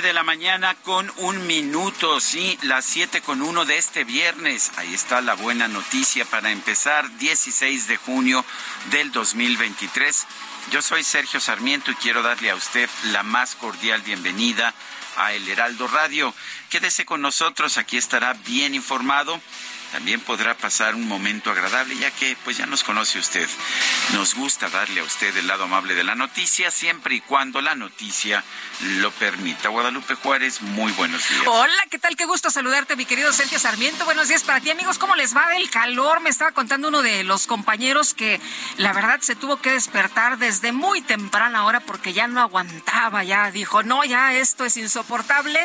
7 de la mañana con un minuto, sí, las 7 con uno de este viernes. Ahí está la buena noticia para empezar, 16 de junio del 2023. Yo soy Sergio Sarmiento y quiero darle a usted la más cordial bienvenida a El Heraldo Radio. Quédese con nosotros, aquí estará bien informado. También podrá pasar un momento agradable, ya que pues ya nos conoce usted. Nos gusta darle a usted el lado amable de la noticia, siempre y cuando la noticia lo permita. Guadalupe Juárez, muy buenos días. Hola, ¿qué tal? Qué gusto saludarte, mi querido Sergio Sarmiento. Buenos días para ti, amigos. ¿Cómo les va del calor? Me estaba contando uno de los compañeros que la verdad se tuvo que despertar desde muy temprana hora porque ya no aguantaba, ya dijo, no, ya esto es insoportable.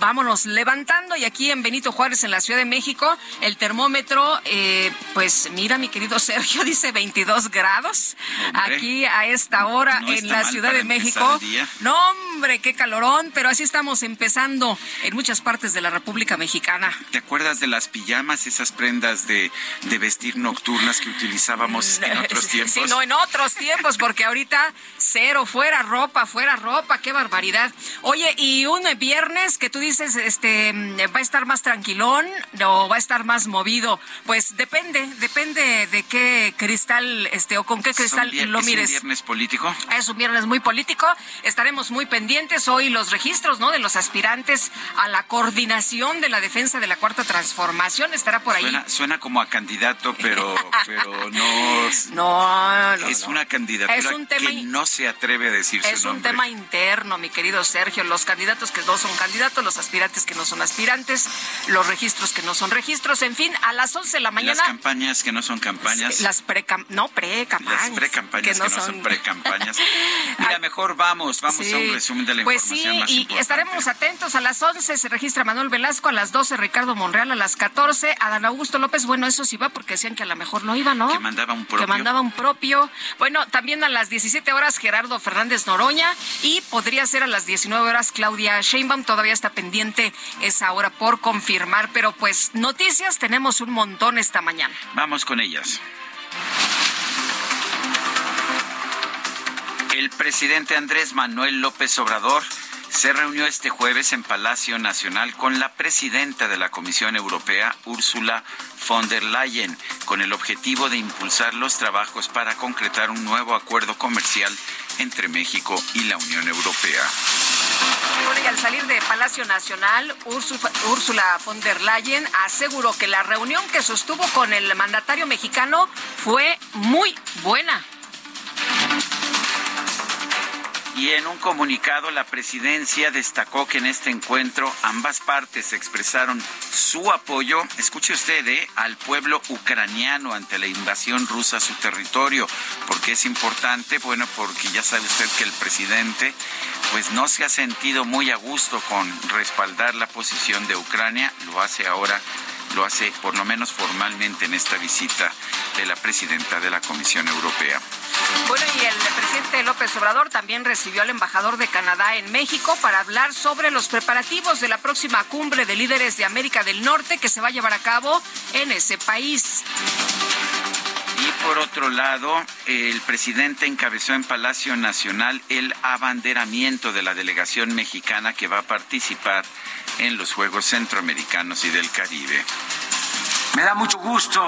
Vámonos levantando y aquí en Benito Juárez, en la Ciudad de México, el termómetro, eh, pues mira, mi querido Sergio, dice 22 grados. Hombre. Aquí a esta hora No en la Ciudad de México. No, hombre, qué calorón, pero así estamos empezando en muchas partes de la República Mexicana. ¿Te acuerdas de las pijamas, esas prendas de, de vestir nocturnas que utilizábamos en otros tiempos? Sí, no, en otros tiempos, porque ahorita cero, fuera ropa, fuera ropa, qué barbaridad. Oye, y un viernes que tú dices, este, va a estar más tranquilón o va a estar más movido, pues depende, depende de qué cristal, este, o con qué ¿Son cristal lo ¿Es un mires. viernes político? Es un viernes muy político. Estaremos muy pendientes hoy los registros, ¿no? De los aspirantes a la coordinación de la defensa de la cuarta transformación. Estará por ahí. Suena, suena como a candidato, pero, pero no... No, no, es no. una candidatura Es un tema que no se atreve a decir Es su un nombre. tema interno, mi querido Sergio. Los candidatos que no son candidatos, los aspirantes que no son aspirantes, los registros que no son registros. En fin, a las 11 de la mañana. Las campañas que no son campañas. Las pre no pre-campañas. Las precampañas que no, son, precampañas. Mira, mejor vamos, vamos a un resumen de la pues información sí, más y importante. estaremos atentos. A las 11 se registra Manuel Velasco, a las 12 Ricardo Monreal, a las 14 Adán Augusto López. Bueno, eso sí va porque decían que a lo mejor no iba, ¿no? Que mandaba un propio. Que mandaba un propio. Bueno, también a las 17 horas Gerardo Fernández Noroña y podría ser a las 19 horas Claudia Sheinbaum. Todavía está pendiente esa hora por confirmar, pero pues noticias tenemos un montón esta mañana. Vamos con ellas. El presidente Andrés Manuel López Obrador se reunió este jueves en Palacio Nacional con la presidenta de la Comisión Europea, Ursula von der Leyen, con el objetivo de impulsar los trabajos para concretar un nuevo acuerdo comercial entre México y la Unión Europea. Y al salir de Palacio Nacional, Úrsula von der Leyen aseguró que la reunión que sostuvo con el mandatario mexicano fue muy buena. Y en un comunicado, la presidencia destacó que en este encuentro ambas partes expresaron su apoyo, escuche usted, ¿eh? al pueblo ucraniano ante la invasión rusa a su territorio. porque es importante? Bueno, porque ya sabe usted que el presidente pues no se ha sentido muy a gusto con respaldar la posición de Ucrania, lo hace ahora lo hace por lo menos formalmente en esta visita de la presidenta de la Comisión Europea. Bueno, y el presidente López Obrador también recibió al embajador de Canadá en México para hablar sobre los preparativos de la próxima cumbre de líderes de América del Norte que se va a llevar a cabo en ese país. Y por otro lado, el presidente encabezó en Palacio Nacional el abanderamiento de la delegación mexicana que va a participar en los Juegos Centroamericanos y del Caribe. Me da mucho gusto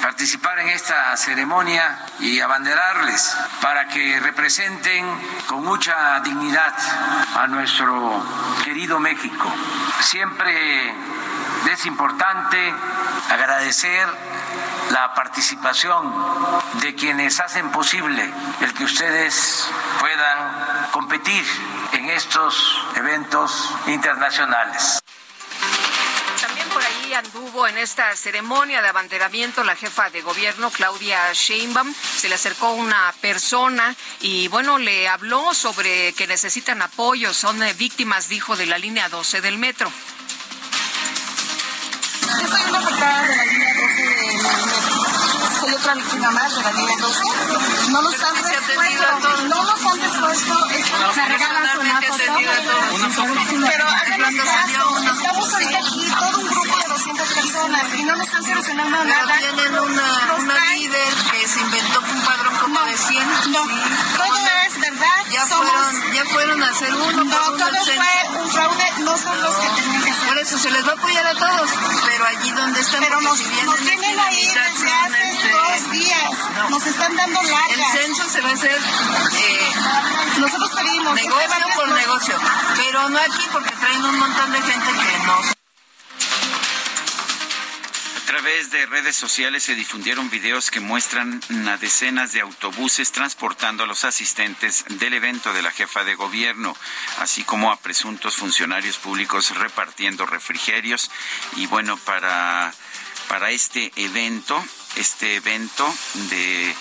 participar en esta ceremonia y abanderarles para que representen con mucha dignidad a nuestro querido México. Siempre es importante agradecer la participación de quienes hacen posible el que ustedes puedan competir en estos eventos internacionales anduvo en esta ceremonia de abanderamiento la jefa de gobierno, Claudia Sheinbaum. Se le acercó una persona y, bueno, le habló sobre que necesitan apoyo. Son eh, víctimas, dijo, de la línea 12 del metro. Yo soy una afectada de la línea 12 del metro. Soy otra víctima más de la línea 12. No nos han resuelto, no nos han resuelto. Me regalan una foto. Pero háganos caso, estamos ahorita aquí, todo un grupo 200 personas y no nos están solucionando nada. Tienen una, una líder que se inventó un padrón como de 100. No, todo es verdad. Ya, fueron, ya fueron a hacer uno. No, todo fue un fraude, no son los que tenían que hacer. Por eso se les va a apoyar a todos, pero allí donde están Pero nos, nos tienen ahí desde hace este, dos días. Nos están dando largas. El censo se va a hacer. Eh, Nosotros pedimos. Negocio por negocio. Pero no aquí porque traen un montón de gente que no través de redes sociales se difundieron videos que muestran a decenas de autobuses transportando a los asistentes del evento de la jefa de gobierno, así como a presuntos funcionarios públicos repartiendo refrigerios. Y bueno, para, para este evento, este evento de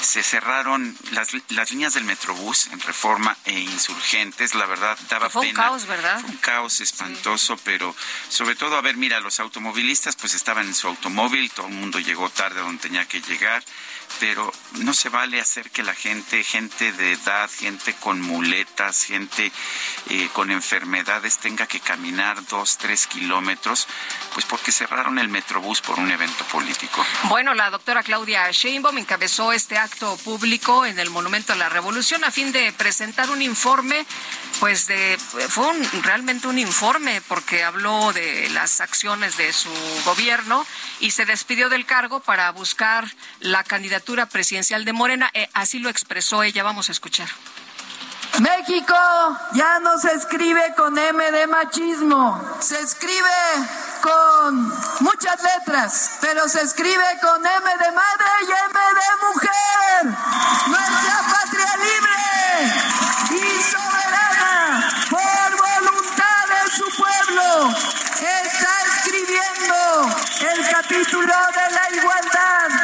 se cerraron las, las líneas del Metrobús en Reforma e Insurgentes. La verdad, daba fue pena. un caos, ¿verdad? Fue un caos espantoso, pero sobre todo, a ver, mira, los automovilistas pues estaban en su automóvil, todo el mundo llegó tarde a donde tenía que llegar pero no se vale hacer que la gente, gente de edad, gente con muletas, gente eh, con enfermedades tenga que caminar dos, tres kilómetros, pues porque cerraron el Metrobús por un evento político. Bueno, la doctora Claudia Sheinbaum encabezó este acto público en el Monumento a la Revolución a fin de presentar un informe, pues de, fue realmente un informe porque habló de las acciones de su gobierno y se despidió del cargo para buscar la candidatura presidencial de Morena. Eh, así lo expresó ella. Vamos a escuchar. México ya no se escribe con M de machismo, se escribe con muchas letras, pero se escribe con M de madre y M de mujer. Nuestra patria libre y soberana por voluntad de su pueblo está escribiendo el capítulo de la igualdad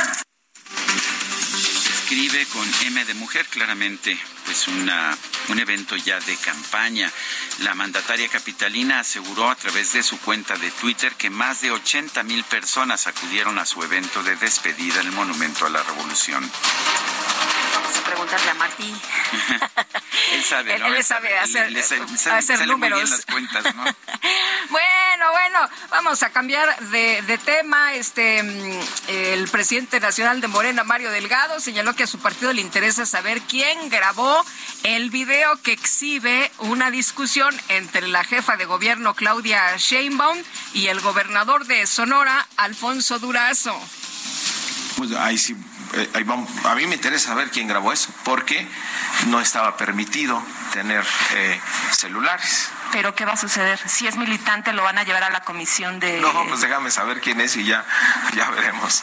escribe con M de mujer, claramente, pues una, un evento ya de campaña. La mandataria capitalina aseguró a través de su cuenta de Twitter que más de 80 mil personas acudieron a su evento de despedida en el Monumento a la Revolución. Vamos a preguntarle a Martí. él sabe, ¿no? Él, sabe hacer, hacer números. Las cuentas, ¿no? bueno, bueno, vamos a cambiar de, de, tema. Este, mm, el presidente nacional de Morena, Mario Delgado, señaló que a su partido le interesa saber quién grabó el video que exhibe una discusión entre la jefa de gobierno, Claudia Sheinbaum, y el gobernador de Sonora, Alfonso Durazo. Pues ahí sí eh, a mí me interesa saber quién grabó eso, porque no estaba permitido tener eh, celulares. Pero ¿qué va a suceder? Si es militante, lo van a llevar a la comisión de... No, pues déjame saber quién es y ya, ya veremos.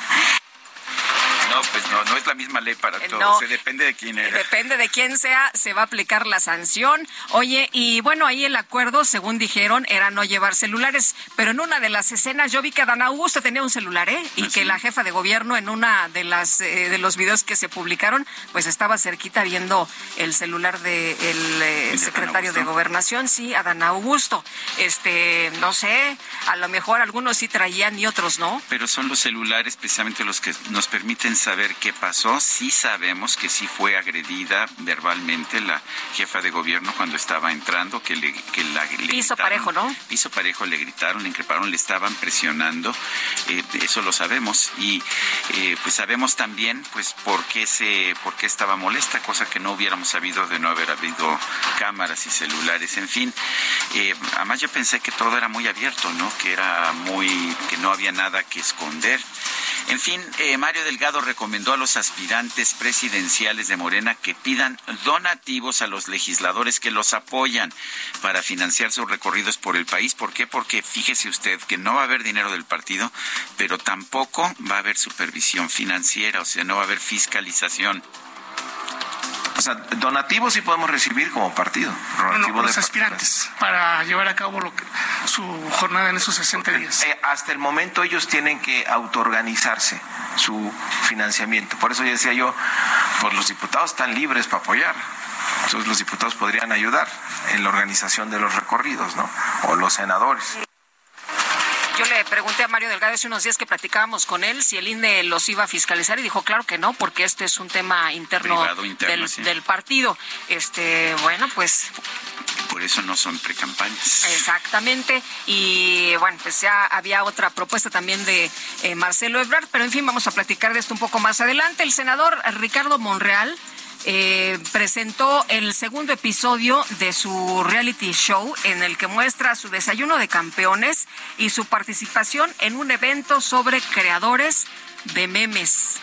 No, pues no, no es la misma ley para eh, todos, eh, depende de quién era. Depende de quién sea, se va a aplicar la sanción. Oye, y bueno, ahí el acuerdo, según dijeron, era no llevar celulares, pero en una de las escenas yo vi que Dan Augusto tenía un celular, ¿eh? Y ¿Ah, que la jefa de gobierno en una de las eh, de los videos que se publicaron, pues estaba cerquita viendo el celular del de secretario de Gobernación, sí, Adán Augusto. Este, no sé, a lo mejor algunos sí traían y otros no. Pero son los celulares precisamente los que nos permiten saber qué pasó. Sí sabemos que sí fue agredida verbalmente la jefa de gobierno cuando estaba entrando, que, le, que la Piso parejo, ¿no? Piso parejo, le gritaron, le increparon, le estaban presionando. Eh, eso lo sabemos. Y eh, pues sabemos también pues por qué, se, por qué estaba molesta, cosa que no hubiéramos sabido de no haber habido cámaras y celulares. En fin, eh, además yo pensé que todo era muy abierto, ¿no? Que era muy, que no había nada que esconder. En fin, Mario Delgado recomendó a los aspirantes presidenciales de Morena que pidan donativos a los legisladores que los apoyan para financiar sus recorridos por el país. ¿Por qué? Porque fíjese usted que no va a haber dinero del partido, pero tampoco va a haber supervisión financiera, o sea, no va a haber fiscalización. O sea, donativos sí podemos recibir como partido. Donativo los aspirantes para llevar a cabo lo que, su jornada en esos 60 días. Eh, hasta el momento ellos tienen que autoorganizarse su financiamiento. Por eso yo decía yo, pues los diputados están libres para apoyar. Entonces los diputados podrían ayudar en la organización de los recorridos, ¿no? O los senadores. Yo le pregunté a Mario Delgado hace unos días que platicábamos con él si el INE los iba a fiscalizar y dijo claro que no, porque este es un tema interno, del, partido. Este, bueno, pues por eso no son precampañas. Exactamente. Y bueno, pues ya había otra propuesta también de eh, Marcelo Ebrard, pero en fin, vamos a platicar de esto un poco más adelante. El senador Ricardo Monreal eh, presentó el segundo episodio de su reality show en el que muestra su desayuno de campeones y su participación en un evento sobre creadores de memes.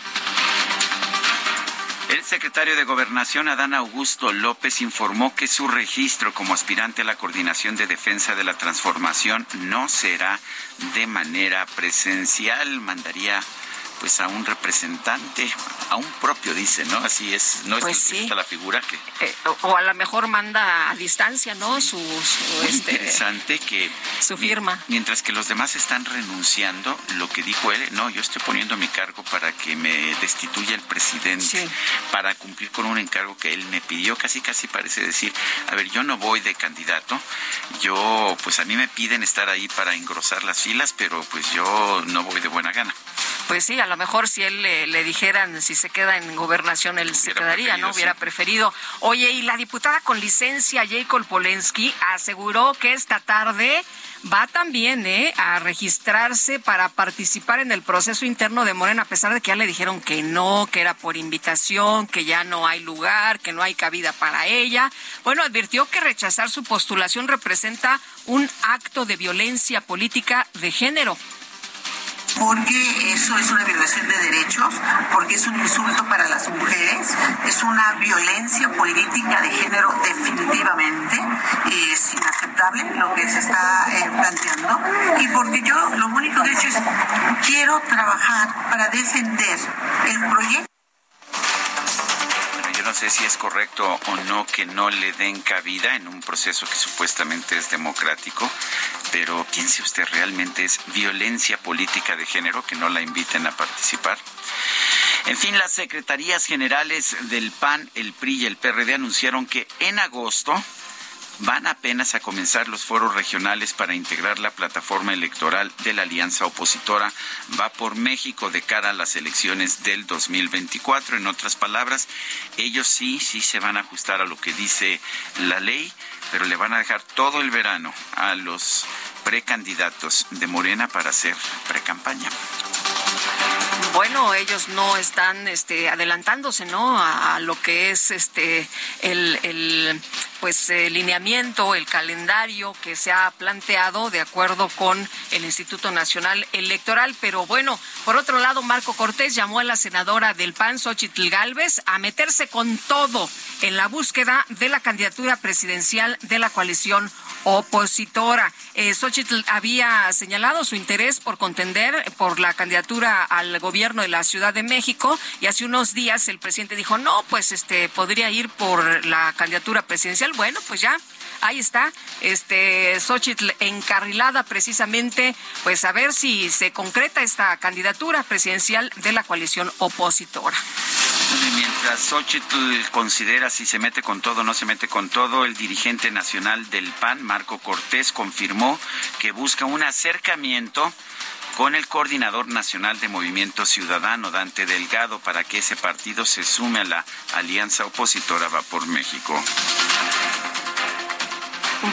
El secretario de Gobernación, Adán Augusto López, informó que su registro como aspirante a la Coordinación de Defensa de la Transformación no será de manera presencial. Mandaría pues a un representante, a un propio dice, ¿no? Así es, no pues es la figura que eh, o a lo mejor manda a distancia, ¿no? Su, este, interesante que su firma. Mientras que los demás están renunciando, lo que dijo él, no, yo estoy poniendo mi cargo para que me destituya el presidente, para cumplir con un encargo que él me pidió, casi casi parece decir, a ver, yo no voy de candidato, yo pues a mí me piden estar ahí para engrosar las filas, pero pues yo no voy de buena gana. Pues sí, a lo mejor si él le, dijeran si se queda en gobernación, él se quedaría, ¿no? Hubiera preferido. Oye, y la diputada con licencia, Jacob Polensky, aseguró que esta tarde va también ¿eh? a registrarse para participar en el proceso interno de Morena, a pesar de que ya le dijeron que no, que era por invitación, que ya no hay lugar, que no hay cabida para ella. Bueno, advirtió que rechazar su postulación representa un acto de violencia política de género porque eso es una violación de derechos, porque es un insulto para las mujeres, es una violencia política de género definitivamente, es inaceptable lo que se está eh, planteando, y porque yo lo único que he hecho es quiero trabajar para defender el proyecto no sé si es correcto o no que no le den cabida en un proceso que supuestamente es democrático, pero piense usted, realmente es violencia política de género que no la inviten a participar. En fin, las secretarías generales del PAN, el PRI y el PRD anunciaron que en agosto van apenas a comenzar los foros regionales para integrar la plataforma electoral de la alianza opositora Va por México de cara a las elecciones del 2024. En otras palabras, ellos sí, sí se van a ajustar a lo que dice la ley, pero le van a dejar todo el verano a los precandidatos de Morena para hacer precampaña bueno, ellos no están este, adelantándose, ¿no? A, lo que es este el, pues el lineamiento, el calendario que se ha planteado de acuerdo con el Instituto Nacional Electoral. Pero bueno, por otro lado, Marco Cortés llamó a la senadora del PAN, Xochitl Galvez, a meterse con todo en la búsqueda de la candidatura presidencial de la coalición opositora. Eh, Xochitl había señalado su interés por contender por la candidatura al gobierno de la Ciudad de México y hace unos días el presidente dijo, no, pues este podría ir por la candidatura presidencial. Bueno, pues ya ahí está, este Xochitl encarrilada precisamente, pues a ver si se concreta esta candidatura presidencial de la coalición opositora. Mientras Xochitl considera si se mete con todo o no se mete con todo, el dirigente nacional del PAN, Marco Cortés, confirmó que busca un acercamiento con el coordinador nacional de Movimiento Ciudadano, Dante Delgado, para que ese partido se sume a la alianza opositora Va por México.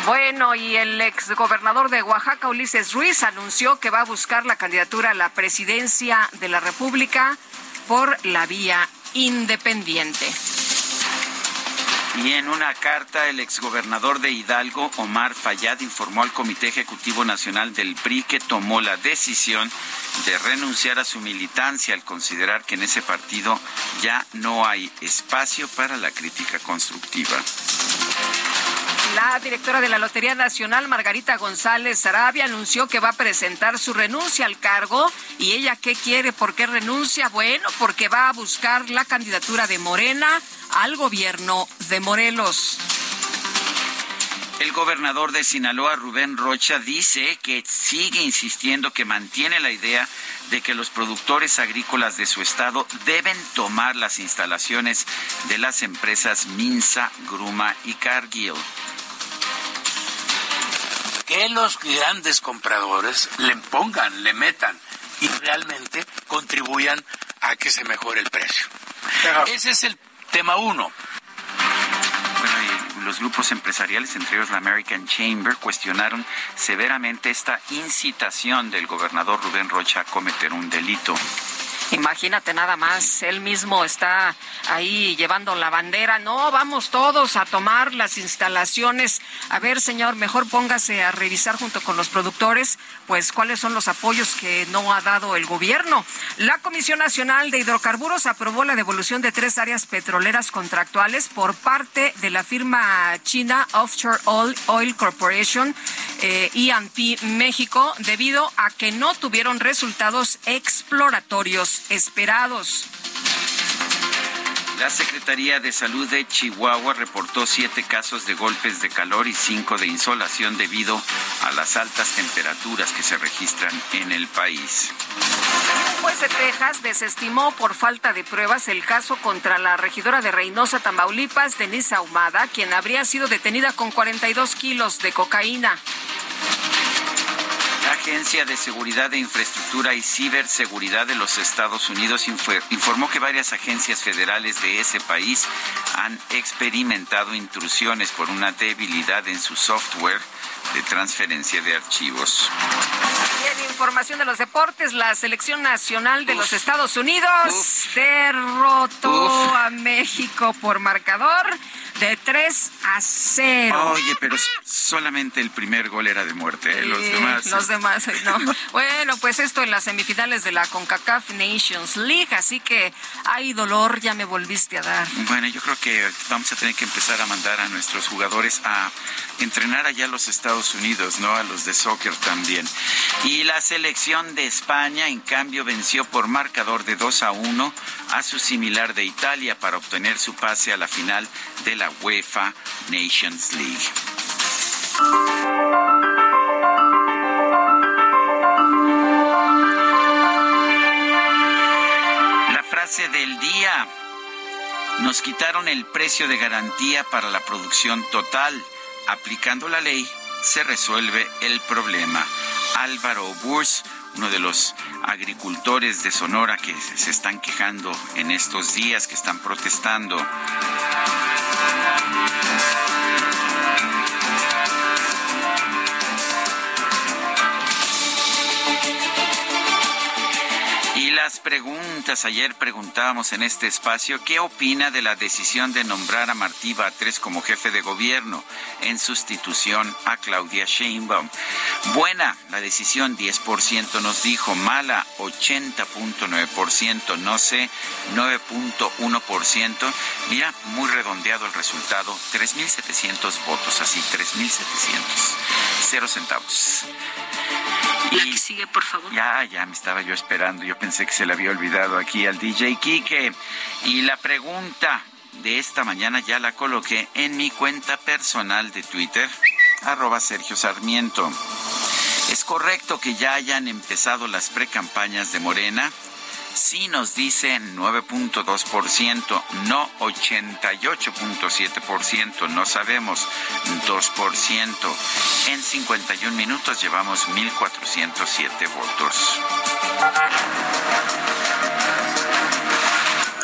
Bueno, y el exgobernador de Oaxaca, Ulises Ruiz, anunció que va a buscar la candidatura a la presidencia de la República por la vía independiente. Y en una carta, el exgobernador de Hidalgo, Omar Fayad, informó al Comité Ejecutivo Nacional del PRI que tomó la decisión de renunciar a su militancia al considerar que en ese partido ya no hay espacio para la crítica constructiva. La directora de la Lotería Nacional, Margarita González Arabia, anunció que va a presentar su renuncia al cargo. ¿Y ella qué quiere? ¿Por qué renuncia? Bueno, porque va a buscar la candidatura de Morena al gobierno de Morelos. El gobernador de Sinaloa, Rubén Rocha, dice que sigue insistiendo que mantiene la idea de que los productores agrícolas de su estado deben tomar las instalaciones de las empresas Minsa, Gruma y Cargill que los grandes compradores le pongan, le metan y realmente contribuyan a que se mejore el precio. Ese es el tema uno. Bueno, y los grupos empresariales, entre ellos la American Chamber, cuestionaron severamente esta incitación del gobernador Rubén Rocha a cometer un delito. Imagínate nada más, él mismo está ahí llevando la bandera. No, vamos todos a tomar las instalaciones. A ver, señor, mejor póngase a revisar junto con los productores, pues cuáles son los apoyos que no ha dado el gobierno. La Comisión Nacional de Hidrocarburos aprobó la devolución de tres áreas petroleras contractuales por parte de la firma china Offshore Oil, Corporation eh, E&P México debido a que no tuvieron resultados exploratorios esperados. La Secretaría de Salud de Chihuahua reportó siete casos de golpes de calor y cinco de insolación debido a las altas temperaturas que se registran en el país. Un juez de Texas desestimó por falta de pruebas el caso contra la regidora de Reynosa, Tamaulipas, Denise Ahumada, quien habría sido detenida con 42 kilos de cocaína. Agencia de Seguridad de Infraestructura y Ciberseguridad de los Estados Unidos informó que varias agencias federales de ese país han experimentado intrusiones por una debilidad en su software de transferencia de archivos. Y en información de los deportes, la selección nacional de los Estados Unidos derrotó a México por marcador de 3 a 0. Oye, pero solamente el primer gol era de muerte, ¿eh? los demás. Los demás, no. bueno, pues esto en las semifinales de la CONCACAF Nations League, así que hay dolor, ya me volviste a dar. Bueno, yo creo que vamos a tener que empezar a mandar a nuestros jugadores a entrenar allá a los Estados Unidos, ¿no? A los de soccer también. Y la selección de España, en cambio, venció por marcador de 2 a 1 a su similar de Italia para obtener su pase a la final de la UEFA Nations League. La frase del día. Nos quitaron el precio de garantía para la producción total. Aplicando la ley se resuelve el problema. Álvaro Burs, uno de los agricultores de Sonora que se están quejando en estos días, que están protestando. Las preguntas. Ayer preguntábamos en este espacio qué opina de la decisión de nombrar a Martí Batres como jefe de gobierno en sustitución a Claudia Sheinbaum. Buena la decisión, 10% nos dijo, mala 80.9%, no sé, 9.1%. Mira, muy redondeado el resultado, 3.700 votos, así, 3.700. Cero centavos. Sigue, por favor. Ya, ya me estaba yo esperando. Yo pensé que se le había olvidado aquí al DJ Kike. Y la pregunta de esta mañana ya la coloqué en mi cuenta personal de Twitter, arroba Sergio Sarmiento. ¿Es correcto que ya hayan empezado las precampañas de Morena? Sí nos dice 9.2%, no 88.7%, no sabemos 2%. En 51 minutos llevamos 1.407 votos.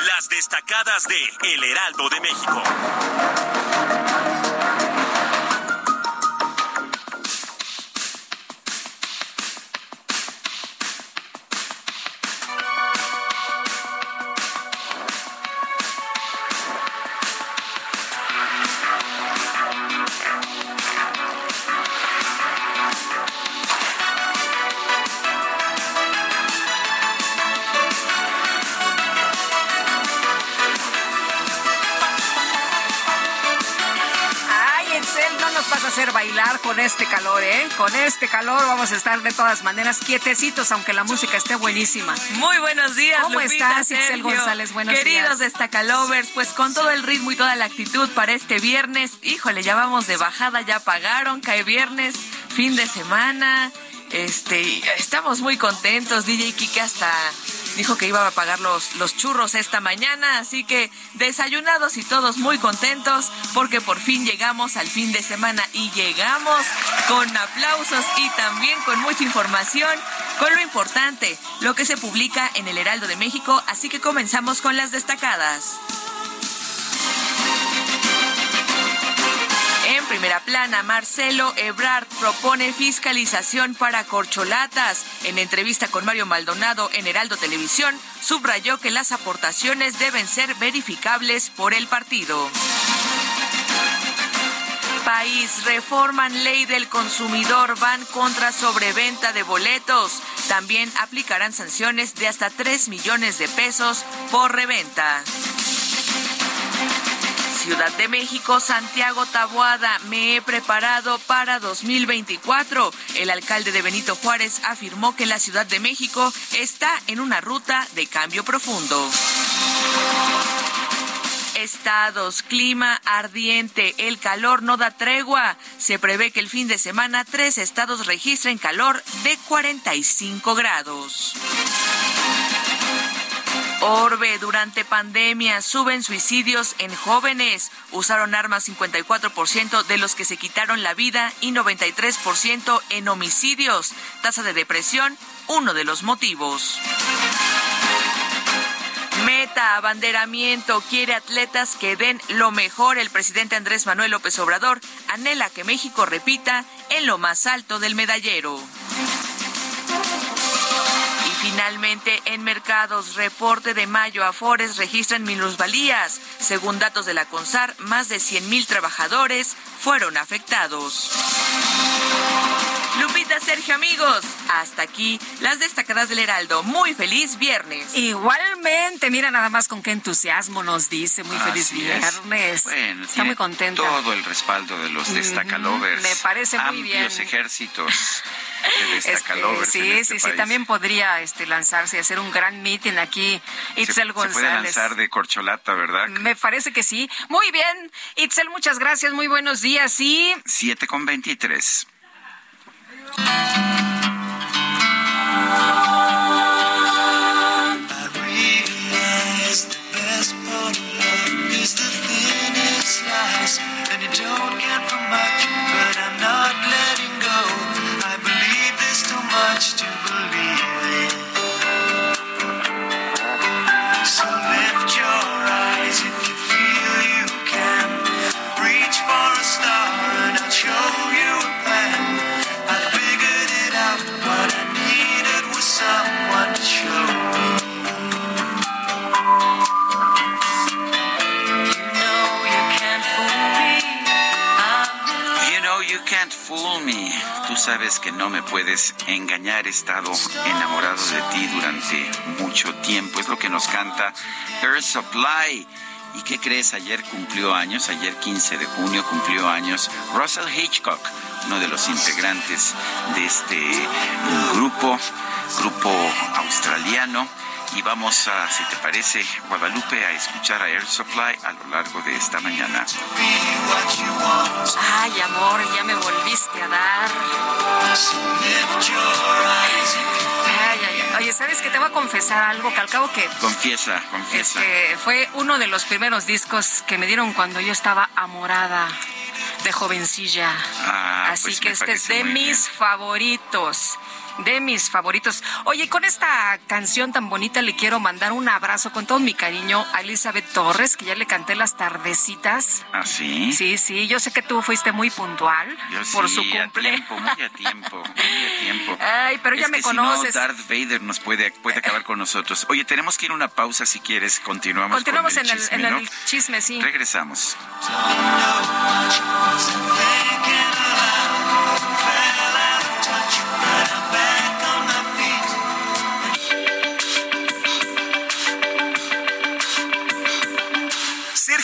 Las destacadas de El Heraldo de México. Con este calor vamos a estar de todas maneras quietecitos, aunque la música esté buenísima. Muy buenos días, ¿Cómo estás, Itzel González? Buenos Queridos destacalovers, pues con todo el ritmo y toda la actitud para este viernes, híjole, ya vamos de bajada, ya pagaron, cae viernes, fin de semana, este, estamos muy contentos, DJ Kike hasta dijo que iba a pagar los, los churros esta mañana, así que desayunados y todos muy contentos porque por fin llegamos al fin de semana y llegamos con aplausos y también con mucha información, con lo importante, lo que se publica en el Heraldo de México, así que comenzamos con las destacadas. Primera plana, Marcelo Ebrard propone fiscalización para corcholatas. En entrevista con Mario Maldonado en Heraldo Televisión, subrayó que las aportaciones deben ser verificables por el partido. País, reforman ley del consumidor, van contra sobreventa de boletos. También aplicarán sanciones de hasta 3 millones de pesos por reventa. Ciudad de México, Santiago Taboada, me he preparado para 2024. El alcalde de Benito Juárez afirmó que la Ciudad de México está en una ruta de cambio profundo. Estados, clima ardiente, el calor no da tregua. Se prevé que el fin de semana tres estados registren calor de 45 grados. Orbe, durante pandemia suben suicidios en jóvenes. Usaron armas 54% de los que se quitaron la vida y 93% en homicidios. Tasa de depresión, uno de los motivos. Meta, abanderamiento, quiere atletas que den lo mejor. El presidente Andrés Manuel López Obrador anhela que México repita en lo más alto del medallero. Finalmente, en mercados, reporte de mayo, Afores registran minusvalías. Según datos de la CONSAR, más de 100 mil trabajadores fueron afectados. Lupita, Sergio, amigos, hasta aquí las destacadas del Heraldo. Muy feliz viernes. Igualmente, mira nada más con qué entusiasmo nos dice. Muy feliz viernes. Bueno, está muy contento. Todo el respaldo de los destacalovers. Me parece muy bien. Amplios ejércitos. Este, sí, este sí, sí, también podría este, lanzarse y hacer un gran meeting aquí. Itzel González. Se puede lanzar de corcholata, ¿verdad? Me parece que sí. Muy bien, Itzel, muchas gracias, muy buenos días y... 7 con 23. No me puedes engañar, he estado enamorado de ti durante mucho tiempo. Es lo que nos canta Earth Supply. ¿Y qué crees? Ayer cumplió años, ayer 15 de junio cumplió años Russell Hitchcock, uno de los integrantes de este grupo, grupo australiano y vamos a, si te parece, Guadalupe, a escuchar a Air Supply a lo largo de esta mañana. Ay, amor, ya me volviste a dar. Ay, ay, ay. Oye, ¿sabes qué? que te voy a confesar algo que al cabo que Confiesa, confiesa. este, fue uno de los primeros discos que me dieron cuando yo estaba amorada de jovencilla. Ah, Así pues que este es de mis favoritos. De mis favoritos. Oye, con esta canción tan bonita le quiero mandar un abrazo con todo mi cariño a Elizabeth Torres, que ya le canté las tardecitas. ¿Ah, sí? Sí, sí, yo sé que tú fuiste muy puntual Yo por sí, su a cumple. tiempo, muy a tiempo, muy a tiempo. Ay, pero ya Es me que conoces. Si no, Darth Vader nos puede, puede acabar con nosotros. Oye, tenemos que ir a una pausa si quieres. Continuamos, Continuamos con en, el, chisme, en ¿no? el chisme, sí. Regresamos.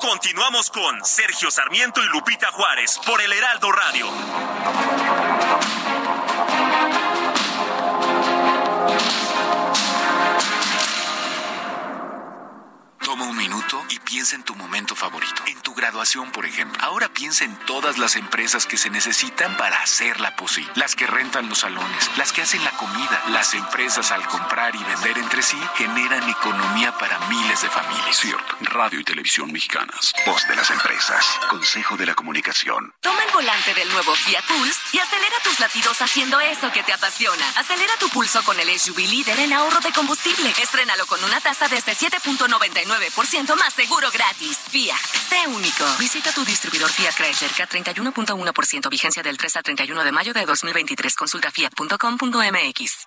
Continuamos con Sergio Sarmiento y Lupita Juárez por el Heraldo Radio. Toma un minuto y piensa en tu momento favorito. En tu graduación, por ejemplo. Ahora piensa en todas las empresas que se necesitan para hacerla posible. Las que rentan los salones, las que hacen la comida. Las empresas al comprar y vender entre sí generan economía para miles de familias. Cierto. Radio y Televisión Mexicanas. Voz de las empresas. Consejo de la Comunicación. Toma el volante del nuevo Fiat Pulse y acelera tus latidos haciendo eso que te apasiona. Acelera tu pulso con el SUV líder en ahorro de combustible. Estrénalo con una tasa desde 7.99% más seguro gratis. Fiat, sé único. Visita tu distribuidor Fiat Chrysler K31.1% vigencia del 3 al 31 de mayo de 2023. Consulta fiat.com.mx.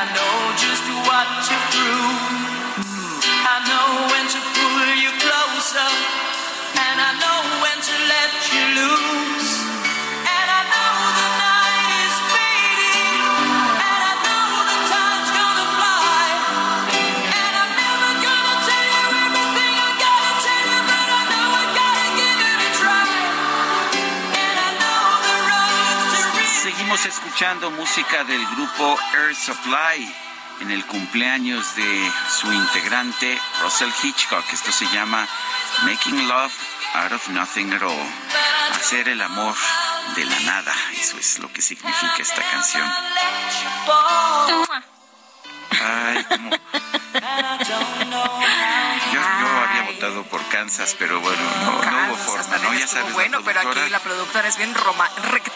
I know just what to prove. I know when to pull you closer, and I know when to let you loose. Seguimos escuchando música del grupo Air Supply en el cumpleaños de su integrante Russell Hitchcock. Esto se llama Making Love Out of Nothing at All. Hacer el amor de la nada. Eso es lo que significa esta canción. Ay, como... por Kansas, pero bueno, no, no hubo forma, ¿no? Ya sabes, bueno, la pero aquí la productora es bien roma,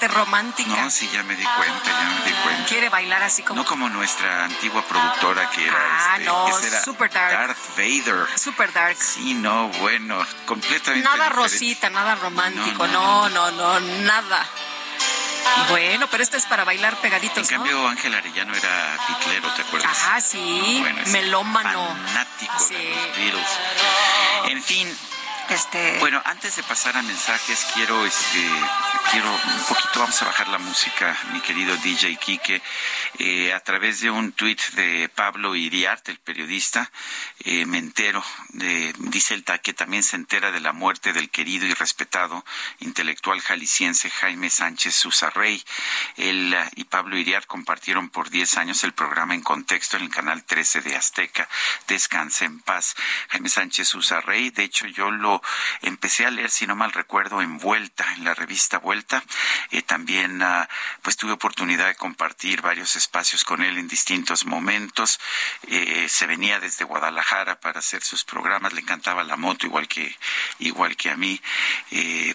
romántica. No, sí, ya me di cuenta, ya me di cuenta. Quiere bailar así como No como nuestra antigua productora que era, Ah, este, no, era super dark. Darth Vader. super dark. Sí, no, bueno, completamente Nada diferente. rosita, nada romántico, No, no, no, no, nada. Bueno, pero este es para bailar En pegaditos, ¿no? cambio, Ángel Arellano era pitlero, ¿te acuerdas? Ajá, sí, Bueno, es melómano. Fanático Sí. de los Beatles. En fin, Este, Bueno, antes de pasar a mensajes, quiero, este, quiero un poquito, vamos a bajar la música, mi querido DJ Quique, eh, a través de un tuit de Pablo Iriart, el periodista, eh, me entero, de, dice ta- que también se entera de la muerte del querido y respetado intelectual jalisciense Jaime Sánchez Susarrey. Él eh, y Pablo Iriart compartieron por 10 años el programa En Contexto en el canal 13 de Azteca. Descanse en paz. Jaime Sánchez Susarrey, de hecho yo lo lo empecé a leer, si no mal recuerdo, en Vuelta, en la revista Vuelta. Eh, también ah, pues tuve oportunidad de compartir varios espacios con él en distintos momentos. Eh, se venía desde Guadalajara para hacer sus programas, le encantaba la moto igual que igual que a mí. Eh,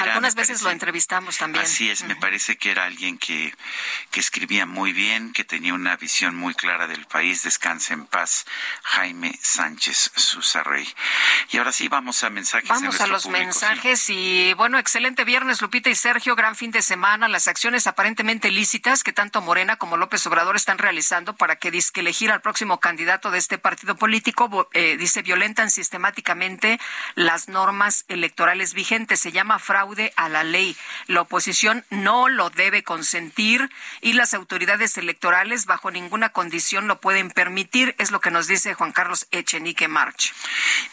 Algunas veces lo entrevistamos también. Así es, me parece que era alguien que, que escribía muy bien, que tenía una visión muy clara del país. Descanse en paz, Jaime Sánchez Susarrey. Y ahora sí, vamos a mensajes. Vamos a los mensajes y bueno, excelente viernes, Lupita y Sergio, gran fin de semana. Las acciones aparentemente lícitas que tanto Morena como López Obrador están realizando para que disque elegir al próximo candidato de este partido político, eh, dice, violentan sistemáticamente las normas electorales vigentes. Se llama fraude a la ley. La oposición no lo debe consentir y las autoridades electorales bajo ninguna condición lo pueden permitir, es lo que nos dice Juan Carlos Echenique March.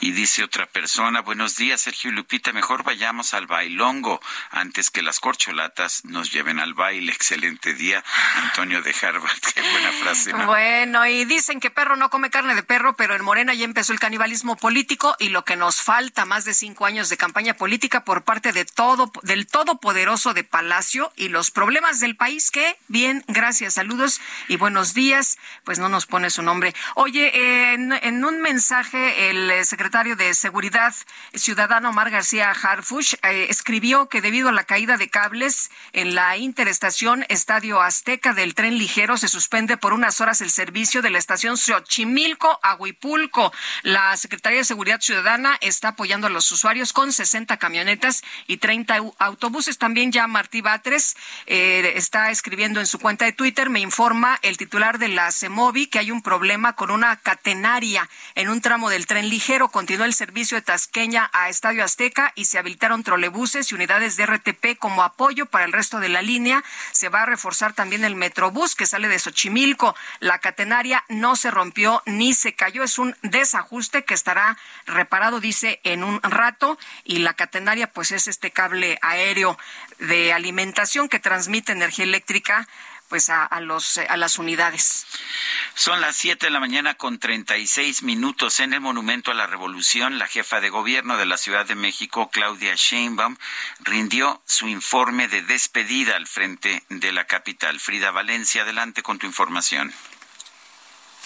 Y dice otra persona, buenos días Sergio Lupita, mejor vayamos al bailongo antes que las corcholatas nos lleven al baile. Excelente día, Antonio de Harvard. Qué buena frase. Bueno, y dicen que perro no come carne de perro, pero en Morena ya empezó el canibalismo político y lo que nos falta, más de cinco años de campaña política por parte de todo, del todopoderoso de Palacio y los problemas del país que, bien, gracias, saludos y buenos días. Pues no nos pone su nombre. Oye, en, un mensaje, el secretario de Seguridad Ciudadano Omar García Harfush eh, escribió que debido a la caída de cables en la interestación Estadio Azteca del tren ligero se suspende por unas horas el servicio de la estación Xochimilco a Huipulco. La Secretaría de Seguridad Ciudadana está apoyando a los usuarios con 60 camionetas y 30 autobuses. También ya Martí Batres eh, está escribiendo en su cuenta de Twitter, me informa el titular de la CEMOVI que hay un problema con una catenaria en un tramo del tren ligero. Continúa el servicio de Tasqueña a Estadio Azteca y se habilitaron trolebuses y unidades de RTP como apoyo para el resto de la línea. Se va a reforzar también el Metrobús que sale de Xochimilco. La catenaria no se rompió ni se cayó. Es un desajuste que estará reparado, dice, en un rato. Y la catenaria, pues es este cable aéreo de alimentación que transmite energía eléctrica pues a, los a las unidades. Son las siete de la mañana con treinta y seis minutos en el Monumento a la Revolución. La jefa de gobierno de la Ciudad de México, Claudia Sheinbaum, rindió su informe de despedida al frente de la capital. Frida Valencia, adelante con tu información.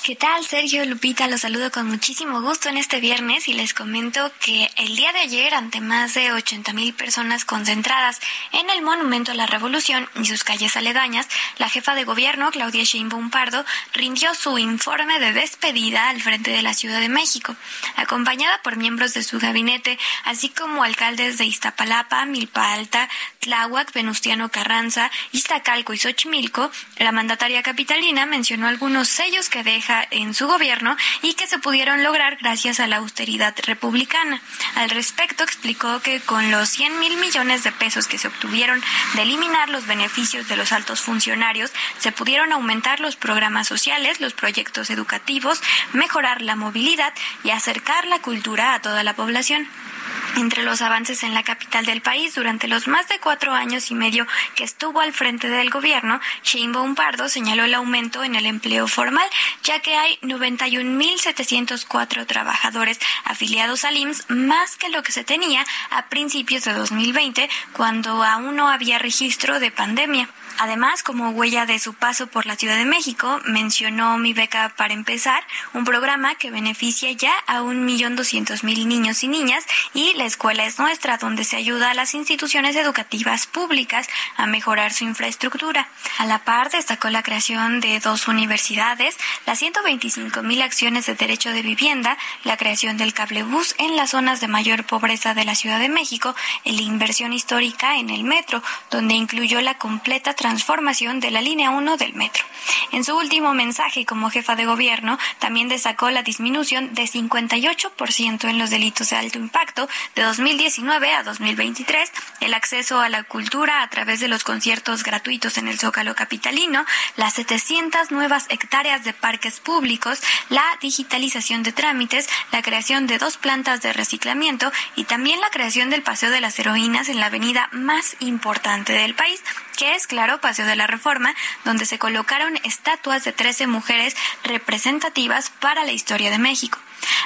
¿Qué tal, Sergio Lupita? Los saludo con muchísimo gusto en este viernes y les comento que el día de ayer, ante más de 80 mil personas concentradas en el Monumento a la Revolución y sus calles aledañas, la jefa de gobierno, Claudia Sheinbaum Pardo, rindió su informe de despedida al frente de la Ciudad de México, acompañada por miembros de su gabinete, así como alcaldes de Iztapalapa, Milpa Alta, Tláhuac, Venustiano Carranza, Iztacalco y Xochimilco. La mandataria capitalina mencionó algunos sellos que deja en su gobierno y que se pudieron lograr gracias a la austeridad republicana. Al respecto, explicó que con los 100 mil millones de pesos que se obtuvieron de eliminar los beneficios de los altos funcionarios, se pudieron aumentar los programas sociales, los proyectos educativos, mejorar la movilidad y acercar la cultura a toda la población. Entre los avances en la capital del país durante los más de cuatro años y medio que estuvo al frente del gobierno, Sheinbaum Pardo señaló el aumento en el empleo formal, ya que hay 91.704 trabajadores afiliados al IMSS, más que lo que se tenía a principios de 2020, cuando aún no había registro de pandemia. Además, como huella de su paso por la Ciudad de México, mencionó Mi Beca para Empezar, un programa que beneficia ya a un millón doscientos mil niños y niñas, y La Escuela es Nuestra, donde se ayuda a las instituciones educativas públicas a mejorar su infraestructura. A la par, destacó la creación de dos universidades, las 125 mil acciones de derecho de vivienda, la creación del cablebús en las zonas de mayor pobreza de la Ciudad de México, la inversión histórica en el metro, donde incluyó la completa transformación de la línea 1 del metro. En su último mensaje como jefa de gobierno, también destacó la disminución de 58% en los delitos de alto impacto de 2019 a 2023, el acceso a la cultura a través de los conciertos gratuitos en el Zócalo capitalino, las 700 nuevas hectáreas de parques públicos, la digitalización de trámites, la creación de dos plantas de reciclamiento y también la creación del Paseo de las Heroínas en la avenida más importante del país, que es, claro, Paseo de la Reforma, donde se colocaron estatuas de 13 mujeres representativas para la historia de México.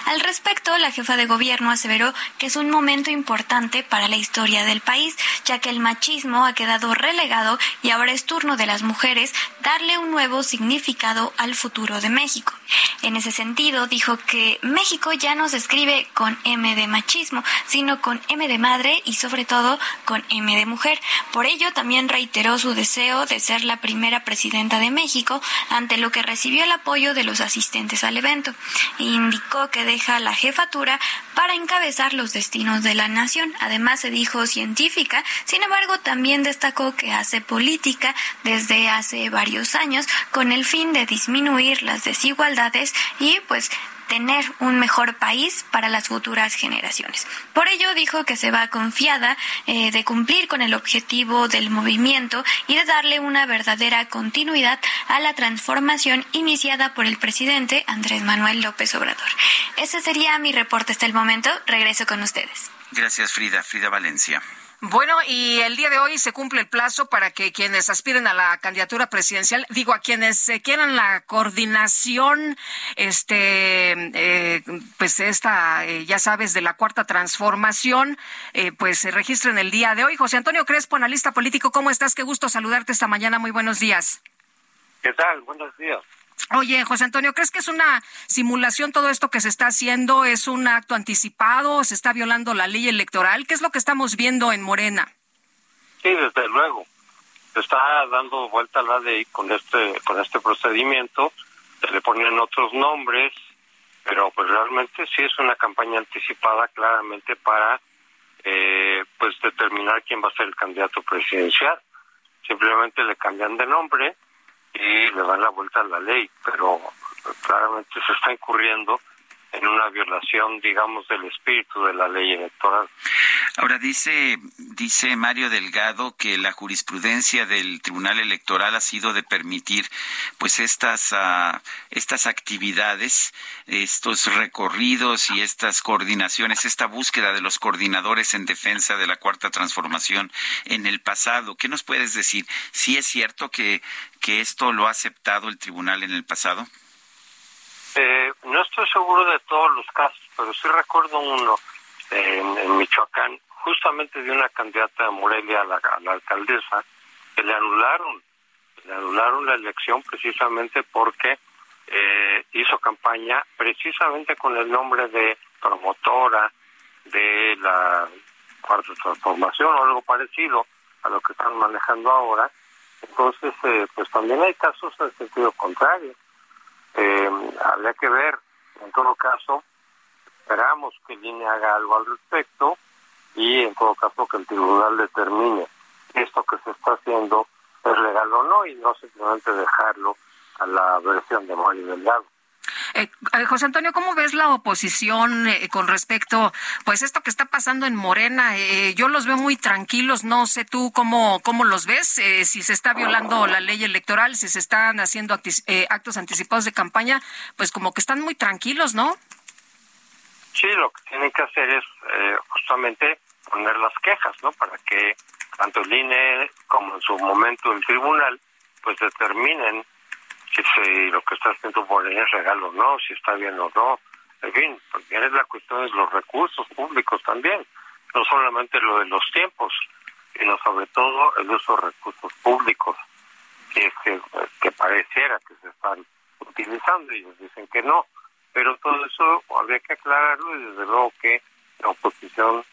Al respecto, la jefa de gobierno aseveró que es un momento importante para la historia del país, ya que el machismo ha quedado relegado y ahora es turno de las mujeres darle un nuevo significado al futuro de México. En ese sentido, dijo que México ya no se escribe con M de machismo, sino con M de madre y sobre todo con M de mujer. Por ello, también reiteró su deseo de ser la primera presidenta de México, ante lo que recibió el apoyo de los asistentes al evento. Indicó que deja la jefatura para encabezar los destinos de la nación. Además, se dijo científica, sin embargo, también destacó que hace política desde hace varios años con el fin de disminuir las desigualdades y pues tener un mejor país para las futuras generaciones. Por ello dijo que se va confiada eh, de cumplir con el objetivo del movimiento y de darle una verdadera continuidad a la transformación iniciada por el presidente Andrés Manuel López Obrador. Ese sería mi reporte hasta el momento. Regreso con ustedes. Gracias, Frida. Frida Valencia. Bueno, y el día de hoy se cumple el plazo para que quienes aspiren a la candidatura presidencial, digo, a quienes quieran la coordinación, este, eh, pues esta, eh, ya sabes, de la cuarta transformación, eh, pues se registren el día de hoy. José Antonio Crespo, analista político, ¿cómo estás? Qué gusto saludarte esta mañana. Muy buenos días. ¿Qué tal? Buenos días. Oye, José Antonio, ¿crees que es una simulación todo esto que se está haciendo? ¿Es un acto anticipado? ¿Se está violando la ley electoral? ¿Qué es lo que estamos viendo en Morena? Sí, desde luego. Se está dando vuelta la ley con este con este procedimiento. Se le ponen otros nombres, pero pues realmente sí es una campaña anticipada claramente para eh, pues determinar quién va a ser el candidato presidencial. Simplemente le cambian de nombre y le dan la vuelta a la ley, pero claramente se está incurriendo en una violación, digamos, del espíritu de la ley electoral. Ahora dice dice Mario Delgado que la jurisprudencia del Tribunal Electoral ha sido de permitir pues estas uh, estas actividades, estos recorridos y estas coordinaciones, esta búsqueda de los coordinadores en defensa de la cuarta transformación en el pasado. ¿Qué nos puedes decir? ¿Si es cierto que que esto lo ha aceptado el tribunal en el pasado? Eh, no estoy seguro de todos los casos, pero sí recuerdo uno en, en Michoacán, justamente de una candidata de Morelia a la, a la, alcaldesa, que le anularon, le anularon la elección precisamente porque eh, hizo campaña precisamente con el nombre de promotora de la cuarta transformación o algo parecido a lo que están manejando ahora. Entonces, eh, pues también hay casos en sentido contrario. Eh, habría que ver, en todo caso, esperamos que el INE haga algo al respecto y en todo caso que el tribunal determine esto que se está haciendo es legal o no y no simplemente dejarlo a la versión de Mario Delgado. Eh, José Antonio, ¿cómo ves la oposición eh, con respecto, pues esto que está pasando en Morena? Eh, yo los veo muy tranquilos, no sé tú cómo, cómo los ves, eh, si se está violando la ley electoral, si se están haciendo actos anticipados de campaña, pues como que están muy tranquilos, ¿no? Sí, lo que tienen que hacer es justamente poner las quejas, ¿no? Para que tanto el INE como en su momento el tribunal, pues determinen si lo que está haciendo Morena es regalo o no, si está bien o no. En fin, también es la cuestión de los recursos públicos también, no solamente lo de los tiempos, sino sobre todo el uso de recursos públicos, que, que, que pareciera que se están utilizando y ellos dicen que no. Pero todo eso habría que aclararlo y desde luego que la oposición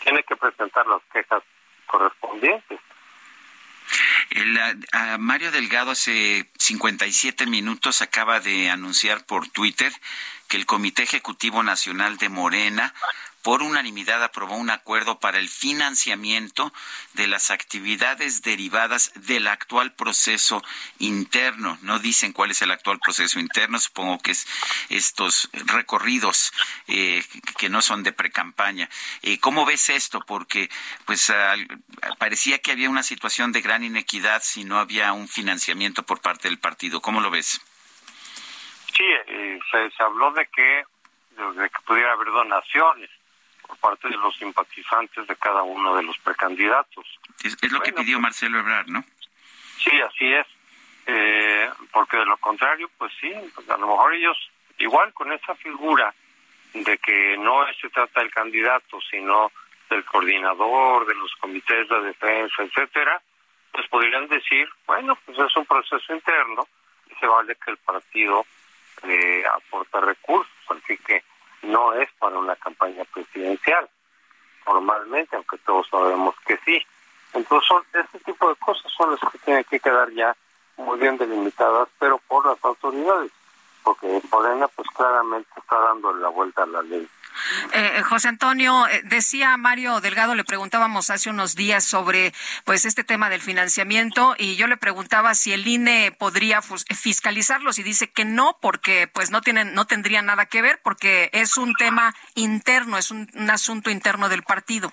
tiene que presentar las quejas correspondientes. El, a Mario Delgado hace 57 minutos acaba de anunciar por Twitter que el Comité Ejecutivo Nacional de Morena por unanimidad aprobó un acuerdo para el financiamiento de las actividades derivadas del actual proceso interno. No dicen cuál es el actual proceso interno, supongo que es estos recorridos eh, que no son de precampaña. Eh, ¿Cómo ves esto? Porque pues parecía que había una situación de gran inequidad si no había un financiamiento por parte del partido. ¿Cómo lo ves? Sí, eh, se, se habló de que de que pudiera haber donaciones por parte de los simpatizantes de cada uno de los precandidatos. Es, es lo bueno, que pidió Marcelo Ebrard, ¿no? Sí, así es. Eh, porque de lo contrario, pues sí, a lo mejor ellos igual con esa figura de que no se trata del candidato, sino del coordinador, de los comités de defensa, etcétera, pues podrían decir, bueno, pues es un proceso interno y se vale que el partido eh, aporte recursos, así que no es para una campaña presidencial, formalmente, aunque todos sabemos que sí. Entonces, este tipo de cosas son las que tienen que quedar ya muy bien delimitadas, pero por las autoridades, porque Morena pues claramente está dando la vuelta a la ley. Eh, José Antonio, eh, decía Mario Delgado, le preguntábamos hace unos días sobre pues este tema del financiamiento y yo le preguntaba si el INE podría fiscalizarlos y dice que no porque pues no tienen no tendría nada que ver porque es un tema interno, es un, asunto interno del partido.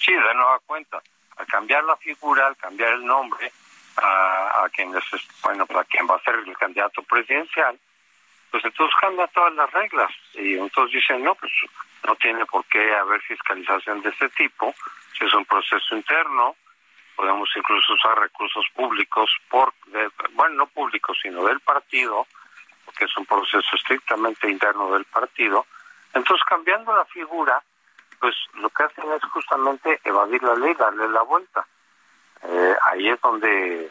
Sí, de nueva cuenta, al cambiar la figura, al cambiar el nombre a, a quien bueno, para quien va a ser el candidato presidencial, pues entonces cambian todas las reglas. Y entonces dicen no pues no tiene por qué haber fiscalización de este tipo. Si es un proceso interno podemos incluso usar recursos públicos por bueno no públicos sino del partido porque es un proceso estrictamente interno del partido. Entonces cambiando la figura pues lo que hacen es justamente evadir la ley darle la vuelta. Eh, ahí es donde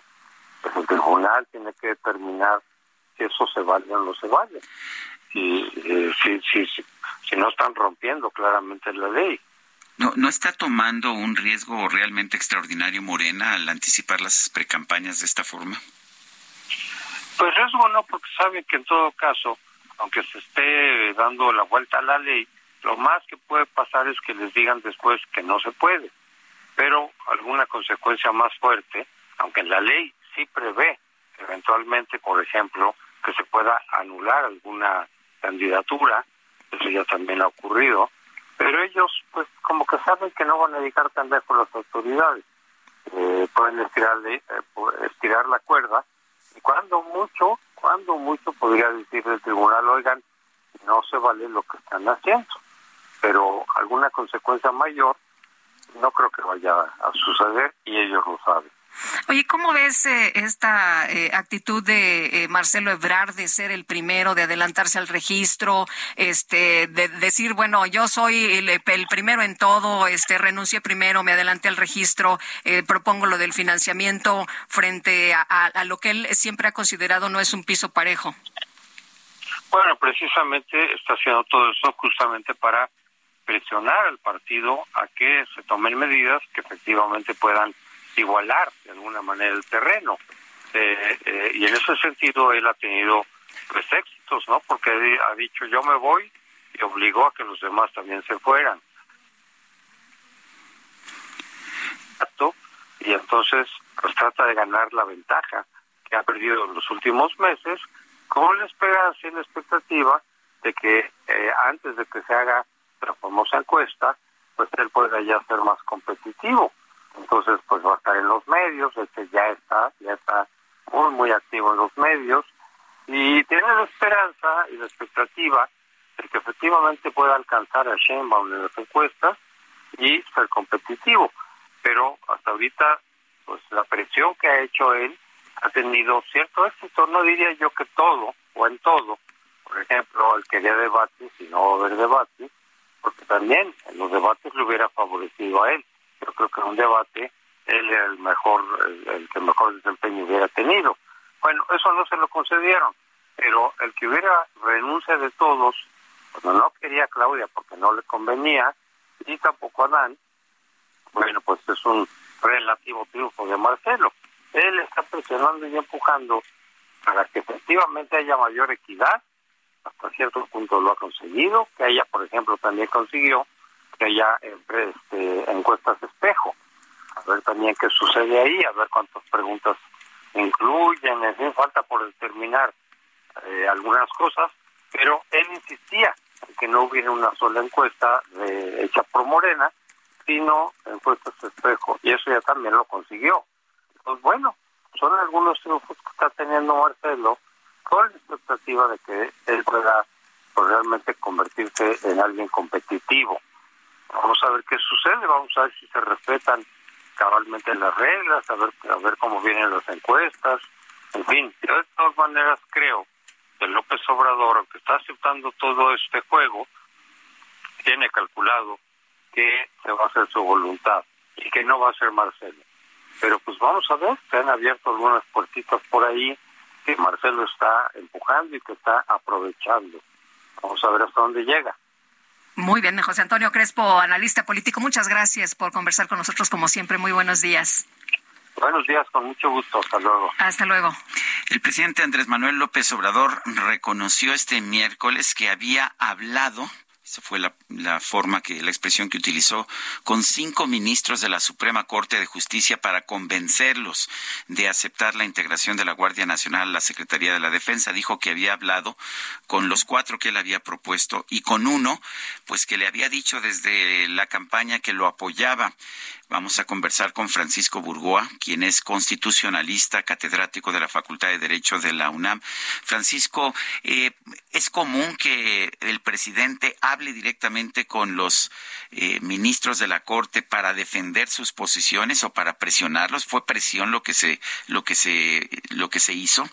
pues, el tribunal tiene que determinar si eso se vale o no se vale. Y eh, si, si, si, no están rompiendo claramente la ley. ¿No, ¿No está tomando un riesgo realmente extraordinario Morena al anticipar las precampañas de esta forma? Pues riesgo no, porque saben que en todo caso, aunque se esté dando la vuelta a la ley, lo más que puede pasar es que les digan después que no se puede. Pero alguna consecuencia más fuerte, aunque la ley sí prevé eventualmente, por ejemplo, que se pueda anular alguna candidatura, eso ya también ha ocurrido, pero ellos pues como que saben que no van a dedicar tan lejos las autoridades, eh, pueden estirarle, eh, estirar la cuerda y cuando mucho, cuando mucho podría decir el tribunal, oigan, no se vale lo que están haciendo, pero alguna consecuencia mayor no creo que vaya a suceder y ellos lo saben. Oye, ¿cómo ves eh, esta eh, actitud de eh, Marcelo Ebrard de ser el primero, de adelantarse al registro, este, de decir, bueno, yo soy el, primero en todo, este, renuncié primero, me adelanté al registro, propongo lo del financiamiento frente a, a lo que él siempre ha considerado no es un piso parejo? Bueno, precisamente está haciendo todo eso justamente para presionar al partido a que se tomen medidas que efectivamente puedan igualar de alguna manera el terreno. Eh, eh, y en ese sentido él ha tenido pues éxitos, ¿no? Porque ha dicho yo me voy y obligó a que los demás también se fueran. Y entonces pues trata de ganar la ventaja que ha perdido en los últimos meses con la esperanza y la expectativa de que eh, antes de que se haga la famosa encuesta, pues él pueda ya ser más competitivo entonces pues va a estar en los medios, este ya está, ya está muy muy activo en los medios. Y tiene la esperanza y la expectativa de que efectivamente pueda alcanzar a Sheinbaum en las encuestas y ser competitivo, pero hasta ahorita pues la presión que ha hecho él ha tenido cierto éxito, no diría yo que todo o en todo, por ejemplo, él quería debates y no haber debates, porque también en los debates le hubiera favorecido a él yo creo que en un debate él era el mejor, el, que mejor desempeño hubiera tenido. Bueno, eso no se lo concedieron, pero el que hubiera renuncia de todos, cuando no quería Claudia porque no le convenía, y tampoco a Dan, bueno, pues es un relativo triunfo de Marcelo. Él está presionando y empujando para que efectivamente haya mayor equidad, hasta cierto punto lo ha conseguido, que ella, por ejemplo, también consiguió que haya este, encuestas de espejo. A ver también qué sucede ahí, a ver cuántas preguntas incluyen, en fin, falta por determinar eh, algunas cosas, pero él insistía en que no hubiera una sola encuesta de, hecha por Morena, sino encuestas de espejo, y eso ya también lo consiguió. Pues bueno, son algunos triunfos que está teniendo Marcelo con la expectativa de que él pueda pues, realmente convertirse en alguien competitivo. Vamos a ver qué sucede, vamos a ver si se respetan cabalmente las reglas, a ver, a ver cómo vienen las encuestas, en fin, de todas maneras creo de López Obrador, que está aceptando todo este juego, tiene calculado que se va a hacer su voluntad y que no va a ser Marcelo. Pero pues vamos a ver, se han abierto algunas puertitas por ahí que Marcelo está empujando y que está aprovechando. Vamos a ver hasta dónde llega. Muy bien, José Antonio Crespo, analista político, muchas gracias por conversar con nosotros como siempre. Muy buenos días. Buenos días, con mucho gusto. Hasta luego. Hasta luego. El presidente Andrés Manuel López Obrador reconoció este miércoles que había hablado esa fue la, la, forma que, la expresión que utilizó con cinco ministros de la Suprema Corte de Justicia para convencerlos de aceptar la integración de la Guardia Nacional a la Secretaría de la Defensa. Dijo que había hablado con los cuatro que él había propuesto y con uno, pues que le había dicho desde la campaña que lo apoyaba. Vamos a conversar con Francisco Burgoa, quien es constitucionalista, catedrático de la Facultad de Derecho de la UNAM. Francisco, eh, ¿es común que el presidente hable directamente con los eh, ministros de la Corte para defender sus posiciones o para presionarlos? ¿Fue presión lo que se, lo que se, lo que se hizo?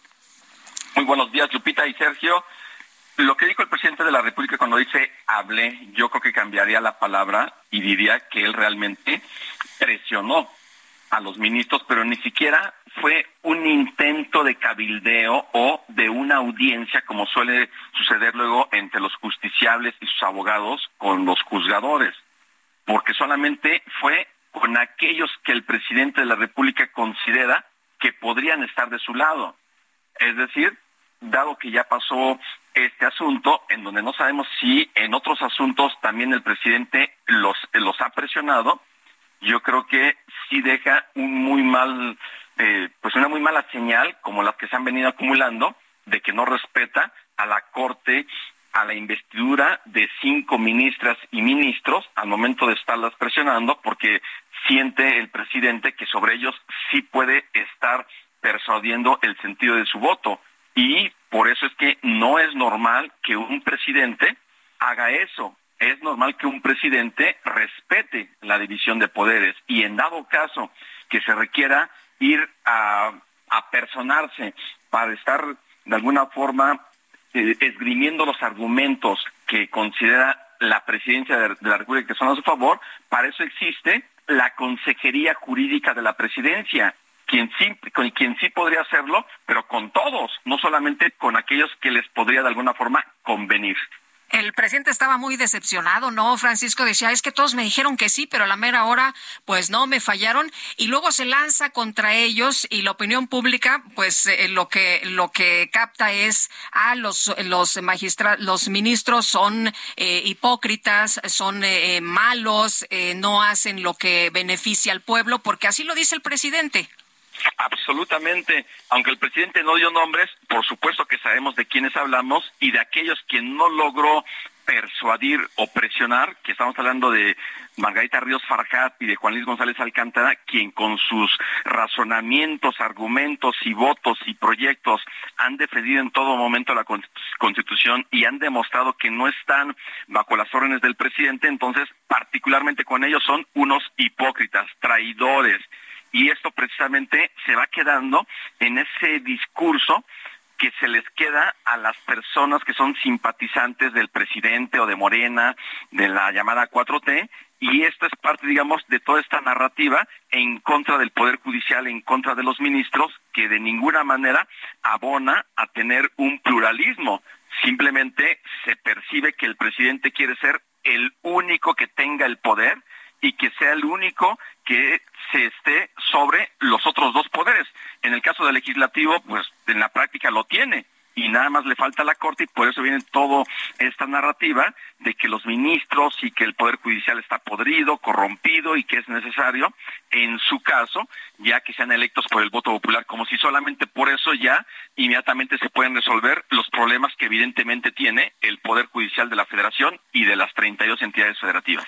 Muy buenos días, Lupita y Sergio. Lo que dijo el presidente de la República cuando dice hable, yo creo que cambiaría la palabra y diría que él realmente presionó a los ministros, pero ni siquiera fue un intento de cabildeo o de una audiencia como suele suceder luego entre los justiciables y sus abogados con los juzgadores, porque solamente fue con aquellos que el presidente de la República considera que podrían estar de su lado. Es decir, dado que ya pasó este asunto, en donde no sabemos si en otros asuntos también el presidente los, los ha presionado, yo creo que sí deja un muy mal, eh, pues una muy mala señal, como las que se han venido acumulando, de que no respeta a la Corte, a la investidura de cinco ministras y ministros al momento de estarlas presionando, porque siente el presidente que sobre ellos sí puede estar persuadiendo el sentido de su voto. Y por eso es que no es normal que un presidente haga eso es normal que un presidente respete la división de poderes y en dado caso que se requiera ir a, personarse para estar de alguna forma eh, esgrimiendo los argumentos que considera la presidencia de, la República que son a su favor, para eso existe la Consejería Jurídica de la Presidencia, quien con quien sí podría hacerlo, pero con todos, no solamente con aquellos que les podría de alguna forma convenir el presidente estaba muy decepcionado, ¿no? Francisco decía, es que todos me dijeron que sí, pero a la mera hora, pues no, me fallaron. Y luego se lanza contra ellos y la opinión pública, pues eh, lo que lo que capta es, a ah, los, los magistrados, los ministros son eh, hipócritas, son eh, malos, no hacen lo que beneficia al pueblo, porque así lo dice el presidente. Absolutamente. Aunque el presidente no dio nombres, por supuesto que sabemos de quiénes hablamos y de aquellos que no logró persuadir o presionar, que estamos hablando de Margarita Ríos Farjat y de Juan Luis González Alcántara, quien con sus razonamientos, argumentos y votos y proyectos han defendido en todo momento la Constitución y han demostrado que no están bajo las órdenes del presidente, entonces particularmente con ellos son unos hipócritas, traidores, y esto precisamente se va quedando en ese discurso que se les queda a las personas que son simpatizantes del presidente o de Morena, de la llamada 4T, y esto es parte, digamos, de toda esta narrativa en contra del Poder Judicial, en contra de los ministros, que de ninguna manera abona a tener un pluralismo. Simplemente se percibe que el presidente quiere ser el único que tenga el poder y que sea el único que se esté sobre los otros dos poderes. En el caso del legislativo, pues en la práctica lo tiene y nada más le falta la Corte y por eso viene toda esta narrativa de que los ministros y que el Poder Judicial está podrido, corrompido y que es necesario, en su caso, ya que sean electos por el voto popular, como si solamente por eso ya inmediatamente se pueden resolver los problemas que evidentemente tiene el Poder Judicial de la Federación y de las 32 entidades federativas.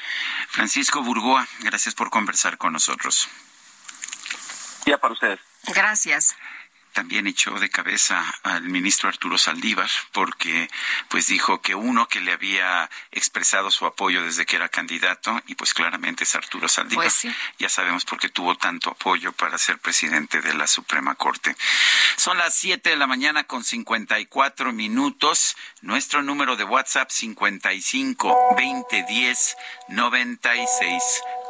Francisco Burgoa, gracias por conversar con nosotros. Ya para ustedes. Gracias. También echó de cabeza al ministro Arturo Saldívar porque pues dijo que uno que le había expresado su apoyo desde que era candidato y pues claramente es Arturo Saldívar. Pues sí. Ya sabemos por qué tuvo tanto apoyo para ser presidente de la Suprema Corte. Son las 7 de la mañana con 54 minutos. Nuestro número de WhatsApp 55 2010 96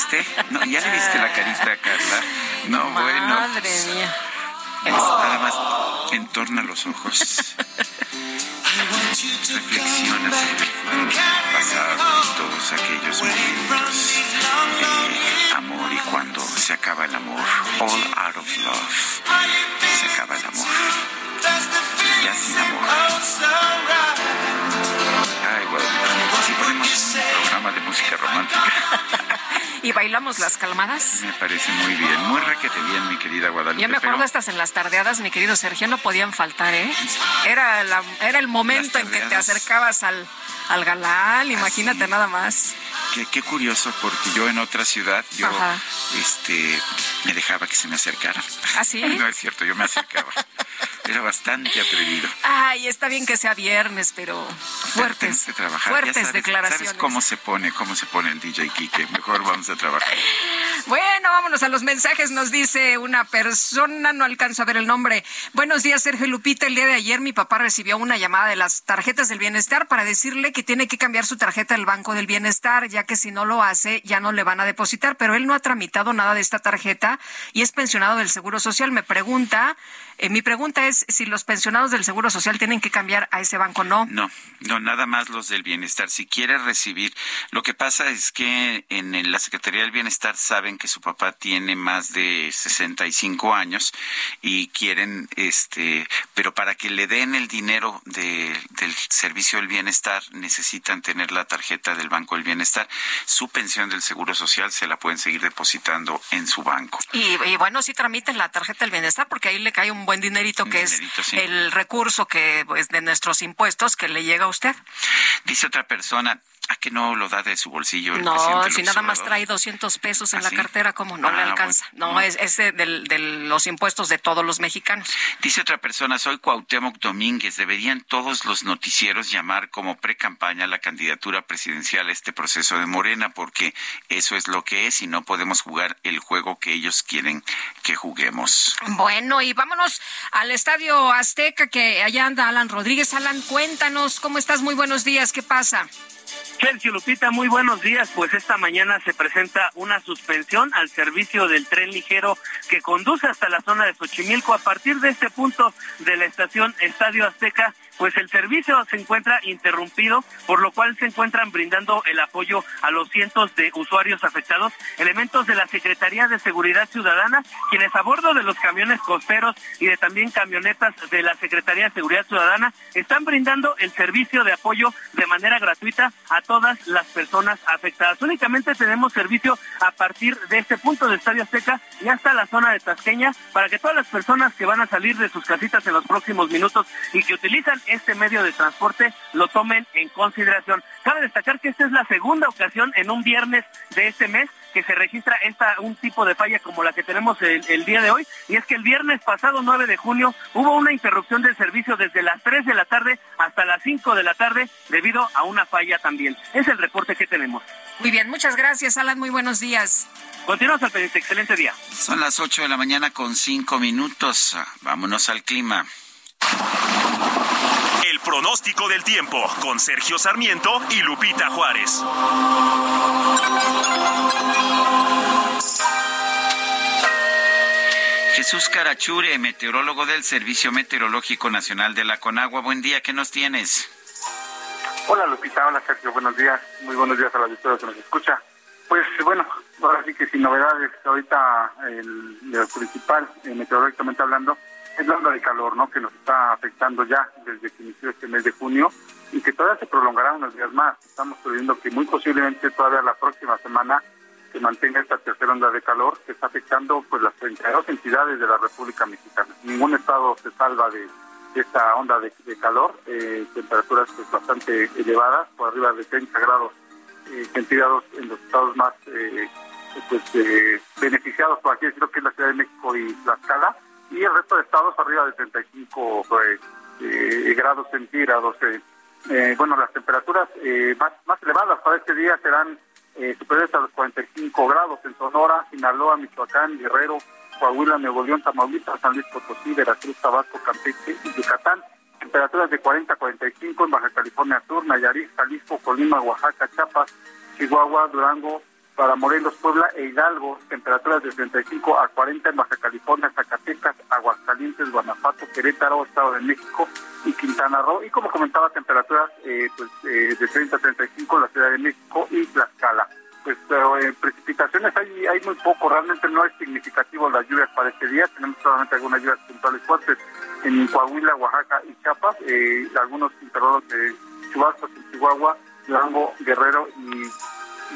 viste? No, ¿Ya le viste la carita a Carla? No, bueno. Madre mía. Nada más entorna los ojos. Reflexiona sobre el pasado y todos aquellos momentos de amor y cuando se acaba el amor. All out of love. Se acaba el amor. Ya sin amor. Ay, bueno. Si ponemos un programa de música romántica. ¿Y bailamos las calmadas? Me parece muy bien, muy requete bien, mi querida Guadalupe. Yo me acuerdo pero estas en las tardeadas, mi querido Sergio, no podían faltar, ¿eh? Era, la- era el momento en que te acercabas al, al galán, imagínate nada más. Qué, qué curioso, porque yo en otra ciudad, yo Ajá. este, me dejaba que se me acercaran. ¿Ah, sí? No es cierto, yo me acercaba. Era bastante atrevido. Ay, está bien que sea viernes, pero fuertes. Ya fuertes sabes- declaraciones. ¿Sabes cómo se pone, cómo se pone el DJ Kike? Mejor vamos Bueno, vámonos a los mensajes. Nos dice una persona, no alcanzo a ver el nombre. Buenos días, Sergio Lupita. El día de ayer mi papá recibió una llamada de las tarjetas del bienestar para decirle que tiene que cambiar su tarjeta del Banco del Bienestar, ya que si no lo hace ya no le van a depositar. Pero él no ha tramitado nada de esta tarjeta y es pensionado del Seguro Social. Me pregunta, eh, mi pregunta es si los pensionados del Seguro Social tienen que cambiar a ese banco. No. No, no, nada más los del bienestar. Si quiere recibir, lo que pasa es que en la Secretaría del Bienestar saben que su papá tiene más de 65 años y quieren, este, pero para que le den el dinero de- del servicio del bienestar necesitan tener la tarjeta del Banco del Bienestar. Su pensión del Seguro Social se la pueden seguir depositando en su banco. Y, y bueno, sí tramiten la tarjeta del bienestar porque ahí le cae un buen dinerito que dinerito, es sí. el recurso que pues de nuestros impuestos que le llega a usted. Dice otra persona, ¿A que no lo da de su bolsillo el No, presidente si nada más trae 200 pesos en ¿Ah, la sí? cartera, ¿cómo no le Ah, alcanza? bueno. No, es, es de los impuestos de todos los mexicanos. Dice otra persona, soy Cuauhtémoc Domínguez. Deberían todos los noticieros llamar como pre-campaña la candidatura presidencial a este proceso de Morena, porque eso es lo que es y no podemos jugar el juego que ellos quieren que juguemos. Bueno, y vámonos al Estadio Azteca, que allá anda Alan Rodríguez. Alan, cuéntanos, ¿cómo estás? Muy buenos días, ¿qué pasa? Sergio Lupita, muy buenos días. Pues esta mañana se presenta una suspensión al servicio del tren ligero que conduce hasta la zona de Xochimilco. A partir de este punto de la estación Estadio Azteca, pues el servicio se encuentra interrumpido, por lo cual se encuentran brindando el apoyo a los cientos de usuarios afectados, elementos de la Secretaría de Seguridad Ciudadana, quienes a bordo de los camiones costeros y de también camionetas de la Secretaría de Seguridad Ciudadana están brindando el servicio de apoyo de manera gratuita a todas las personas afectadas. Únicamente tenemos servicio a partir de este punto de Estadio Azteca y hasta la zona de Tasqueña para que todas las personas que van a salir de sus casitas en los próximos minutos y que utilizan este medio de transporte lo tomen en consideración. Cabe destacar que esta es la segunda ocasión en un viernes de este mes que se registra esta un tipo de falla como la que tenemos el, el día de hoy y es que el viernes pasado 9 de junio hubo una interrupción del servicio desde las 3 de la tarde hasta las 5 de la tarde debido a una falla también. Es el reporte que tenemos. Muy bien, muchas gracias, Alan, muy buenos días. Continuamos al pendiente, excelente día. Son las 8 de la mañana con 5 minutos. Vámonos al clima. El pronóstico del tiempo con Sergio Sarmiento y Lupita Juárez. Jesús Carachure, meteorólogo del Servicio Meteorológico Nacional de la Conagua. Buen día, ¿qué nos tienes? Hola Lupita, hola Sergio, buenos días, muy buenos días a la auditorio que nos escucha. Pues bueno, ahora sí que sin novedades, ahorita el, lo principal, eh, meteorológicamente hablando, es la onda de calor, ¿no? Que nos está afectando ya desde que inició este mes de junio y que todavía se prolongará unos días más. Estamos previendo que muy posiblemente todavía la próxima semana se mantenga esta tercera onda de calor que está afectando pues las 32 entidades de la República Mexicana. Ningún estado se salva de, esta onda de, calor, eh, temperaturas pues, bastante elevadas, por arriba de 30 grados eh, centígrados en los estados más eh, pues, eh, beneficiados, por así decirlo, que es la Ciudad de México y Tlaxcala, y el resto de estados arriba de 35 pues, eh, grados centígrados. eh. Eh, bueno, las temperaturas eh, más, más elevadas para este día serán eh, superiores a los 45 grados en Sonora, Sinaloa, Michoacán, Guerrero, Coahuila, Nuevo León, Tamaulipas, San Luis Potosí, Veracruz, Tabasco, Campeche y Yucatán. Temperaturas de 40 a 45 en Baja California Sur, Nayarit, Jalisco, Colima, Oaxaca, Chiapas, Chihuahua, Durango, para Morelos, Puebla e Hidalgo, temperaturas de 35 a 40 en Baja California, Zacatecas, Aguascalientes, Guanajuato, Querétaro, Estado de México y Quintana Roo. Y como comentaba, temperaturas eh, pues, eh, de 30 a 35 en la Ciudad de México y Tlaxcala. Pues pero en precipitaciones hay, hay muy poco, realmente no es significativo las lluvias para este día, tenemos solamente algunas lluvias puntuales fuertes en Coahuila, Oaxaca y Chiapas, eh, algunos intervalos de chubascos en Chihuahua, Durango, Guerrero y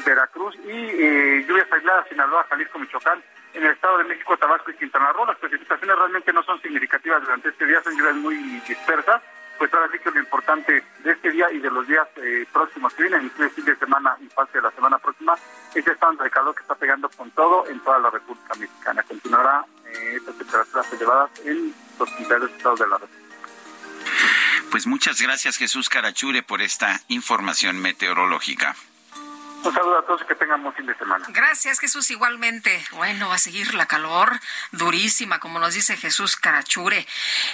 Veracruz y eh, lluvias aisladas Sinaloa, Jalisco, Michoacán, en el Estado de México, Tabasco y Quintana Roo. Las precipitaciones realmente no son significativas durante este día, son lluvias muy dispersas. Pues ahora sí que lo importante de este día y de los días eh, próximos que vienen, incluye fin de semana y parte de la semana próxima, es esta onda de calor que está pegando con todo en toda la República Mexicana. Continuará eh, estas temperaturas elevadas en los principales estados de la República. Pues muchas gracias Jesús Carachure por esta información meteorológica. Un saludo a todos y que tengan buen fin de semana. Gracias, Jesús, igualmente. Bueno, va a seguir la calor durísima, como nos dice Jesús Carachure.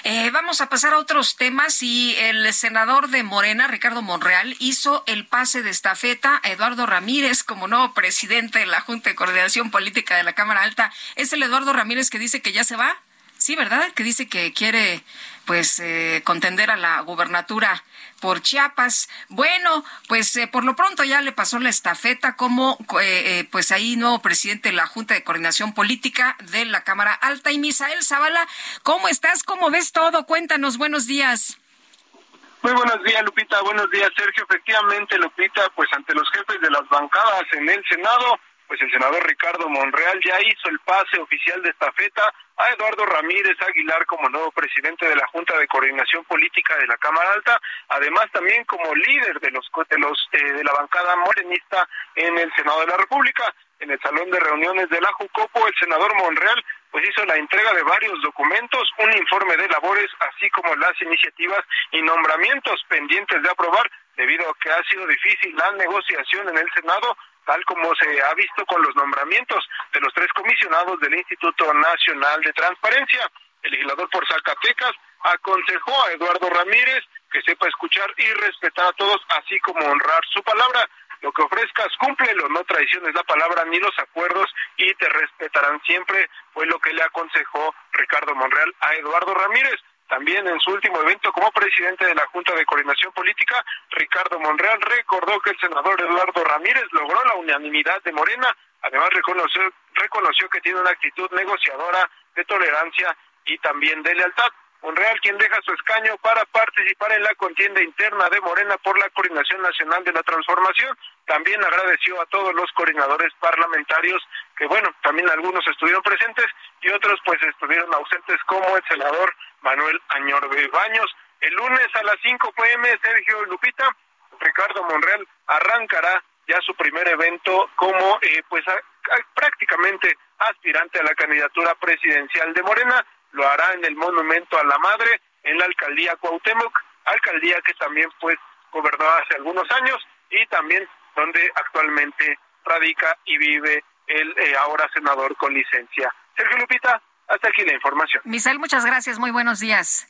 Eh, vamos a pasar a otros temas y el senador de Morena, Ricardo Monreal, hizo el pase de estafeta a Eduardo Ramírez como nuevo presidente de la Junta de Coordinación Política de la Cámara Alta. ¿Es el Eduardo Ramírez que dice que ya se va? Sí, ¿verdad? Que dice que quiere pues eh, contender a la gubernatura por Chiapas. Bueno, pues eh, por lo pronto ya le pasó la estafeta como eh, eh, pues ahí nuevo presidente de la Junta de Coordinación Política de la Cámara Alta. Y Misael Zavala, ¿cómo estás? ¿Cómo ves todo? Cuéntanos, buenos días. Muy buenos días, Lupita. Buenos días, Sergio. Efectivamente, Lupita, pues ante los jefes de las bancadas en el Senado, pues el senador Ricardo Monreal ya hizo el pase oficial de estafeta a Eduardo Ramírez Aguilar como nuevo presidente de la Junta de Coordinación Política de la Cámara Alta, además también como líder de los de los eh, de la bancada morenista en el Senado de la República. En el salón de reuniones de la Jucopo, el senador Monreal pues hizo la entrega de varios documentos, un informe de labores, así como las iniciativas y nombramientos pendientes de aprobar, debido a que ha sido difícil la negociación en el Senado tal como se ha visto con los nombramientos de los tres comisionados del Instituto Nacional de Transparencia. El legislador por Zacatecas aconsejó a Eduardo Ramírez que sepa escuchar y respetar a todos, así como honrar su palabra. Lo que ofrezcas, cúmplelo, no traiciones la palabra ni los acuerdos y te respetarán siempre, fue lo que le aconsejó Ricardo Monreal a Eduardo Ramírez. También en su último evento como presidente de la Junta de Coordinación Política, Ricardo Monreal recordó que el senador Eduardo Ramírez logró la unanimidad de Morena. Además, reconoció, reconoció que tiene una actitud negociadora de tolerancia y también de lealtad. Monreal, quien deja su escaño para participar en la contienda interna de Morena por la Coordinación Nacional de la Transformación, también agradeció a todos los coordinadores parlamentarios, que bueno, también algunos estuvieron presentes y otros pues estuvieron ausentes como el senador Manuel Añorbe Baños. El lunes a las 5 pm, Sergio Lupita, Ricardo Monreal arrancará ya su primer evento como eh, pues prácticamente aspirante a la candidatura presidencial de Morena. Lo hará en el Monumento a la Madre, en la alcaldía Cuauhtémoc, alcaldía que también pues gobernó hace algunos años y también donde actualmente radica y vive el eh, ahora senador con licencia. Sergio Lupita, hasta aquí la información. Misael, muchas gracias. Muy buenos días.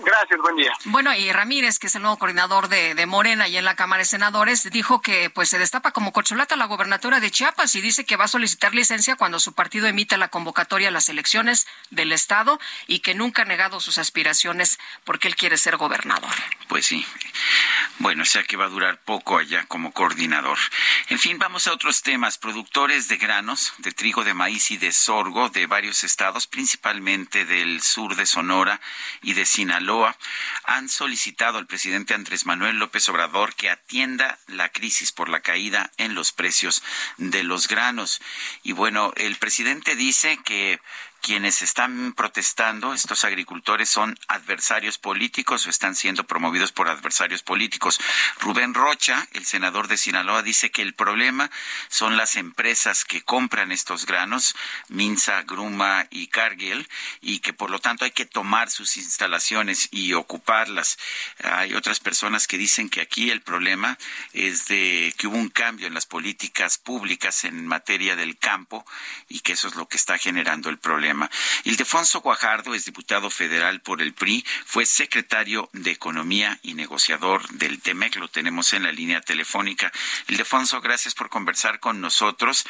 Gracias, buen día. Bueno, y Ramírez, que es el nuevo coordinador de, de, Morena y en la Cámara de Senadores, dijo que pues se destapa como corcholata la gobernatura de Chiapas y dice que va a solicitar licencia cuando su partido emita la convocatoria a las elecciones del Estado y que nunca ha negado sus aspiraciones porque él quiere ser gobernador. Pues sí. Bueno, o sea que va a durar poco allá como coordinador. En fin, vamos a otros temas. Productores de granos, de trigo, de maíz y de sorgo de varios estados, principalmente del sur de Sonora y de Sinaloa, han solicitado al presidente Andrés Manuel López Obrador que atienda la crisis por la caída en los precios de los granos. Y bueno, el presidente dice que quienes están protestando, estos agricultores, son adversarios políticos o están siendo promovidos por adversarios políticos. Rubén Rocha, el senador de Sinaloa, dice que el problema son las empresas que compran estos granos, Minza, Gruma y Cargill, y que por lo tanto hay que tomar sus instalaciones y ocuparlas. Hay otras personas que dicen que aquí el problema es de que hubo un cambio en las políticas públicas en materia del campo y que eso es lo que está generando el problema. Ildefonso Guajardo es diputado federal por el PRI, fue secretario de Economía y negociador del TEMEC, lo tenemos en la línea telefónica. Ildefonso, gracias por conversar con nosotros.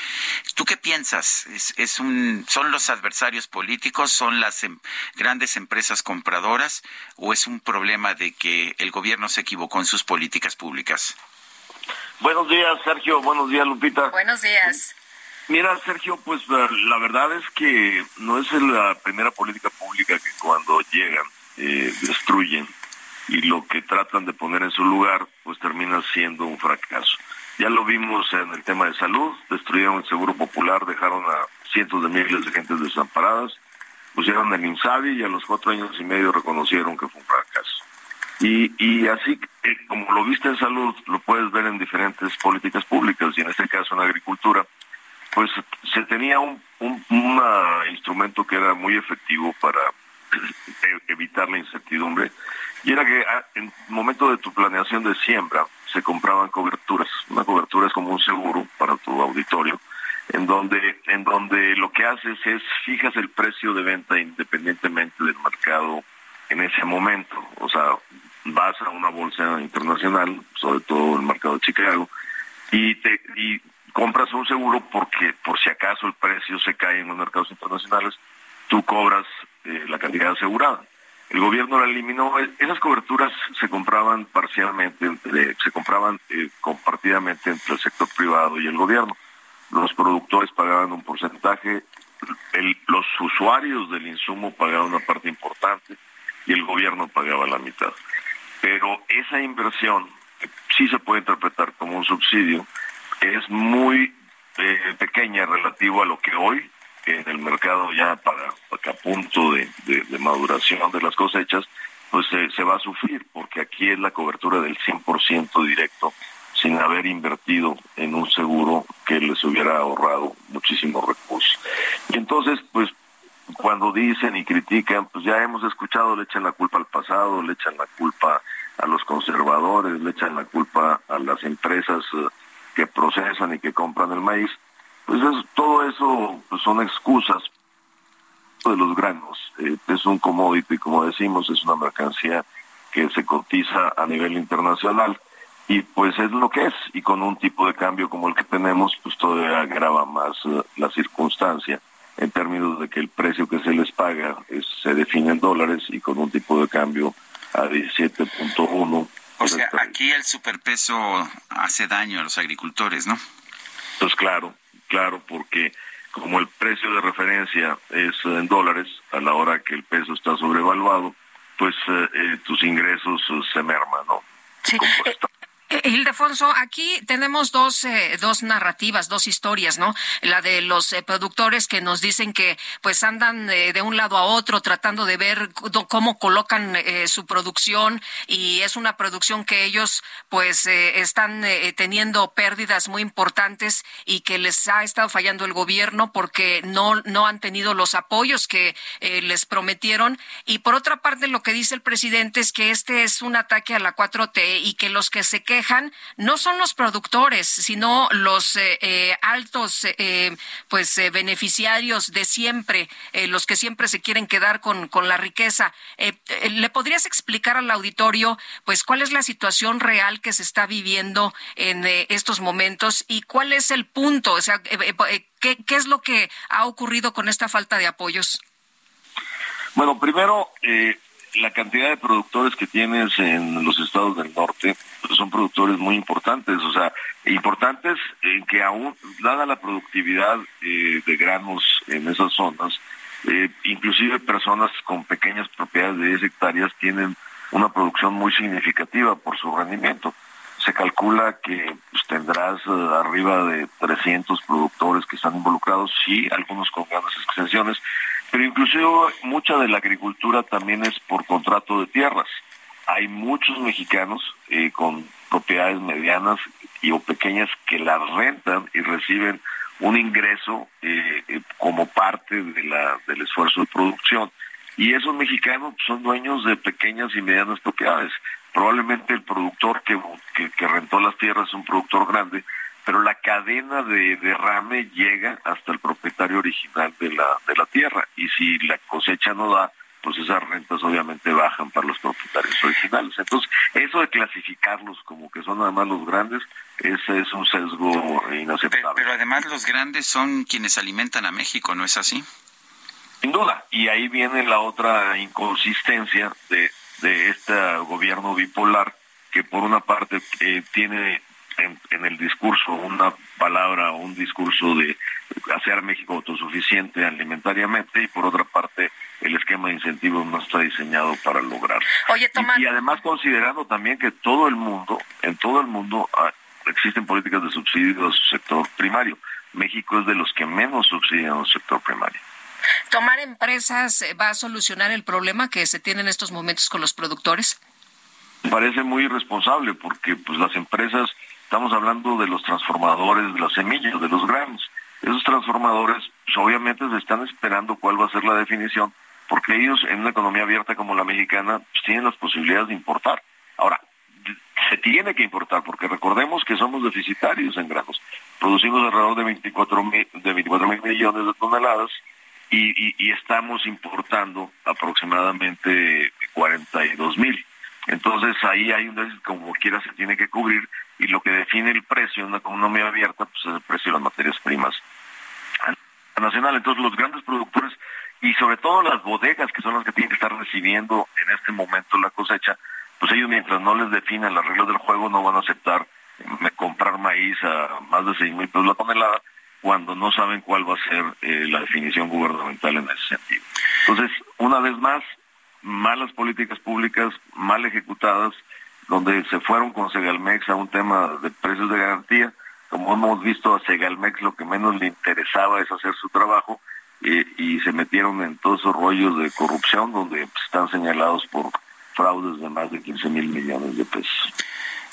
¿Tú qué piensas? ¿Es, un, ¿Son los adversarios políticos, son las em, grandes empresas compradoras o es un problema de que el gobierno se equivocó en sus políticas públicas? Buenos días, Sergio. Buenos días, Lupita. Buenos días. Mira, Sergio, pues eh, la verdad es que no es la primera política pública que cuando llegan eh, destruyen y lo que tratan de poner en su lugar pues termina siendo un fracaso. Ya lo vimos en el tema de salud, destruyeron el Seguro Popular, dejaron a cientos de miles de gentes desamparadas, pusieron el INSABI y a los cuatro años y medio reconocieron que fue un fracaso. Y, y así eh, como lo viste en salud, lo puedes ver en diferentes políticas públicas y en este caso en agricultura pues se tenía un, un, instrumento que era muy efectivo para e, evitar la incertidumbre y era que ah, en momento de tu planeación de siembra se compraban coberturas. Una cobertura es como un seguro para tu auditorio, en donde, en donde lo que haces es fijas el precio de venta independientemente del mercado en ese momento. O sea, vas a una bolsa internacional, sobre todo el mercado de Chicago, y te y compras un seguro porque por si acaso el precio se cae en los mercados internacionales, tú cobras eh, la cantidad asegurada. El gobierno la eliminó. E, esas coberturas se compraban parcialmente, se compraban eh, compartidamente entre el sector privado y el gobierno. Los productores pagaban un porcentaje, los usuarios del insumo pagaban una parte importante y el gobierno pagaba la mitad. Pero esa inversión sí se puede interpretar como un subsidio, es muy eh, pequeña relativo a lo que hoy en el mercado ya para, para a punto de, maduración de las cosechas, pues se va a sufrir, porque aquí es la cobertura del 100% directo sin haber invertido en un seguro que les hubiera ahorrado muchísimos recursos. Y entonces, pues cuando dicen y critican, pues ya hemos escuchado, le echan la culpa al pasado, le echan la culpa a los conservadores, le echan la culpa a las empresas eh, que procesan y que compran el maíz. Pues todo eso pues son excusas de los granos. Eh, es un commodity, como decimos, es una mercancía que se cotiza a nivel internacional y pues es lo que es y con un tipo de cambio como el que tenemos pues todavía agrava más eh, la circunstancia en términos de que el precio que se les paga se define en dólares y con un tipo de cambio a 17.1 o sea, aquí el superpeso hace daño a los agricultores, ¿no? Pues claro, claro, porque como el precio de referencia es en dólares, a la hora que el peso está sobrevaluado, pues eh, eh, tus ingresos se merman, ¿no? Sí. Eh, Ildefonso, aquí tenemos dos, eh, dos narrativas, dos historias, ¿no? La de los eh, productores que nos dicen que pues andan de un lado a otro tratando de ver cómo colocan su producción y es una producción que ellos pues están teniendo pérdidas muy importantes y que les ha estado fallando el gobierno porque no, no han tenido los apoyos que les prometieron. Y por otra parte, lo que dice el presidente es que este es un ataque a la 4T y que los que se no son los productores, sino los eh, eh, altos eh, pues beneficiarios de siempre, los que siempre se quieren quedar con, con la riqueza. ¿Le podrías explicar al auditorio pues cuál es la situación real que se está viviendo en estos momentos y cuál es el punto? O sea, ¿qué, ¿qué es lo que ha ocurrido con esta falta de apoyos? Bueno, primero, eh, la cantidad de productores que tienes en los estados del norte pues, son productores muy importantes, o sea, importantes en que aún, dada la productividad eh, de granos en esas zonas, eh, inclusive personas con pequeñas propiedades de 10 hectáreas tienen una producción muy significativa por su rendimiento. Se calcula que pues, tendrás eh, arriba de 300 productores que están involucrados, sí, algunos con grandes extensiones, pero inclusive mucha de la agricultura también es por contrato de tierras. Hay muchos mexicanos eh, con propiedades medianas y o pequeñas que las rentan y reciben un ingreso eh, eh, como parte de la, del esfuerzo de producción. Y esos mexicanos son dueños de pequeñas y medianas propiedades. Probablemente el productor que, que, que rentó las tierras es un productor grande, pero la cadena de derrame llega hasta el propietario original de la, de la tierra y si la cosecha no da, pues esas rentas obviamente bajan para los propietarios originales. Entonces, eso de clasificarlos como que son nada más los grandes, ese es un sesgo inaceptable. Pero, además los grandes son quienes alimentan a México, ¿no es así? Sin duda, y ahí viene la otra inconsistencia de, de este gobierno bipolar, que por una parte eh, tiene en, el discurso una palabra o un discurso de hacer México autosuficiente alimentariamente y por otra parte el esquema de incentivos no está diseñado para lograr. y, además considerando también que todo el mundo, en todo el mundo ah, existen políticas de subsidio a su sector primario. México es de los que menos subsidian al sector primario. ¿Tomar empresas eh, va a solucionar el problema que se tiene en estos momentos con los productores? Me parece muy irresponsable porque pues las empresas Estamos hablando de los transformadores, de las semillas, de los granos. Esos transformadores, pues, obviamente, se están esperando cuál va a ser la definición, porque ellos, en una economía abierta como la mexicana, pues, tienen las posibilidades de importar. Ahora, se tiene que importar, porque recordemos que somos deficitarios en granos. Producimos alrededor de 24 mil, de 24 mil millones de toneladas y, y, estamos importando aproximadamente 42 mil. Entonces ahí hay un déficit como quiera se tiene que cubrir y lo que define el precio en una economía abierta pues es el precio de las materias primas nacional. Entonces los grandes productores y sobre todo las bodegas que son las que tienen que estar recibiendo en este momento la cosecha, pues ellos mientras no les definan las reglas del juego no van a aceptar comprar maíz a más de seis mil pesos la tonelada cuando no saben cuál va a ser eh, la definición gubernamental en ese sentido. Entonces, una vez más, malas políticas públicas mal ejecutadas donde se fueron con Segalmex a un tema de precios de garantía como hemos visto a Segalmex lo que menos le interesaba es hacer su trabajo y se metieron en todos esos rollos de corrupción donde pues, están señalados por fraudes de más de 15 mil millones de pesos.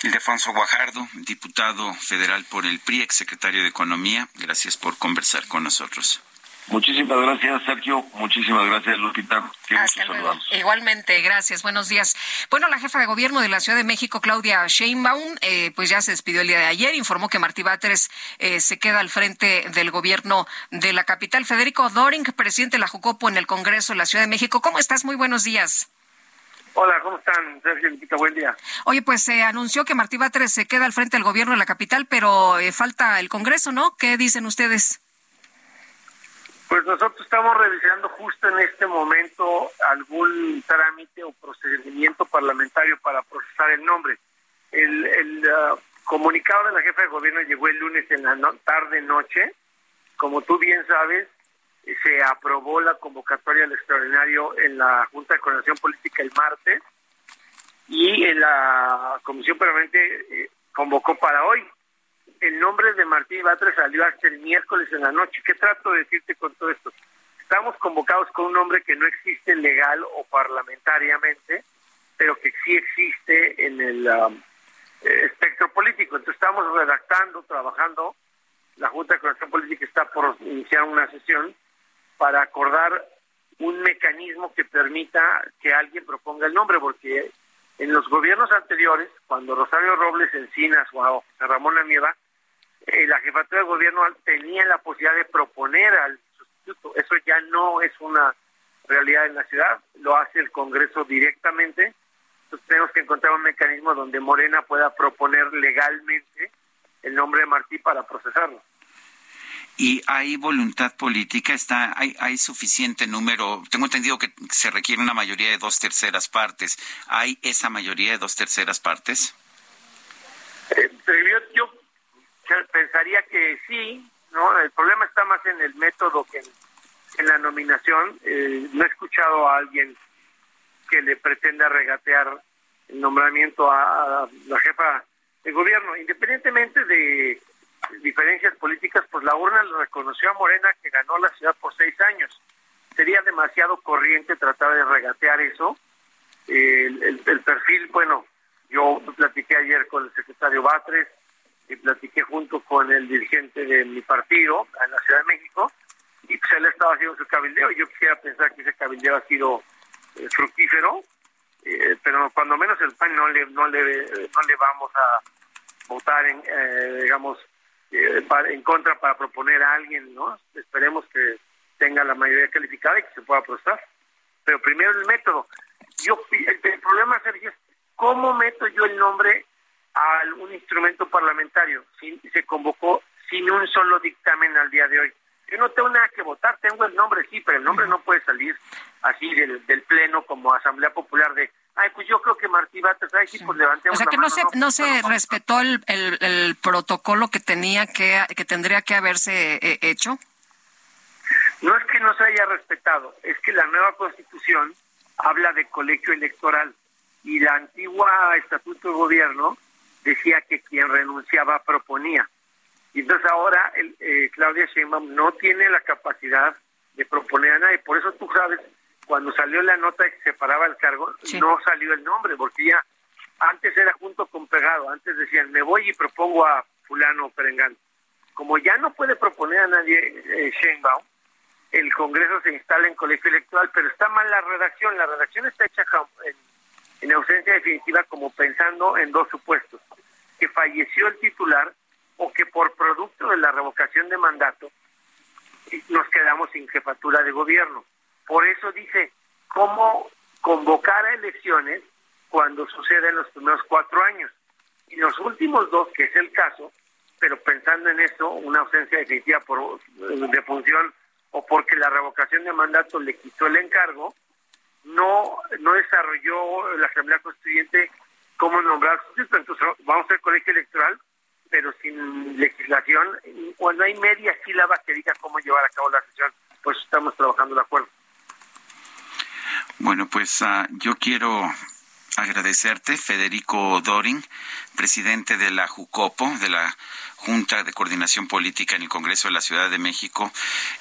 Ildefonso Guajardo, diputado federal por el PRI, ex secretario de Economía, gracias por conversar con nosotros. Muchísimas gracias, Sergio. Muchísimas gracias, Lupita. Hasta luego. Igualmente, gracias. Buenos días. Bueno, la jefa de gobierno de la Ciudad de México, Claudia Sheinbaum, eh, pues ya se despidió el día de ayer. Informó que Martí Batres eh, se queda al frente del gobierno de la capital. Federico Doring, presidente de la Jucopo en el Congreso de la Ciudad de México. ¿Cómo estás? Muy buenos días. Hola, ¿cómo están? Sergio Lupita, buen día. Oye, pues se anunció que Martí Batres se queda al frente del gobierno de la capital, pero eh, falta el Congreso, ¿no? ¿Qué dicen ustedes? Pues nosotros estamos revisando justo en este momento algún trámite o procedimiento parlamentario para procesar el nombre. El, uh, comunicado de la jefa de gobierno llegó el lunes en la tarde-noche. Como tú bien sabes, se aprobó la convocatoria del extraordinario en la Junta de Coordinación Política el martes y en la Comisión Permanente eh, convocó para hoy el nombre de Martín Batres salió hasta el miércoles en la noche. ¿Qué trato de decirte con todo esto? Estamos convocados con un nombre que no existe legal o parlamentariamente, pero que sí existe en el um, eh, espectro político. Entonces estamos redactando, trabajando. La Junta de Coordinación Política está por iniciar una sesión para acordar un mecanismo que permita que alguien proponga el nombre, porque en los gobiernos anteriores, cuando Rosario Robles Encinas o Ramón Amieva eh, la jefatura de gobierno tenía la posibilidad de proponer al sustituto. Eso ya no es una realidad en la ciudad, lo hace el Congreso directamente. Entonces tenemos que encontrar un mecanismo donde Morena pueda proponer legalmente el nombre de Martí para procesarlo. Y hay voluntad política, está, hay, hay suficiente número. Tengo entendido que se requiere una mayoría de dos terceras partes. ¿Hay esa mayoría de dos terceras partes? Eh, pensaría que sí, ¿no? El problema está más en el método que en, la nominación. Eh, no he escuchado a alguien que le pretenda regatear el nombramiento a, la jefa de gobierno, independientemente de diferencias políticas, pues la urna le reconoció a Morena que ganó la ciudad por seis años. Sería demasiado corriente tratar de regatear eso. el, el perfil, bueno, yo platiqué ayer con el secretario Batres, y platiqué junto con el dirigente de mi partido en la Ciudad de México y pues él estaba haciendo su cabildeo y yo quisiera pensar que ese cabildeo ha sido eh, fructífero eh, pero cuando menos el PAN no le no le no le vamos a votar en eh, digamos en contra para proponer a alguien no esperemos que tenga la mayoría calificada y que se pueda procesar pero primero el método. Yo el, el problema Sergio es cómo meto yo el nombre a un instrumento parlamentario. se convocó sin un solo dictamen al día de hoy. Yo no tengo nada que votar, tengo el nombre, sí, pero el nombre no puede salir así del, del Pleno como Asamblea Popular de, ay, pues yo creo que Martí va a sí, pues levantemos O sea que no se, no, se respetó el, el, protocolo que tenía que, que tendría que haberse eh, hecho. No es que no se haya respetado, es que la nueva constitución habla de colegio electoral y la antigua estatuto de gobierno decía que quien renunciaba proponía. Y entonces ahora el, eh, Claudia Sheinbaum no tiene la capacidad de proponer a nadie. Por eso tú sabes, cuando salió la nota que separaba el cargo, no salió el nombre, porque ya antes era junto con pegado. Antes decían, me voy y propongo a fulano o perengano. Como ya no puede proponer a nadie eh, Sheinbaum, el Congreso se instala en colegio electoral, pero está mal la redacción. La redacción está hecha en en ausencia definitiva como pensando en dos supuestos, que falleció el titular o que por producto de la revocación de mandato nos quedamos sin jefatura de gobierno. Por eso dice, ¿cómo convocar a elecciones cuando sucede en los primeros cuatro años? Y los últimos dos, que es el caso, pero pensando en eso, una ausencia definitiva por de función o porque la revocación de mandato le quitó el encargo, no, no desarrolló la Asamblea Constituyente cómo nombrar entonces vamos al colegio electoral, pero sin legislación, cuando hay media sílaba que diga cómo llevar a cabo la sesión, pues estamos trabajando de acuerdo. Bueno, pues ah, yo quiero agradecerte, Federico Doring, presidente de la JUCOPO, de la Junta de Coordinación Política en el Congreso de la Ciudad de México,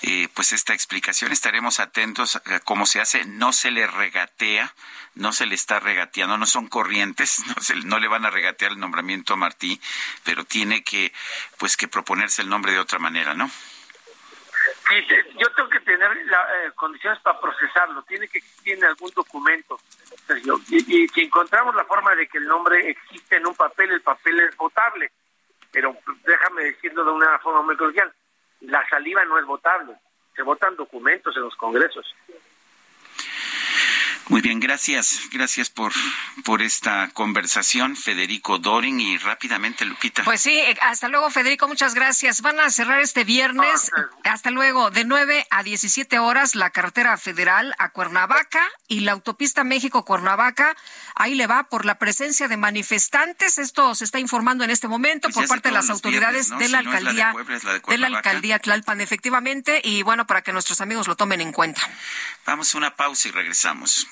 eh, pues esta explicación. Estaremos atentos a cómo se hace. No se le regatea, no se le está regateando, no son corrientes, no, se, no le van a regatear el nombramiento a Martí, pero tiene que, pues, que proponerse el nombre de otra manera, ¿no? Sí, yo tengo que tener las eh, condiciones para procesarlo. Tiene que existir algún documento. Y, y si encontramos la forma de que el nombre existe en un papel, el papel es votable pero déjame decirlo de una forma muy coloquial, la saliva no es votable, se votan documentos en los congresos. Muy bien, gracias. Gracias por, por esta conversación, Federico Doring. Y rápidamente, Lupita. Pues sí, eh, hasta luego, Federico. Muchas gracias. Van a cerrar este viernes. Hasta luego. De 9 a 17 horas, la carretera federal a Cuernavaca y la autopista México-Cuernavaca. Ahí le va por la presencia de manifestantes. Esto se está informando en este momento pues por parte de las autoridades de la alcaldía de, la alcaldía Tlalpan, efectivamente. Y bueno, para que nuestros amigos lo tomen en cuenta. Vamos a una pausa y regresamos.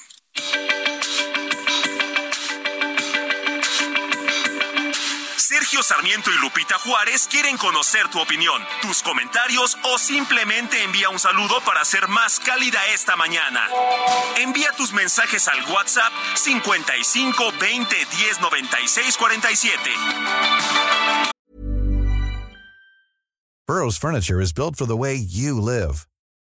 Sergio Sarmiento y Lupita Juárez quieren conocer tu opinión, tus comentarios o simplemente envía un saludo para ser más cálida esta mañana. Envía tus mensajes al WhatsApp 55 20 10 96 47. Burroughs Furniture is built for the way you live.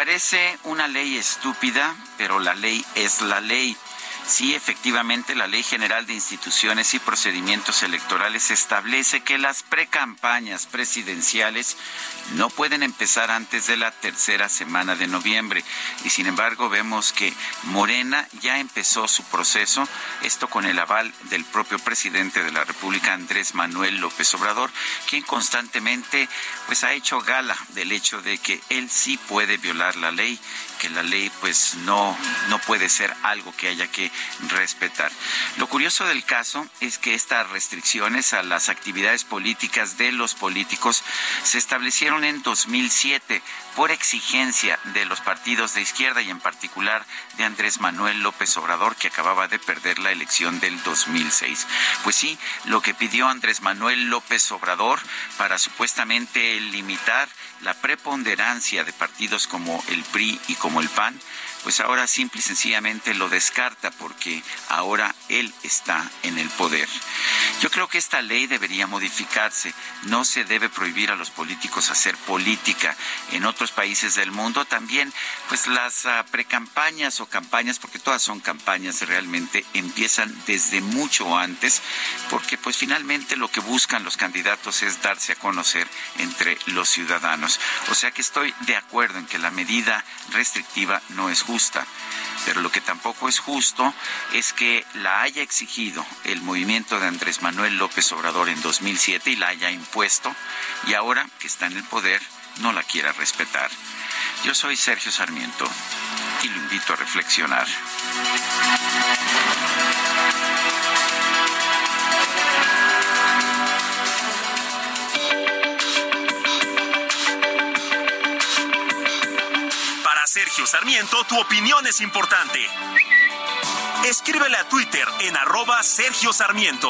Parece una ley estúpida, pero la ley es la ley. Sí, efectivamente, la Ley General de Instituciones y Procedimientos Electorales establece que las precampañas presidenciales no pueden empezar antes de la tercera semana de noviembre. Y sin embargo, vemos que Morena ya empezó su proceso, esto con el aval del propio presidente de la República, Andrés Manuel López Obrador, quien constantemente pues ha hecho gala del hecho de que él sí puede violar la ley que la ley pues no, no puede ser algo que haya que respetar. Lo curioso del caso es que estas restricciones a las actividades políticas de los políticos se establecieron en 2007 por exigencia de los partidos de izquierda y en particular de Andrés Manuel López Obrador que acababa de perder la elección del 2006. Pues sí, lo que pidió Andrés Manuel López Obrador para supuestamente limitar la preponderancia de partidos como el PRI y como el PAN, pues ahora simple y sencillamente lo descarta porque ahora él está en el poder. Yo creo que esta ley debería modificarse. No se debe prohibir a los políticos hacer política. En otros países del mundo también, pues las uh, precampañas o campañas, porque todas son campañas realmente, empiezan desde mucho antes, porque pues finalmente lo que buscan los candidatos es darse a conocer entre los ciudadanos. O sea que estoy de acuerdo en que la medida restrictiva no es justa. Pero lo que tampoco es justo es que la haya exigido el movimiento de Andrés Manuel López Obrador en 2007 y la haya impuesto y ahora que está en el poder no la quiera respetar. Yo soy Sergio Sarmiento y lo invito a reflexionar. Sergio Sarmiento, tu opinión es importante. Escríbele a Twitter en arroba Sergio Sarmiento.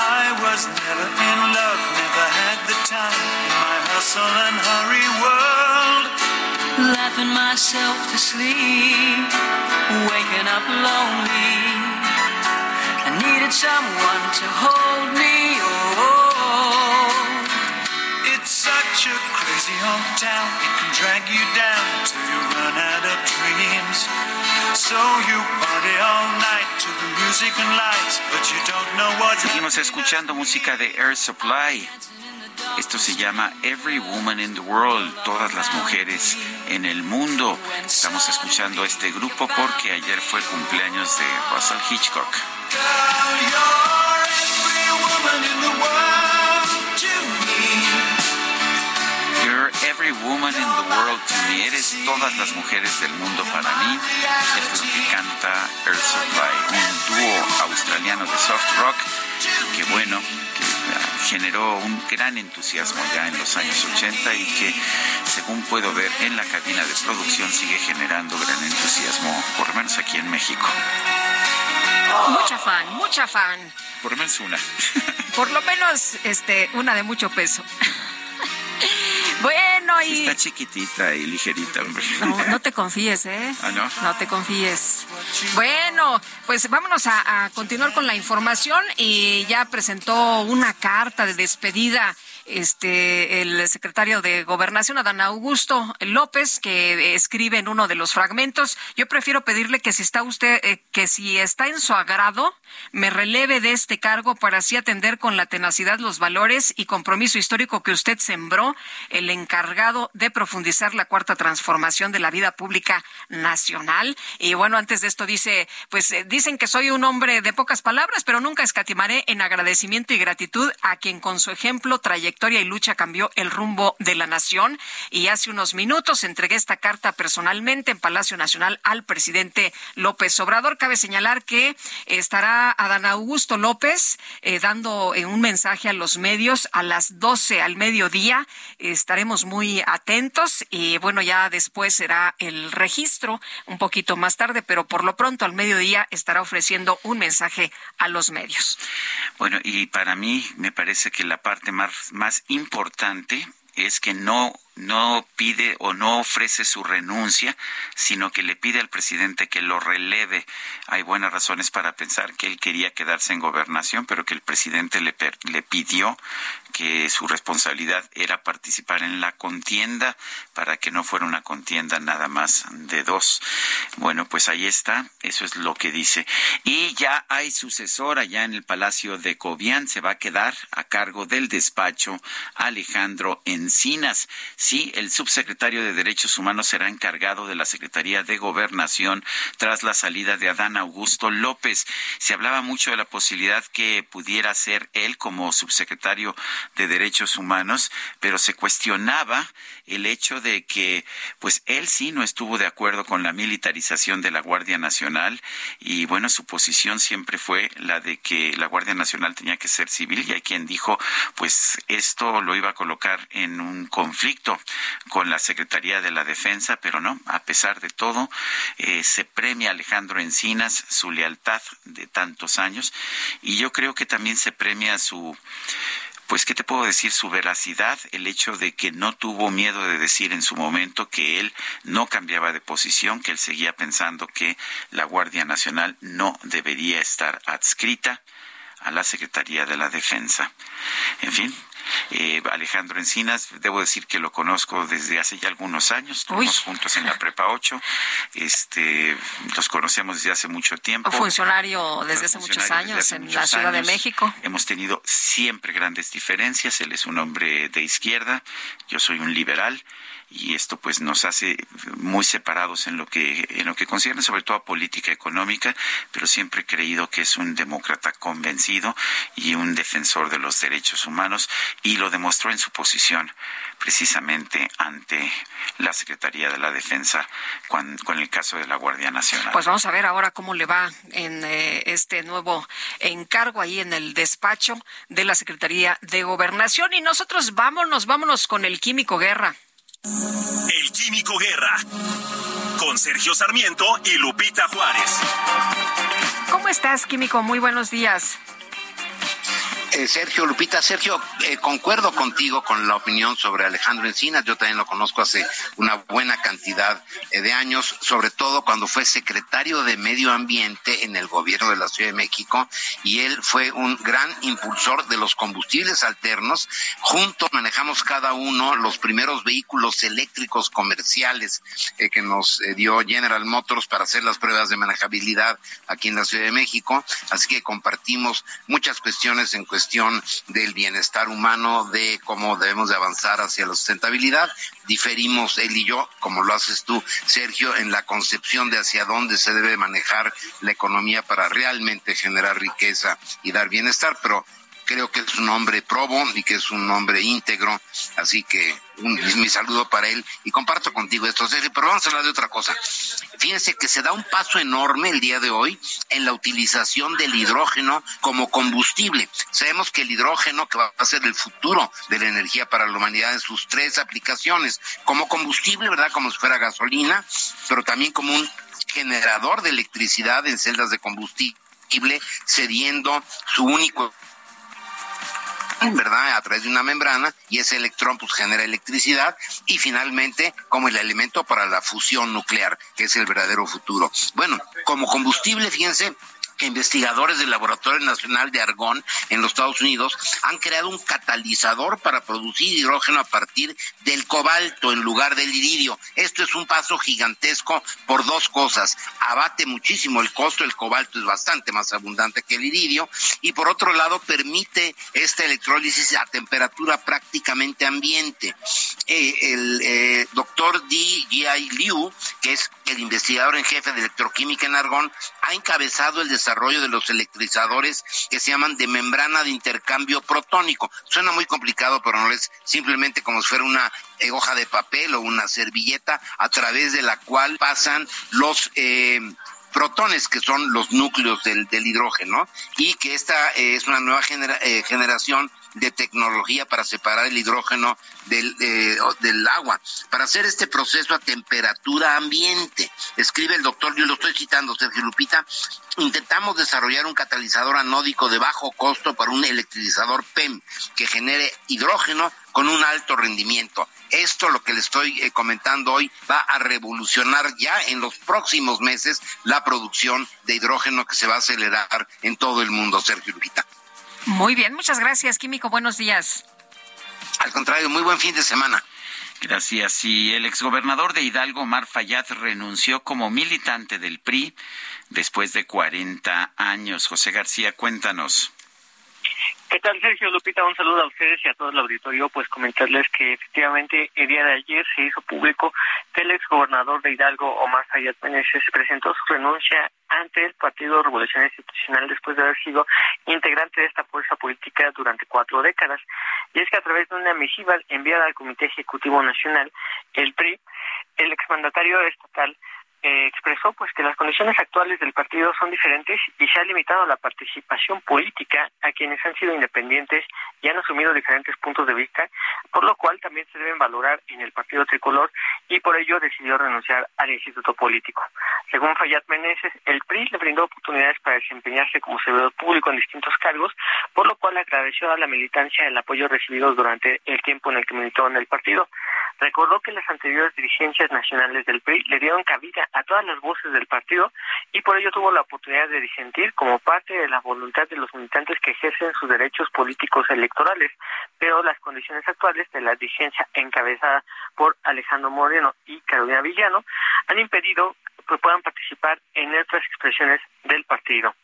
I was never in love, never had the time in my hustle and hurry. Laughing myself to sleep, waking up lonely. I needed someone to hold me. Oh, it's such a crazy old town. It can drag you down till you run out of dreams. So you party all night to the music and lights, but you don't know what. Seguimos escuchando música de Air Supply. Esto se llama Every Woman in the World, todas las mujeres en el mundo. Estamos escuchando este grupo porque ayer fue cumpleaños de Russell Hitchcock. You're every woman in the world to me. Eres todas las mujeres del mundo para mí. Esto es lo que canta Air Supply, un dúo australiano de soft rock que bueno, generó un gran entusiasmo ya en los años 80 y que según puedo ver en la cabina de producción sigue generando gran entusiasmo, por lo menos aquí en México. Mucha fan, mucha fan. Por lo menos una. Por lo menos este, una de mucho peso. Bueno, y... Está chiquitita y ligerita, hombre. No, no te confíes, ¿eh? ¿Ah, no? No te confíes. Bueno, pues vámonos a, a continuar con la información y ya presentó una carta de despedida este el secretario de Gobernación, Adán Augusto López, que escribe en uno de los fragmentos. Yo prefiero pedirle que si está usted, eh, que si está en su agrado, me releve de este cargo para así atender con la tenacidad los valores y compromiso histórico que usted sembró, el encargado de profundizar la cuarta transformación de la vida pública nacional. Y bueno, antes de esto dice, pues eh, dicen que soy un hombre de pocas palabras, pero nunca escatimaré en agradecimiento y gratitud a quien con su ejemplo, trayectoria y lucha cambió el rumbo de la nación. Y hace unos minutos entregué esta carta personalmente en Palacio Nacional al presidente López Obrador. Cabe señalar que estará Adán Augusto López eh, dando eh, un mensaje a los medios a las 12 al mediodía. Estaremos muy atentos y bueno, ya después será el registro un poquito más tarde, pero por lo pronto al mediodía estará ofreciendo un mensaje a los medios. Bueno, y para mí me parece que la parte más importante es que no no pide o no ofrece su renuncia, sino que le pide al presidente que lo releve. Hay buenas razones para pensar que él quería quedarse en gobernación, pero que el presidente le, le pidió que su responsabilidad era participar en la contienda para que no fuera una contienda nada más de dos. Bueno, pues ahí está, eso es lo que dice. Y ya hay sucesor allá en el Palacio de Cobián, se va a quedar a cargo del despacho Alejandro Encinas. Sí, el subsecretario de Derechos Humanos será encargado de la Secretaría de Gobernación tras la salida de Adán Augusto López. Se hablaba mucho de la posibilidad que pudiera ser él como subsecretario de Derechos Humanos, pero se cuestionaba el hecho de que pues él sí no estuvo de acuerdo con la militarización de la Guardia Nacional y bueno, su posición siempre fue la de que la Guardia Nacional tenía que ser civil y hay quien dijo pues esto lo iba a colocar en un conflicto con la Secretaría de la Defensa, pero no, a pesar de todo, eh, se premia a Alejandro Encinas su lealtad de tantos años y yo creo que también se premia su pues, ¿qué te puedo decir? Su veracidad, el hecho de que no tuvo miedo de decir en su momento que él no cambiaba de posición, que él seguía pensando que la Guardia Nacional no debería estar adscrita a la Secretaría de la Defensa. En fin, eh, Alejandro Encinas, debo decir que lo conozco desde hace ya algunos años, estuvimos juntos en la Prepa 8, este, los conocemos desde hace mucho tiempo. Funcionario desde hace muchos años en la Ciudad de México. Hemos tenido siempre grandes diferencias, él es un hombre de izquierda, yo soy un liberal y esto pues nos hace muy separados en lo que en lo que concierne sobre todo a política económica, pero siempre he creído que es un demócrata convencido y un defensor de los derechos humanos y lo demostró en su posición precisamente ante la Secretaría de la Defensa con, con, el caso de la Guardia Nacional. Pues vamos a ver ahora cómo le va en eh, este nuevo encargo ahí en el despacho de la Secretaría de Gobernación y nosotros vámonos, vámonos con el Químico Guerra. El Químico Guerra, con Sergio Sarmiento y Lupita Juárez. ¿Cómo estás, Químico? Muy buenos días. Eh, Sergio Lupita, Sergio, eh, concuerdo contigo con la opinión sobre Alejandro Encinas. Yo también lo conozco hace una buena cantidad eh, de años, sobre todo cuando fue secretario de Medio Ambiente en el gobierno de la Ciudad de México y él fue un gran impulsor de los combustibles alternos. Juntos manejamos cada uno los primeros vehículos eléctricos comerciales que nos dio General Motors para hacer las pruebas de manejabilidad aquí en la Ciudad de México. Así que compartimos muchas cuestiones en cuestión del bienestar humano, de cómo debemos de avanzar hacia la sustentabilidad. Diferimos él y yo, como lo haces tú, Sergio, en la concepción de hacia dónde se debe manejar la economía para realmente generar riqueza y dar bienestar, pero creo que es un hombre probo y que es un hombre íntegro, así que un, mi saludo para él y comparto contigo esto, Sergio, pero vamos a hablar de otra cosa. Fíjense que se da un paso enorme el día de hoy en la utilización del hidrógeno como combustible. Sabemos que el hidrógeno, que va a ser el futuro de la energía para la humanidad en sus tres aplicaciones, como combustible, ¿verdad? Como si fuera gasolina, pero también como un generador de electricidad en celdas de combustible cediendo su único ¿verdad? A través de una membrana y ese electrón pues genera electricidad y finalmente como el elemento para la fusión nuclear, que es el verdadero futuro. Bueno, como combustible, fíjense, investigadores del Laboratorio Nacional de Argón en los Estados Unidos han creado un catalizador para producir hidrógeno a partir del cobalto en lugar del iridio. Esto es un paso gigantesco por dos cosas. Abate muchísimo el costo, el cobalto es bastante más abundante que el iridio y por otro lado permite esta electrólisis a temperatura prácticamente ambiente. Eh, el eh, doctor D. G.I. Liu, que es el investigador en jefe de electroquímica en Argón, ha encabezado el desarrollo desarrollo de los electrizadores que se llaman de membrana de intercambio protónico. Suena muy complicado, pero no es simplemente como si fuera una eh, hoja de papel o una servilleta a través de la cual pasan los eh, protones, que son los núcleos del, hidrógeno, y que esta eh, es una nueva generación de tecnología para separar el hidrógeno del, del agua. Para hacer este proceso a temperatura ambiente, escribe el doctor, yo lo estoy citando, Sergio Lupita, intentamos desarrollar un catalizador anódico de bajo costo para un electrolizador PEM que genere hidrógeno con un alto rendimiento. Esto, lo que le estoy eh, comentando hoy, va a revolucionar ya en los próximos meses la producción de hidrógeno que se va a acelerar en todo el mundo, Sergio Lupita. Muy bien, muchas gracias, Químico. Buenos días. Al contrario, muy buen fin de semana. Gracias. Y el exgobernador de Hidalgo, Mar Fayad, renunció como militante del PRI después de 40 años. José García, cuéntanos. ¿Qué tal, Sergio Lupita? Un saludo a ustedes y a todo el auditorio. Pues comentarles que efectivamente el día de ayer se hizo público que el exgobernador de Hidalgo, Omar Sayat Meneses, presentó su renuncia ante el Partido Revolución Institucional después de haber sido integrante de esta fuerza política durante cuatro décadas. Y es que a través de una misiva enviada al Comité Ejecutivo Nacional, el PRI, el exmandatario estatal eh, expresó pues que las condiciones actuales del partido son diferentes y se ha limitado la participación política a quienes han sido independientes y han asumido diferentes puntos de vista, por lo cual también se deben valorar en el partido tricolor y por ello decidió renunciar al instituto político. Según Fayad Meneses, el PRI le brindó oportunidades para desempeñarse como servidor público en distintos cargos, por lo cual agradeció a la militancia el apoyo recibido durante el tiempo en el que militó en el partido. Recordó que las anteriores dirigencias nacionales del PRI le dieron cabida a todas las voces del partido y por ello tuvo la oportunidad de disentir como parte de la voluntad de los militantes que ejercen sus derechos políticos electorales, pero las condiciones actuales de la dirigencia encabezada por Alejandro Moreno y Carolina Villano han impedido que puedan participar en otras expresiones del partido.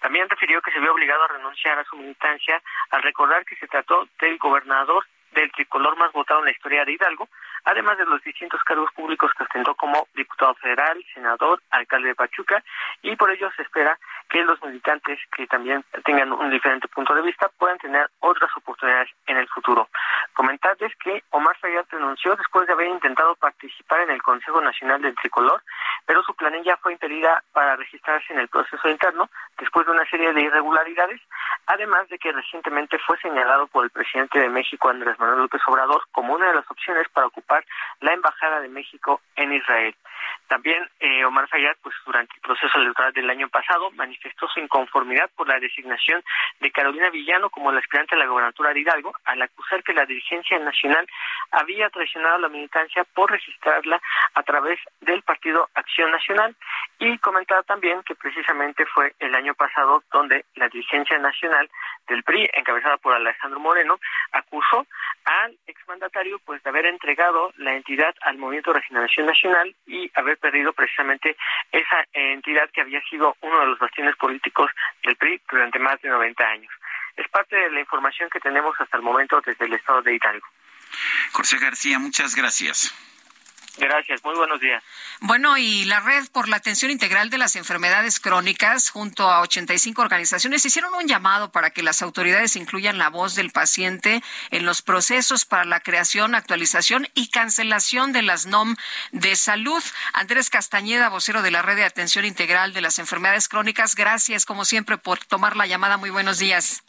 También refirió que se vio obligado a renunciar a su militancia al recordar que se trató del gobernador del tricolor más votado en la historia de Hidalgo, además de los distintos cargos públicos que ostentó como diputado federal, senador, alcalde de Pachuca, y por ello se espera que los militantes que también tengan un diferente punto de vista puedan tener otras oportunidades en el futuro. Comentarles que Omar Fayad renunció después de haber intentado participar en el Consejo Nacional del Tricolor, pero su planilla fue impedida para registrarse en el proceso interno después de una serie de irregularidades, además de que recientemente fue señalado por el presidente de México, Andrés Manuel López Obrador, como una de las opciones para ocupar la Embajada de México en Israel. También eh, Omar Fayad, pues durante el proceso electoral del año pasado, manifestó su inconformidad por la designación de Carolina Villano como la aspirante a la gobernatura de Hidalgo, al acusar que la dirigencia nacional había traicionado a la militancia por registrarla a través del partido Acción Nacional. Y comentaba también que precisamente fue el año pasado donde la dirigencia nacional del PRI, encabezada por Alejandro Moreno, acusó al exmandatario pues de haber entregado la entidad al Movimiento de Regeneración Nacional y haber perdido precisamente esa entidad que había sido uno de los bastiones políticos del PRI durante más de 90 años. Es parte de la información que tenemos hasta el momento desde el estado de Hidalgo. José García, muchas gracias. Gracias, muy buenos días. Bueno, y la Red por la Atención Integral de las Enfermedades Crónicas, junto a 85 organizaciones, hicieron un llamado para que las autoridades incluyan la voz del paciente en los procesos para la creación, actualización y cancelación de las NOM de salud. Andrés Castañeda, vocero de la Red de Atención Integral de las Enfermedades Crónicas, gracias como siempre por tomar la llamada. Muy buenos días.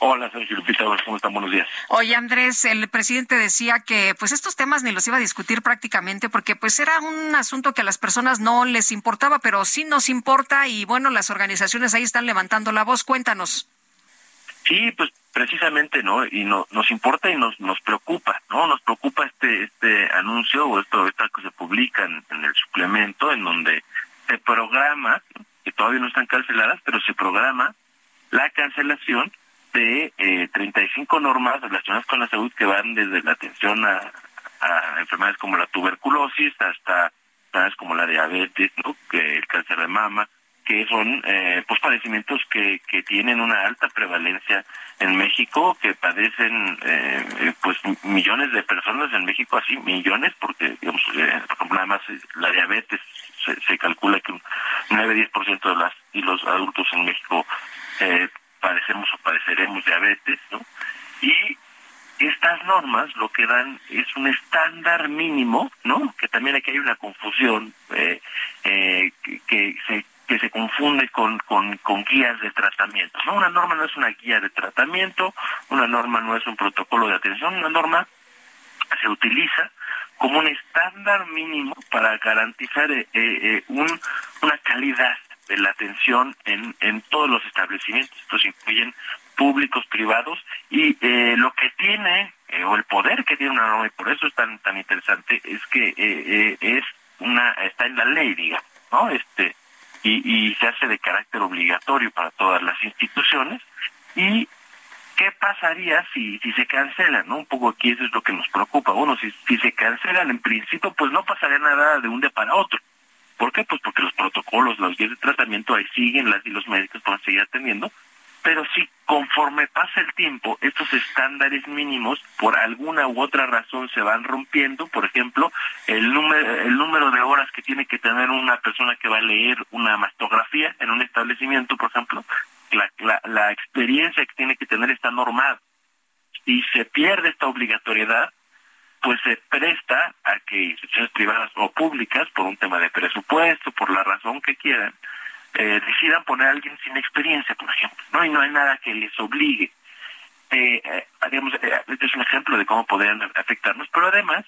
Hola, Sergio Lupita, ¿cómo están? Buenos días. Oye, Andrés, el presidente decía que pues estos temas ni los iba a discutir prácticamente porque pues era un asunto que a las personas no les importaba, pero sí nos importa y bueno, las organizaciones ahí están levantando la voz. Cuéntanos. Sí, pues precisamente, ¿no? Y no, nos importa y nos, nos preocupa, ¿no? Nos preocupa este este anuncio o esto, esta que se publica en, en el suplemento en donde se programa, que todavía no están canceladas, pero se programa la cancelación de eh, 35 normas relacionadas con la salud que van desde la atención a, a enfermedades como la tuberculosis hasta enfermedades como la diabetes, ¿no? que el cáncer de mama, que son eh, pues padecimientos que, que tienen una alta prevalencia en México, que padecen eh, pues millones de personas en México, así millones, porque digamos, eh, por ejemplo, nada más eh, la diabetes se, se calcula que un 9-10% de las y los adultos en México eh, padecemos o padeceremos diabetes, ¿no? Y estas normas lo que dan es un estándar mínimo, ¿no? Que también aquí hay una confusión eh, eh, que, se que se confunde con, con, con guías de tratamiento. ¿no? Una norma no es una guía de tratamiento, una norma no es un protocolo de atención, una norma se utiliza como un estándar mínimo para garantizar eh, eh, un, una calidad de la atención en, en todos los establecimientos. Estos incluyen públicos, privados, y eh, lo que tiene, eh, o el poder que tiene una norma, y por eso es tan, tan interesante, es que eh, eh, es una, está en la ley, digamos, ¿no? Este, y, y se hace de carácter obligatorio para todas las instituciones, y ¿qué pasaría si, si se cancelan? ¿no? Un poco aquí eso es lo que nos preocupa. Bueno, si, si se cancelan en principio, pues no pasaría nada de un día para otro. ¿Por qué? Pues porque los protocolos, los guías de tratamiento ahí siguen, las y los médicos pueden seguir atendiendo, pero si conforme pasa el tiempo, estos estándares mínimos por alguna u otra razón se van rompiendo, por ejemplo, el número, el número de horas que tiene que tener una persona que va a leer una mastografía en un establecimiento, por ejemplo, la, la, experiencia que tiene que tener está normada y se pierde esta obligatoriedad, pues se presta a que instituciones privadas o públicas, por un tema de presupuesto, por la razón que quieran, eh, decidan poner a alguien sin experiencia, por ejemplo, ¿no? Y no hay nada que les obligue. Eh, eh, digamos, eh, este es un ejemplo de cómo podrían afectarnos, pero además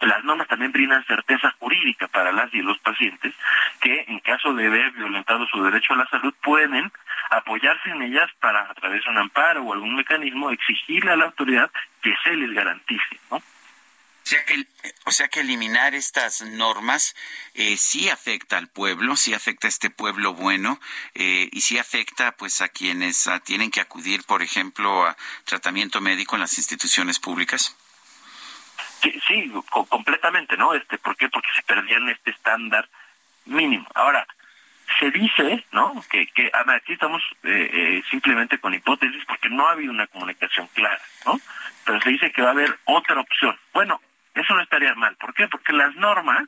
las normas también brindan certeza jurídica para las y los pacientes que en caso de haber violentado su derecho a la salud pueden apoyarse en ellas para a través de un amparo o algún mecanismo exigirle a la autoridad que se les garantice, ¿no? O sea que, o sea que eliminar estas normas eh, sí afecta al pueblo, sí afecta a este pueblo bueno eh, y sí afecta pues a quienes a, tienen que acudir, por ejemplo, a tratamiento médico en las instituciones públicas. Sí, sí co completamente, ¿no? Este, ¿Por qué? Porque se perdían este estándar mínimo. Ahora, se dice, ¿no? Que, que a aquí estamos eh, eh, simplemente con hipótesis porque no ha habido una comunicación clara, ¿no? Pero se dice que va a haber otra opción. Bueno, eso no estaría mal. ¿Por qué? Porque las normas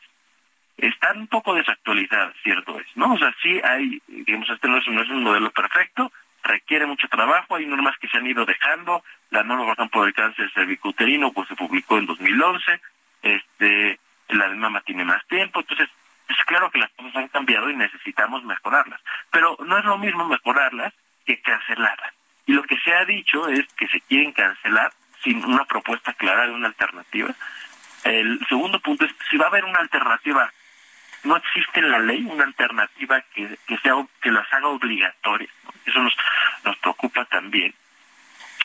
están un poco desactualizadas, cierto es, ¿no? O sea, sí hay, digamos, este no es, no es un modelo perfecto, requiere mucho trabajo, hay normas que se han ido dejando, la norma, por ejemplo, del cáncer cervicuterino, pues se publicó en 2011, este, la de mama tiene más tiempo, entonces, es claro que las cosas han cambiado y necesitamos mejorarlas, pero no es lo mismo mejorarlas que cancelarlas. Y lo que se ha dicho es que se quieren cancelar sin una propuesta clara de una alternativa. El segundo punto es si va a haber una alternativa no existe en la ley una alternativa que, sea que las haga obligatorias. Eso nos, nos preocupa también.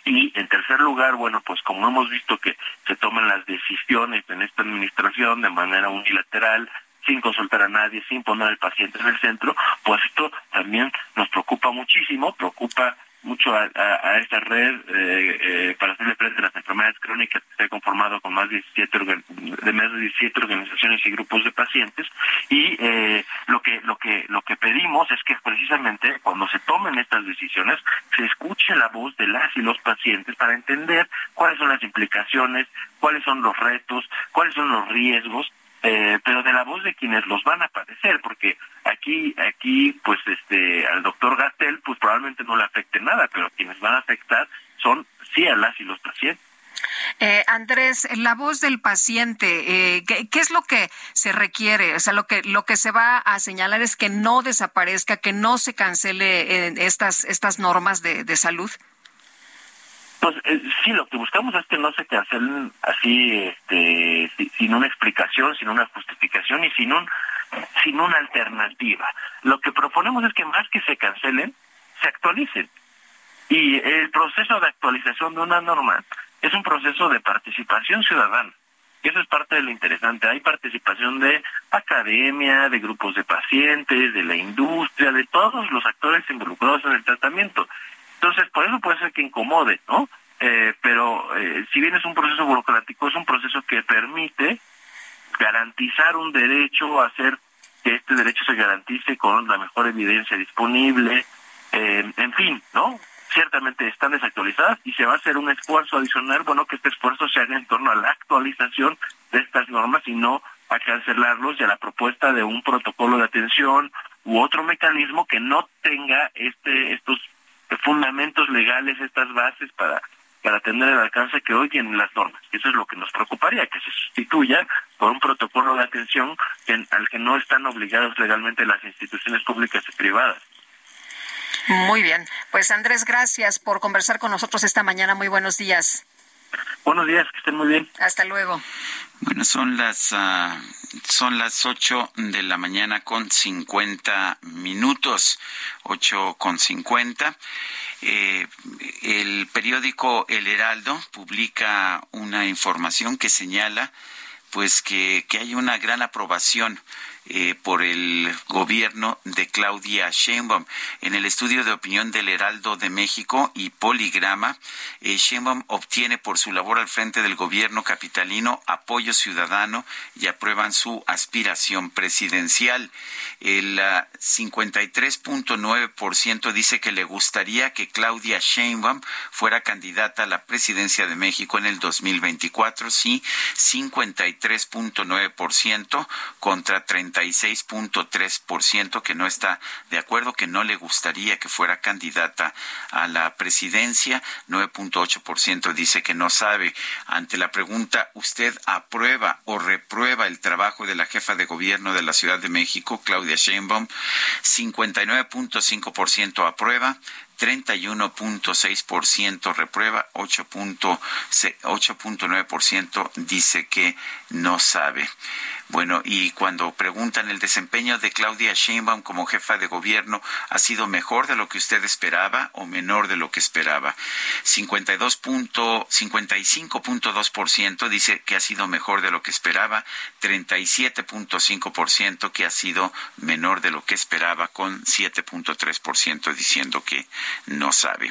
Y en tercer lugar, bueno, pues como hemos visto que se toman las decisiones en esta administración de manera unilateral, sin consultar a nadie, sin poner al paciente en el centro, pues esto también nos preocupa muchísimo, preocupa mucho a, esta red eh, eh, para hacerle frente a las enfermedades crónicas que se ha conformado con más de 17 de más de 17 organizaciones y grupos de pacientes. Y eh, lo que lo que lo que pedimos es que precisamente cuando se tomen estas decisiones se escuche la voz de las y los pacientes para entender cuáles son las implicaciones, cuáles son los retos, cuáles son los riesgos eh, pero de la voz de quienes los van a padecer, porque aquí, aquí, pues, este, al doctor Gastel, pues probablemente no le afecte nada, pero quienes van a afectar son sí a las y los pacientes. Eh, Andrés, la voz del paciente, eh, ¿qué, es lo que se requiere? O sea, lo que lo que se va a señalar es que no desaparezca, que no se cancele eh, estas estas normas de, de salud. Pues eh, sí, lo que buscamos es que no se cancelen así, este, sin una explicación, sin una justificación y sin un, sin una alternativa. Lo que proponemos es que más que se cancelen, se actualicen. Y el proceso de actualización de una norma es un proceso de participación ciudadana. Eso es parte de lo interesante. Hay participación de academia, de grupos de pacientes, de la industria, de todos los actores involucrados en el tratamiento. Entonces, por eso puede ser que incomode, ¿no? Eh, pero eh, si bien es un proceso burocrático, es un proceso que permite garantizar un derecho, hacer que este derecho se garantice con la mejor evidencia disponible, eh, en fin, ¿no? Ciertamente están desactualizadas y se va a hacer un esfuerzo adicional, bueno, que este esfuerzo se haga en torno a la actualización de estas normas y no a cancelarlos y a la propuesta de un protocolo de atención u otro mecanismo que no tenga este estos fundamentos legales, estas bases para para tener el alcance que hoy tienen las normas. Eso es lo que nos preocuparía, que se sustituya por un protocolo de atención al que no están obligados legalmente las instituciones públicas y privadas. Muy bien. Pues Andrés, gracias por conversar con nosotros esta mañana. Muy buenos días. Buenos días, que estén muy bien. Hasta luego. Bueno, son las uh, son las ocho de la mañana con cincuenta minutos, ocho con cincuenta. Eh, el periódico El Heraldo publica una información que señala pues que, que hay una gran aprobación eh, por el gobierno de Claudia Sheinbaum. En el estudio de opinión del Heraldo de México y Poligrama, eh, Sheinbaum obtiene por su labor al frente del gobierno capitalino apoyo ciudadano y aprueban su aspiración presidencial. El 53.9% dice que le gustaría que Claudia Sheinbaum fuera candidata a la presidencia de México en el 2024, sí, 53.9% contra 30 36.3% que no está de acuerdo, que no le gustaría que fuera candidata a la presidencia. 9.8% dice que no sabe. Ante la pregunta, ¿usted aprueba o reprueba el trabajo de la jefa de gobierno de la Ciudad de México, Claudia Sheinbaum? 59.5% aprueba, 31.6% reprueba, 8.9% dice que no sabe. Bueno, y cuando preguntan el desempeño de Claudia Sheinbaum como jefa de gobierno, ¿ha sido mejor de lo que usted esperaba o menor de lo que esperaba? 52.55.2% dice que ha sido mejor de lo que esperaba, 37.5% que ha sido menor de lo que esperaba, con 7.3% diciendo que no sabe.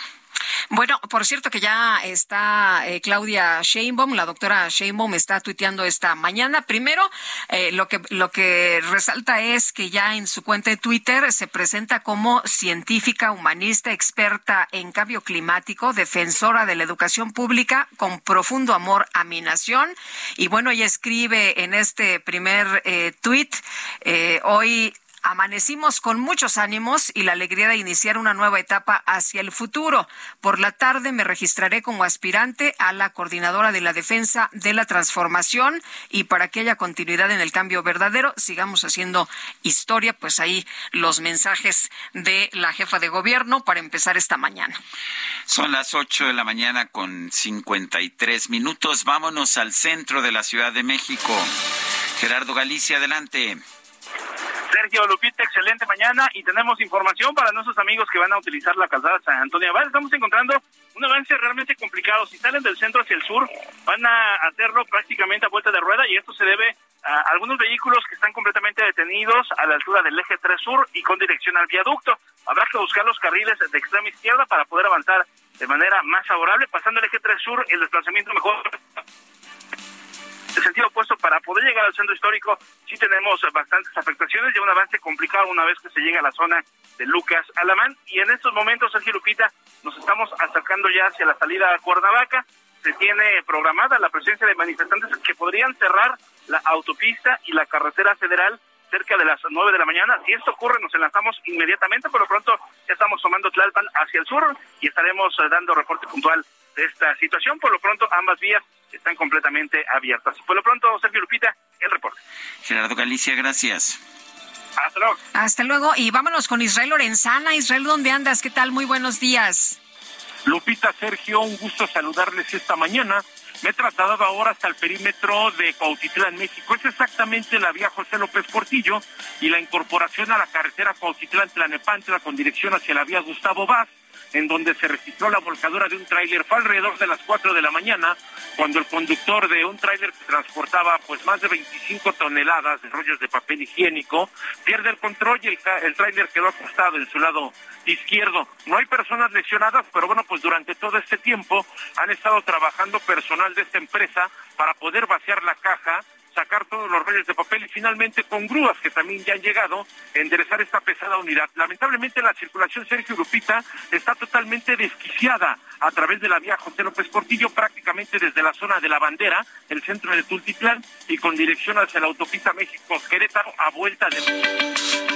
Bueno, por cierto que ya está eh, Claudia Sheinbaum, la doctora Sheinbaum está tuiteando esta mañana. Primero, eh, lo que lo que resalta es que ya en su cuenta de Twitter se presenta como científica, humanista, experta en cambio climático, defensora de la educación pública con profundo amor a mi nación. Y bueno, ella escribe en este primer eh, tuit, hoy Amanecimos con muchos ánimos y la alegría de iniciar una nueva etapa hacia el futuro. Por la tarde me registraré como aspirante a la coordinadora de la defensa de la transformación y para que haya continuidad en el cambio verdadero, sigamos haciendo historia, pues ahí los mensajes de la jefa de gobierno para empezar esta mañana. Son las ocho de la mañana con 53 minutos. Vámonos al centro de la Ciudad de México. Gerardo Galicia, adelante. Sergio Lupita, excelente mañana y tenemos información para nuestros amigos que van a utilizar la calzada San Antonio Abad. Estamos encontrando un avance realmente complicado. Si salen del centro hacia el sur, van a hacerlo prácticamente a vuelta de rueda y esto se debe a algunos vehículos que están completamente detenidos a la altura del eje 3 sur y con dirección al viaducto. Habrá que buscar los carriles de extrema izquierda para poder avanzar de manera más favorable. Pasando el eje 3 sur, el desplazamiento mejor sentido opuesto para poder llegar al centro histórico sí tenemos bastantes afectaciones y un avance complicado una vez que se llega a la zona de Lucas Alamán y en estos momentos Sergio Lupita nos estamos acercando ya hacia la salida a Cuernavaca se tiene programada la presencia de manifestantes que podrían cerrar la autopista y la carretera federal cerca de las nueve de la mañana. Si esto ocurre, nos enlazamos inmediatamente. Por lo pronto, ya estamos tomando Tlalpan hacia el sur y estaremos dando reporte puntual de esta situación. Por lo pronto, ambas vías están completamente abiertas. Por lo pronto, Sergio Lupita, el reporte. Gerardo Galicia, gracias. Hasta luego. Hasta luego. Y vámonos con Israel Lorenzana. Israel, ¿dónde andas? ¿Qué tal? Muy buenos días. Lupita, Sergio, un gusto saludarles esta mañana. Me he trasladado ahora hasta el perímetro de Cuautitlán, México. Es exactamente la vía José López Portillo y la incorporación a la carretera Cuautitlán-Tlanepantla con dirección hacia la vía Gustavo Vaz en donde se registró la volcadura de un tráiler. Fue alrededor de las 4 de la mañana cuando el conductor de un tráiler que transportaba pues más de 25 toneladas de rollos de papel higiénico pierde el control y el, el tráiler quedó acostado en su lado izquierdo. No hay personas lesionadas, pero bueno, pues durante todo este tiempo han estado trabajando personal de esta empresa para poder vaciar la caja sacar todos los rollos de papel y finalmente con grúas que también ya han llegado enderezar esta pesada unidad. Lamentablemente la circulación Sergio Lupita está totalmente desquiciada a través de la vía José López Portillo, prácticamente desde la zona de la bandera, el centro de Tultitlán, y con dirección hacia la autopista México-Querétaro a vuelta de...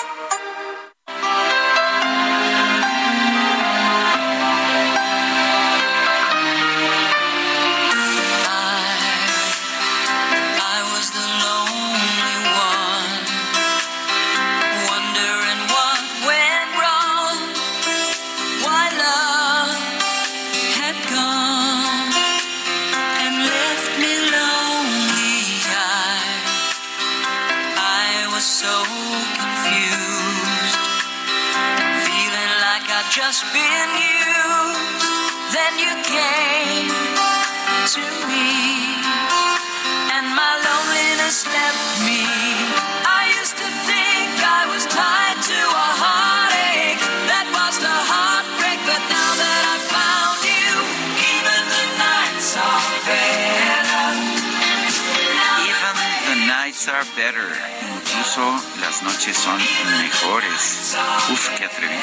las noches son mejores. Uf, qué atrevido.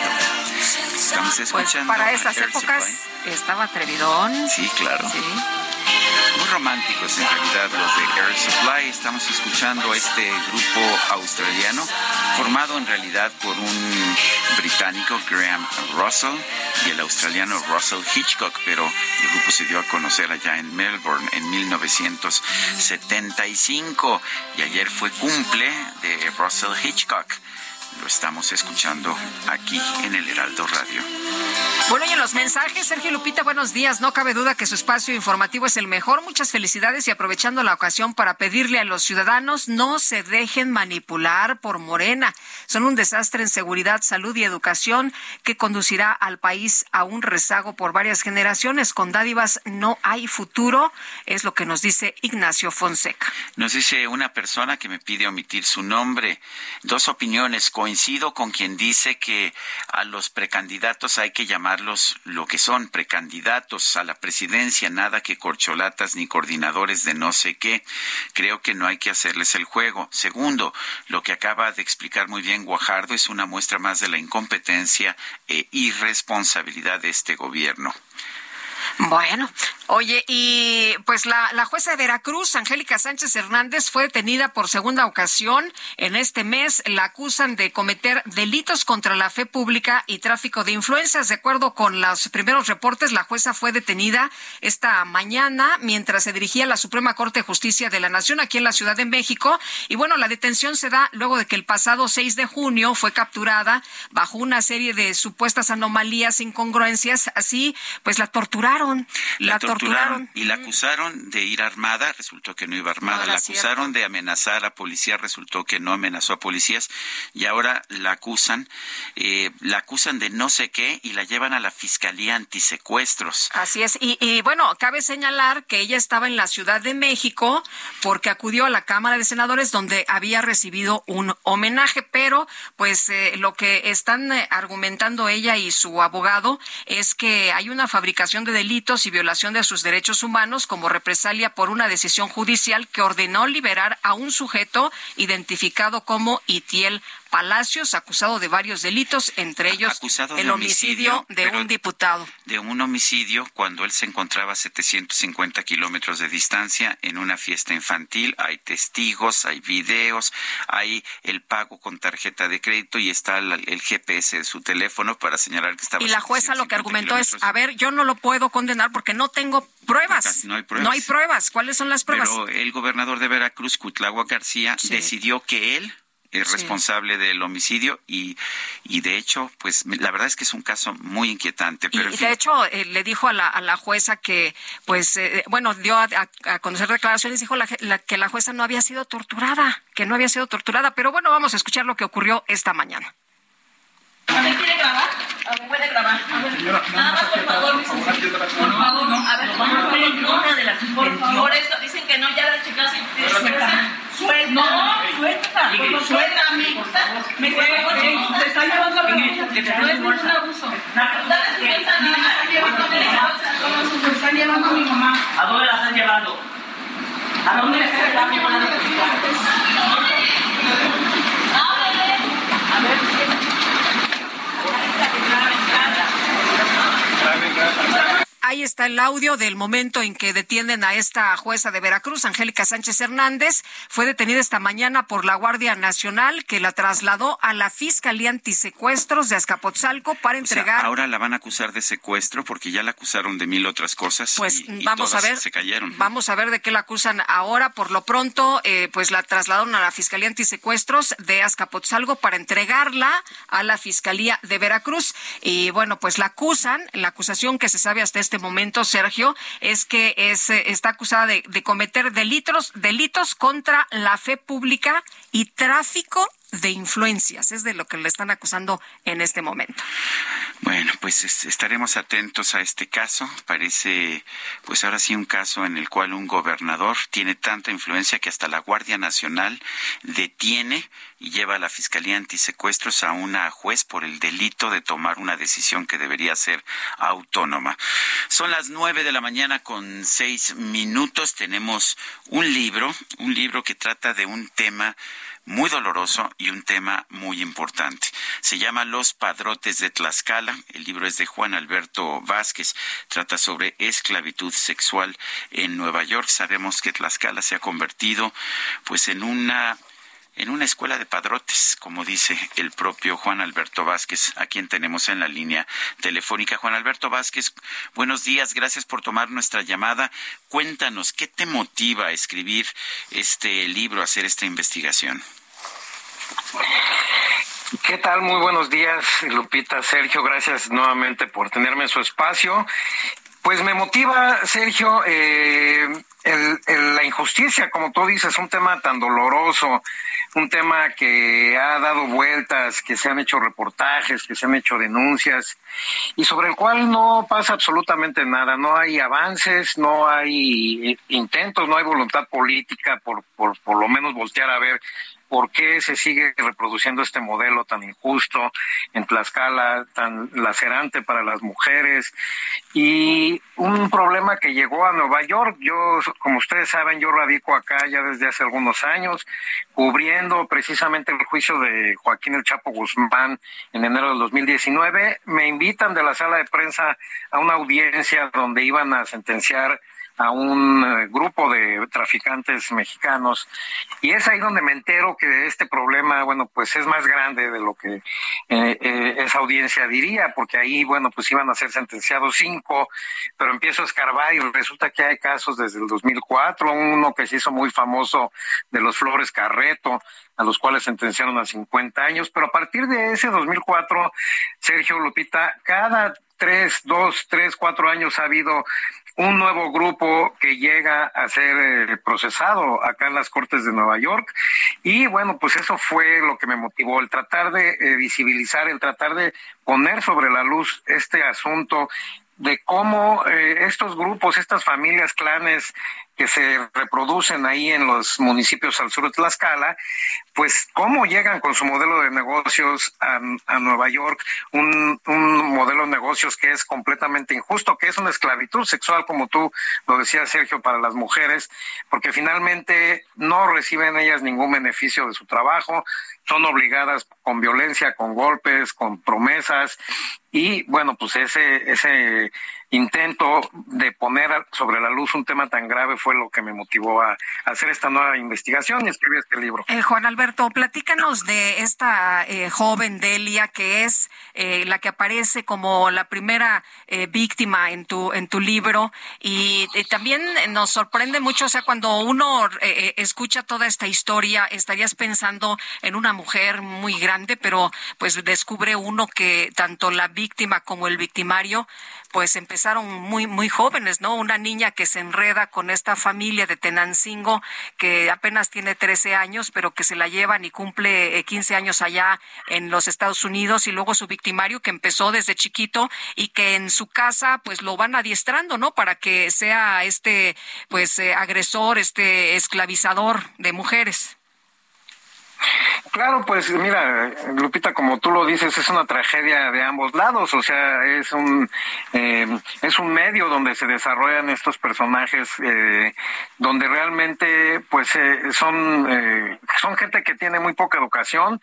Estamos Pues escuchando para esas épocas estaba atrevidón. Sí, claro. Muy románticos en realidad los de Air Supply. Estamos escuchando este grupo australiano formado en realidad por un británico, Graham Russell, y el australiano Russell Hitchcock, pero el grupo se dio a conocer allá en Melbourne en 1975 y ayer fue cumple de Russell Hitchcock. Lo estamos escuchando aquí en el Heraldo Radio. Bueno, y en los mensajes, Sergio Lupita, buenos días. No cabe duda que su espacio informativo es el mejor. Muchas felicidades y aprovechando la ocasión para pedirle a los ciudadanos no se dejen manipular por Morena. Son un desastre en seguridad, salud y educación que conducirá al país a un rezago por varias generaciones. Con dádivas no hay futuro, es lo que nos dice Ignacio Fonseca. Nos dice una persona que me pide omitir su nombre. Dos opiniones. Coincido con quien dice que a los precandidatos hay que llamarlos lo que son, precandidatos a la presidencia, nada que corcholatas ni coordinadores de no sé qué. Creo que no hay que hacerles el juego. Segundo, lo que acaba de explicar muy bien Guajardo es una muestra más de la incompetencia e irresponsabilidad de este gobierno. Bueno, oye, y pues la, la, jueza de Veracruz, Angélica Sánchez Hernández, fue detenida por segunda ocasión en este mes. La acusan de cometer delitos contra la fe pública y tráfico de influencias. De acuerdo con los primeros reportes, la jueza fue detenida esta mañana mientras se dirigía a la Suprema Corte de Justicia de la Nación aquí en la Ciudad de México. Y bueno, la detención se da luego de que el pasado 6 de junio fue capturada bajo una serie de supuestas anomalías, incongruencias. Así, pues la torturaron la, torturaron, y la acusaron de ir armada, resultó que no iba armada, la acusaron de amenazar a policías, resultó que no amenazó a policías y ahora la acusan, eh, la acusan de no sé qué y la llevan a la Fiscalía Antisecuestros. Así es, y, y bueno, cabe señalar que ella estaba en la Ciudad de México porque acudió a la Cámara de Senadores donde había recibido un homenaje, pero pues eh, lo que están eh, argumentando ella y su abogado es que hay una fabricación de delitos y violación de sus derechos humanos como represalia por una decisión judicial que ordenó liberar a un sujeto identificado como Itiel Palacios, acusado de varios delitos, entre ellos el homicidio, de un diputado. De un homicidio cuando él se encontraba a 750 kilómetros de distancia en una fiesta infantil. Hay testigos, hay videos, hay el pago con tarjeta de crédito y está el, GPS de su teléfono para señalar que estaba. Y la jueza lo que argumentó es, a ver, yo no lo puedo condenar porque no tengo pruebas. No hay pruebas. No hay pruebas. ¿Cuáles son las pruebas? Pero el gobernador de Veracruz, Cutlagua García, decidió que él es responsable del homicidio y, y de hecho, pues la verdad es que es un caso muy inquietante. Pero y de hecho eh, le dijo a la, a la jueza que, pues, eh, bueno, dio a, conocer declaraciones, dijo la, que la jueza no había sido torturada, que no había sido torturada, pero bueno, vamos a escuchar lo que ocurrió esta mañana. A ver, ¿quiere grabar? A ver, puede grabar. A ver, nada más, por favor, Por favor, no. A ver, vamos a ver en contra de la suspensión. Por favor, eso, dicen que no, ya la chicas Suelta. No, suelta. Suéltame. Me te está llevando a No es ningún abuso. Más. Están llevando a mi Están llevando a mi mamá. ¿A dónde la están llevando? ¿A dónde la están llevando? A ver, Ahí está el audio del momento en que detienen a esta jueza de Veracruz, Angélica Sánchez Hernández. Fue detenida esta mañana por la Guardia Nacional que la trasladó a la Fiscalía Antisecuestros de Azcapotzalco para entregar. ahora la van a acusar de secuestro porque ya la acusaron de mil otras cosas. Pues vamos a ver. Se cayeron. Vamos a ver de qué la acusan ahora. Por lo pronto, eh, pues la trasladaron a la Fiscalía Antisecuestros de Azcapotzalco para entregarla a la Fiscalía de Veracruz. Y bueno, pues la acusan, la acusación que se sabe hasta este momento, Sergio, es que es, eh, está acusada de, de cometer delitos, delitos contra la fe pública y tráfico de influencias. Es de lo que le están acusando en este momento. Bueno, pues estaremos atentos a este caso. Parece, pues ahora sí, un caso en el cual un gobernador tiene tanta influencia que hasta la Guardia Nacional detiene y lleva a la Fiscalía Antisecuestros a una juez por el delito de tomar una decisión que debería ser autónoma. Son las nueve de la mañana con seis minutos. Tenemos un libro, un libro que trata de un tema muy doloroso y un tema muy importante. Se llama Los Padrotes de Tlaxcala. El libro es de Juan Alberto Vázquez. Trata sobre esclavitud sexual en Nueva York. Sabemos que Tlaxcala se ha convertido pues en una en una escuela de padrotes, como dice el propio Juan Alberto Vázquez, a quien tenemos en la línea telefónica. Juan Alberto Vázquez, buenos días, gracias por tomar nuestra llamada. Cuéntanos, ¿qué te motiva a escribir este libro, a hacer esta investigación? ¿Qué tal? Muy buenos días, Lupita, Sergio. Gracias nuevamente por tenerme en su espacio. Pues me motiva, Sergio, eh, la injusticia, como tú dices, un tema tan doloroso, un tema que ha dado vueltas, que se han hecho reportajes, que se han hecho denuncias y sobre el cual no pasa absolutamente nada. No hay avances, no hay intentos, no hay voluntad política por, por, por lo menos voltear a ver por qué se sigue reproduciendo este modelo tan injusto en Tlaxcala, tan lacerante para las mujeres y un problema que llegó a Nueva York. Yo, como ustedes saben, yo radico acá ya desde hace algunos años, cubriendo precisamente el juicio de Joaquín El Chapo Guzmán en enero del 2019. Me invitan de la sala de prensa a una audiencia donde iban a sentenciar a un eh, grupo de traficantes mexicanos. Y es ahí donde me entero que este problema, bueno, pues es más grande de lo que eh, eh, esa audiencia diría, porque ahí, bueno, pues iban a ser sentenciados cinco, pero empiezo a escarbar y resulta que hay casos desde el 2004, uno que se hizo muy famoso de los Flores Carreto, a los cuales sentenciaron a 50 años, pero a partir de ese 2004, Sergio Lupita, cada tres, dos, tres, cuatro años ha habido un nuevo grupo que llega a ser eh, procesado acá en las Cortes de Nueva York. Y bueno, pues eso fue lo que me motivó, el tratar de eh, visibilizar, el tratar de poner sobre la luz este asunto de cómo eh, estos grupos, estas familias, clanes que se reproducen ahí en los municipios al sur de Tlaxcala, pues cómo llegan con su modelo de negocios a, Nueva York, un, un, modelo de negocios que es completamente injusto, que es una esclavitud sexual, como tú lo decías, Sergio, para las mujeres, porque finalmente no reciben ellas ningún beneficio de su trabajo, son obligadas con violencia, con golpes, con promesas, y bueno, pues ese, ese intento de poner sobre la luz un tema tan grave fue lo que me motivó a, hacer esta nueva investigación y escribir este libro. Eh, Juan Alberto, platícanos de esta eh, joven Delia que es eh, la que aparece como la primera víctima en tu en tu libro y, también nos sorprende mucho, o sea, cuando uno escucha toda esta historia estarías pensando en una mujer muy grande, pero pues descubre uno que tanto la víctima como el victimario pues empezaron muy muy jóvenes, ¿no? Una niña que se enreda con esta familia de Tenancingo que apenas tiene 13 años, pero que se la llevan y cumple 15 eh, años allá en los Estados Unidos y luego su victimario que empezó desde chiquito y que en su casa pues lo van adiestrando, ¿no? Para que sea este pues eh, agresor, este esclavizador de mujeres. Claro, pues mira, Lupita, como tú lo dices, es una tragedia de ambos lados, o sea, es un eh, es un medio donde se desarrollan estos personajes, eh, donde realmente, pues, eh, son son gente que tiene muy poca educación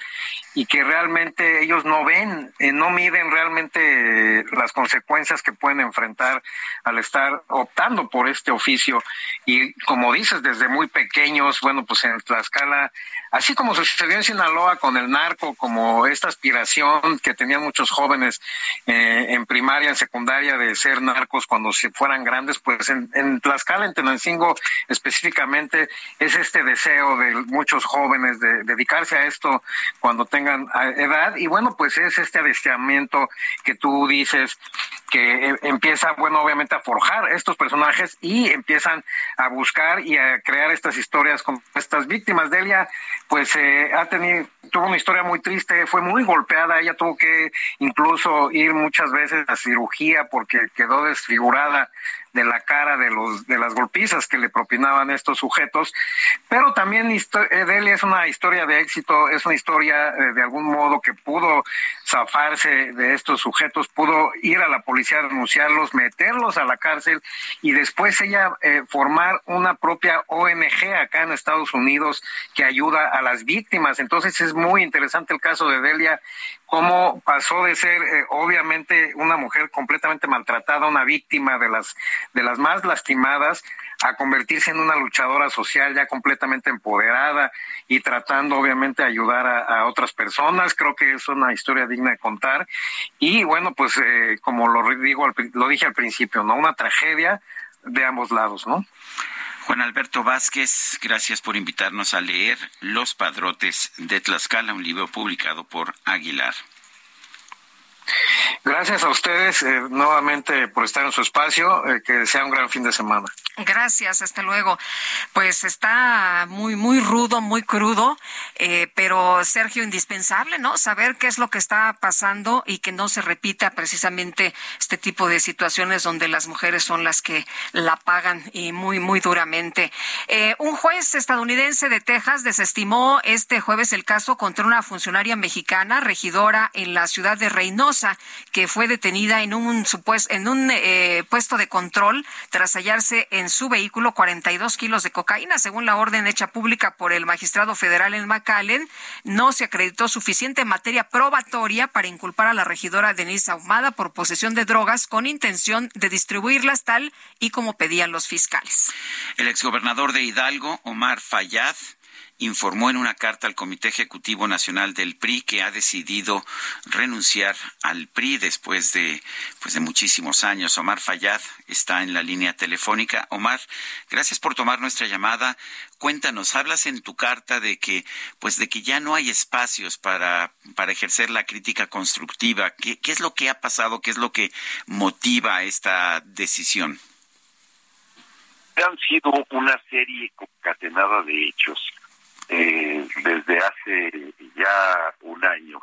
y que realmente ellos no ven, no miden realmente las consecuencias que pueden enfrentar al estar optando por este oficio. Y como dices, desde muy pequeños, bueno, pues en Tlaxcala así como sucedió en Sinaloa con el narco, como esta aspiración que tenían muchos jóvenes eh, en primaria, en secundaria, de ser narcos cuando se fueran grandes, pues en, en Tlaxcala, en Tenancingo específicamente, es este deseo de muchos jóvenes de dedicarse a esto cuando tengan edad. Y bueno, pues es este adiestramiento que tú dices que eh, empieza, bueno, obviamente a forjar estos personajes y empiezan a buscar y a crear estas historias con estas víctimas. Delia pues eh, ha tenido, tuvo una historia muy triste, fue muy golpeada, ella tuvo que incluso ir muchas veces a cirugía porque quedó desfigurada de la cara de los de las golpizas que le propinaban estos sujetos, pero también Delia es una historia de éxito, es una historia eh, de algún modo que pudo zafarse de estos sujetos, pudo ir a la policía a denunciarlos, meterlos a la cárcel y después ella eh, formar una propia ONG acá en Estados Unidos que ayuda a las víctimas. Entonces es muy interesante el caso de Delia cómo pasó de ser eh, obviamente una mujer completamente maltratada, una víctima de las de las más lastimadas, a convertirse en una luchadora social ya completamente empoderada y tratando obviamente de ayudar a, otras personas. Creo que es una historia digna de contar y bueno, pues eh, como lo digo, lo dije al principio, no, una tragedia de ambos lados, ¿no? Juan Alberto Vázquez, gracias por invitarnos a leer Los Padrotes de Tlaxcala, un libro publicado por Aguilar. Gracias a ustedes eh, nuevamente por estar en su espacio. Eh, que sea un gran fin de semana. Gracias, hasta luego. Pues está muy, muy rudo, muy crudo, eh, pero Sergio, indispensable, ¿no? Saber qué es lo que está pasando y que no se repita precisamente este tipo de situaciones donde las mujeres son las que la pagan y muy, muy duramente. Eh, un juez estadounidense de Texas desestimó este jueves el caso contra una funcionaria mexicana, regidora en la ciudad de Reynosa, que fue detenida en un supuesto, en un eh, puesto de control tras hallarse en su vehículo 42 kilos de cocaína. Según la orden hecha pública por el magistrado federal en McAllen, no se acreditó suficiente materia probatoria para inculpar a la regidora Denise Ahumada por posesión de drogas con intención de distribuirlas tal y como pedían los fiscales. El exgobernador de Hidalgo, Omar Fayad, informó en una carta al Comité Ejecutivo Nacional del PRI que ha decidido renunciar al PRI después de pues de muchísimos años. Omar Fayad está en la línea telefónica. Omar, gracias por tomar nuestra llamada. Cuéntanos, hablas en tu carta de que pues de que ya no hay espacios para para ejercer la crítica constructiva. ¿Qué, qué es lo que ha pasado? ¿Qué es lo que motiva esta decisión? Han sido una serie concatenada de hechos eh, desde hace ya un año,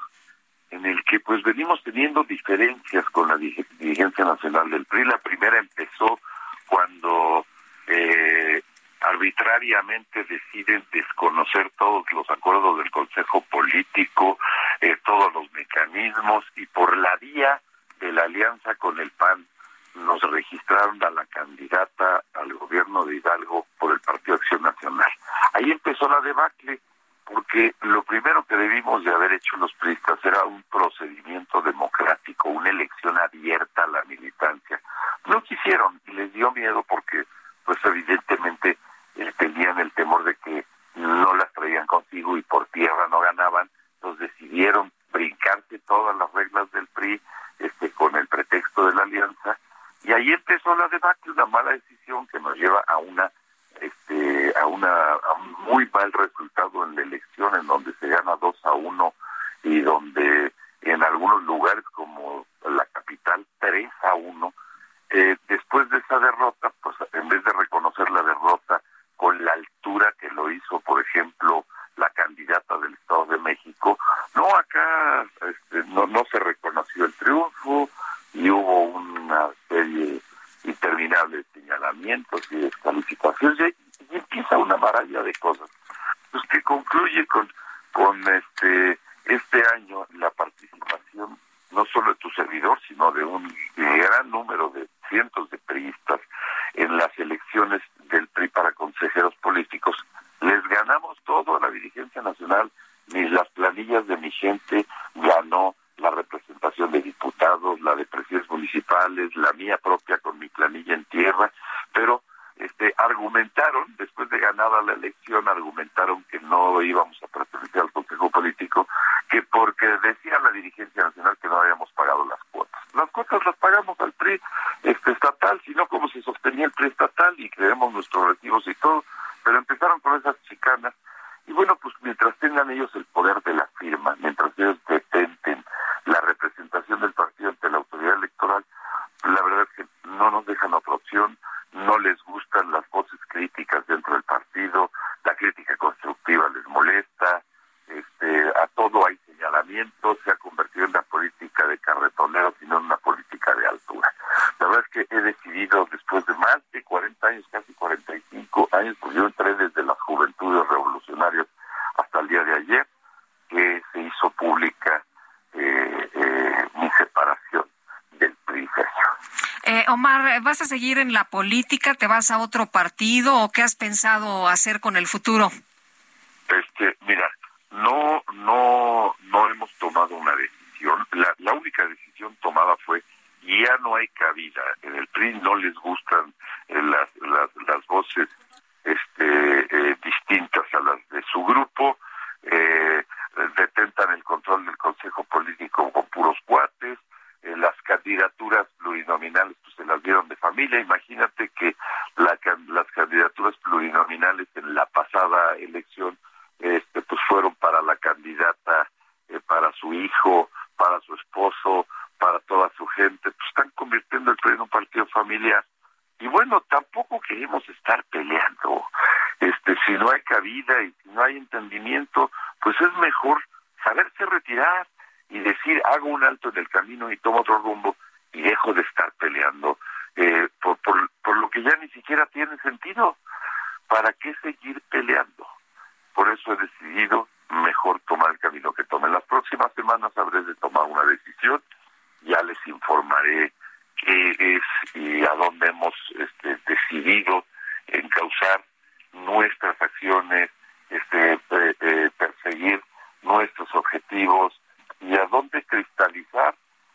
en el que pues venimos teniendo diferencias con la dirigencia nacional del PRI. La primera empezó cuando eh, arbitrariamente deciden desconocer todos los acuerdos del Consejo Político, eh, todos los mecanismos y por la vía de la alianza con el PAN nos registraron a la candidata al gobierno de Hidalgo por el Partido Acción Nacional. Ahí empezó la debacle, porque lo primero que debimos de haber hecho los priistas era un procedimiento democrático, una elección abierta a la militancia. No quisieron y les dio miedo porque, pues evidentemente, eh, tenían el temor de que no las traían consigo y por tierra no ganaban, entonces decidieron brincarse todas las reglas del PRI este, con el pretexto de la alianza y ahí empezó la debacle, una mala decisión que nos lleva a una este a una un muy mal resultado en la elección en donde se gana 2 a 1 y donde en algunos lugares como la capital 3 a 1 eh, después de esa derrota pues en vez de reconocer la derrota con la altura que lo hizo por ejemplo la candidata del Estado de México no acá este, no no se reconoció el triunfo y hubo una serie interminable de señalamientos y descalificaciones y, empieza una maralla de cosas pues que concluye con con este este año la participación no solo de tu servidor sino de un gran número de cientos de priistas en las elecciones del PRI para consejeros políticos. Les ganamos todo a la dirigencia nacional ni las planillas de mi gente ganó la representación de diputados, la de presidentes municipales, la mía propia con mi planilla en tierra, pero este argumentaron, después de ganada la elección, argumentaron que no íbamos a pertenecer al Consejo Político, que porque decía la dirigencia nacional que no habíamos pagado las cuotas. Las cuotas las pagamos al PRI este, estatal, sino como se sostenía el PRI estatal y creemos nuestros objetivos y todo, pero empezaron con esas chicanas y bueno, pues mientras tengan ellos el poder de la firma, mientras ellos detenten la representación del partido ante la autoridad electoral, la verdad es que no nos dejan otra opción, no les gustan las voces críticas dentro del partido, la crítica constructiva les molesta, este, a todo hay señalamientos, se ha convertido en una política de carretoneros y no en una política de altura. La verdad es que he decidido, después de más de 40 años, casi 45 años, pues yo entré desde las juventudes revolucionarias hasta el día de ayer, que se hizo pública eh, eh, mi separación del PRI, eh, Omar, ¿vas a seguir en la política? ¿Te vas a otro partido o qué has pensado hacer con el futuro? Este, mira, no, no, no hemos tomado una decisión. La, la única decisión tomada fue ya no hay cabida. En el PRI no les gustan eh, las, las, las voces este, eh, distintas a las de su grupo. Eh, detentan el control del Consejo Político con puros cuates. Eh, las candidaturas plurinominales pues se las dieron de familia. Imagínate que la, las candidaturas plurinominales en la pasada elección este, pues fueron para la candidata, eh, para su hijo, para su esposo, para toda su gente, pues están convirtiendo el PRI en un partido familiar. Y bueno, tampoco queremos estar peleando. Este, si no hay cabida y si no hay entendimiento, pues es mejor saberse retirar y decir, hago un alto en el camino y tomo otro rumbo y dejo de estar peleando eh, por, por, por lo que ya ni siquiera tiene sentido. ¿Para qué seguir peleando? Por eso he decidido mejor tomar el camino que tome. Las próximas semanas habré de tomar una decisión, ya les informaré qué es y a dónde hemos este, decidido encauzar nuestras acciones, este, eh, eh, perseguir nuestros objetivos y a dónde cristalizar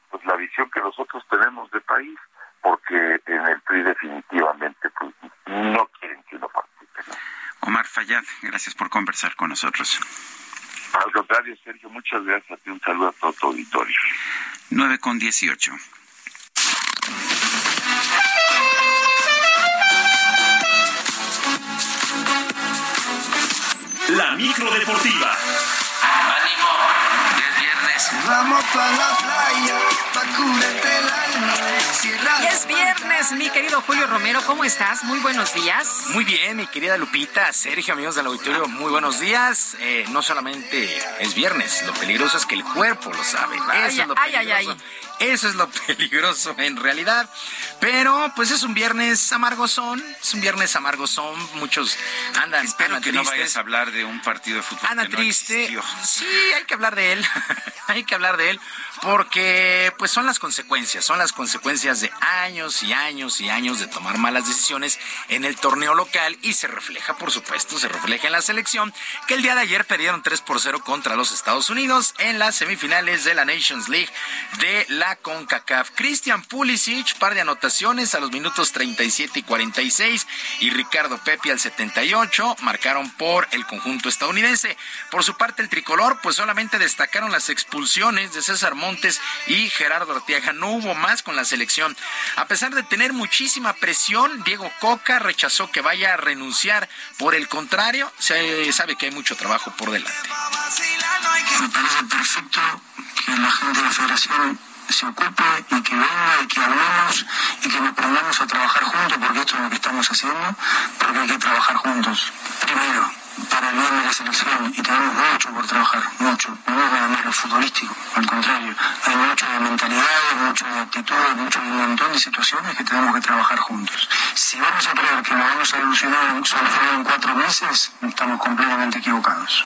pues la visión que nosotros tenemos de país, porque en el PRI definitivamente pues, no quieren que uno participe. Omar Fayad, gracias por conversar con nosotros. Al contrario, Sergio, muchas gracias a ti. Un saludo a todo tu auditorio. 9 con 18. La micro deportiva. ¡Ánimo! Es viernes. Vamos pa' la playa, pa' curarte el alma. Cierra Y es viernes, mi querido Julio Romero, ¿cómo estás? Muy buenos días. Muy bien, mi querida Lupita, Sergio, amigos del auditorio, muy buenos días. Eh, no solamente es viernes, lo peligroso es que el cuerpo lo sabe. Ay, Eso es lo ay, ay, peligroso. ay. Eso es lo peligroso en realidad. Pero pues es un viernes amargosón, es un viernes amargosón. Muchos andan, Espero andan que no vayas a hablar de un partido de fútbol. Ana no triste. Sí, hay que hablar de él. hay que hablar de él porque pues son las consecuencias, son las consecuencias de años y años y años de tomar malas decisiones en el torneo local y se refleja, por supuesto, se refleja en la selección que el día de ayer perdieron 3 por 0 contra los Estados Unidos en las semifinales de la Nations League de la CONCACAF. Christian Pulisic, par de anotaciones a los minutos 37 y 46 y Ricardo Pepe al 78 marcaron por el conjunto estadounidense. Por su parte el tricolor pues solamente destacaron las expulsiones de César Montes y Gerardo Arteaga. No hubo más con la selección. A pesar de tener muchísima presión, Diego Coca rechazó que vaya a renunciar. Por el contrario, se sabe que hay mucho trabajo por delante. Me parece perfecto que la gente de la federación se ocupe y que venga y que hablemos y que nos pongamos a trabajar juntos porque esto es lo que estamos haciendo, porque hay que trabajar juntos. Primero, para el bien de la selección y tenemos mucho por trabajar, mucho. No es nada más lo futbolístico, al contrario. Hay mucho de mentalidad, mucho de actitud, mucho de un montón de situaciones que tenemos que trabajar juntos. Si vamos a creer que lo vamos a solucionar en, cuatro meses, estamos completamente equivocados.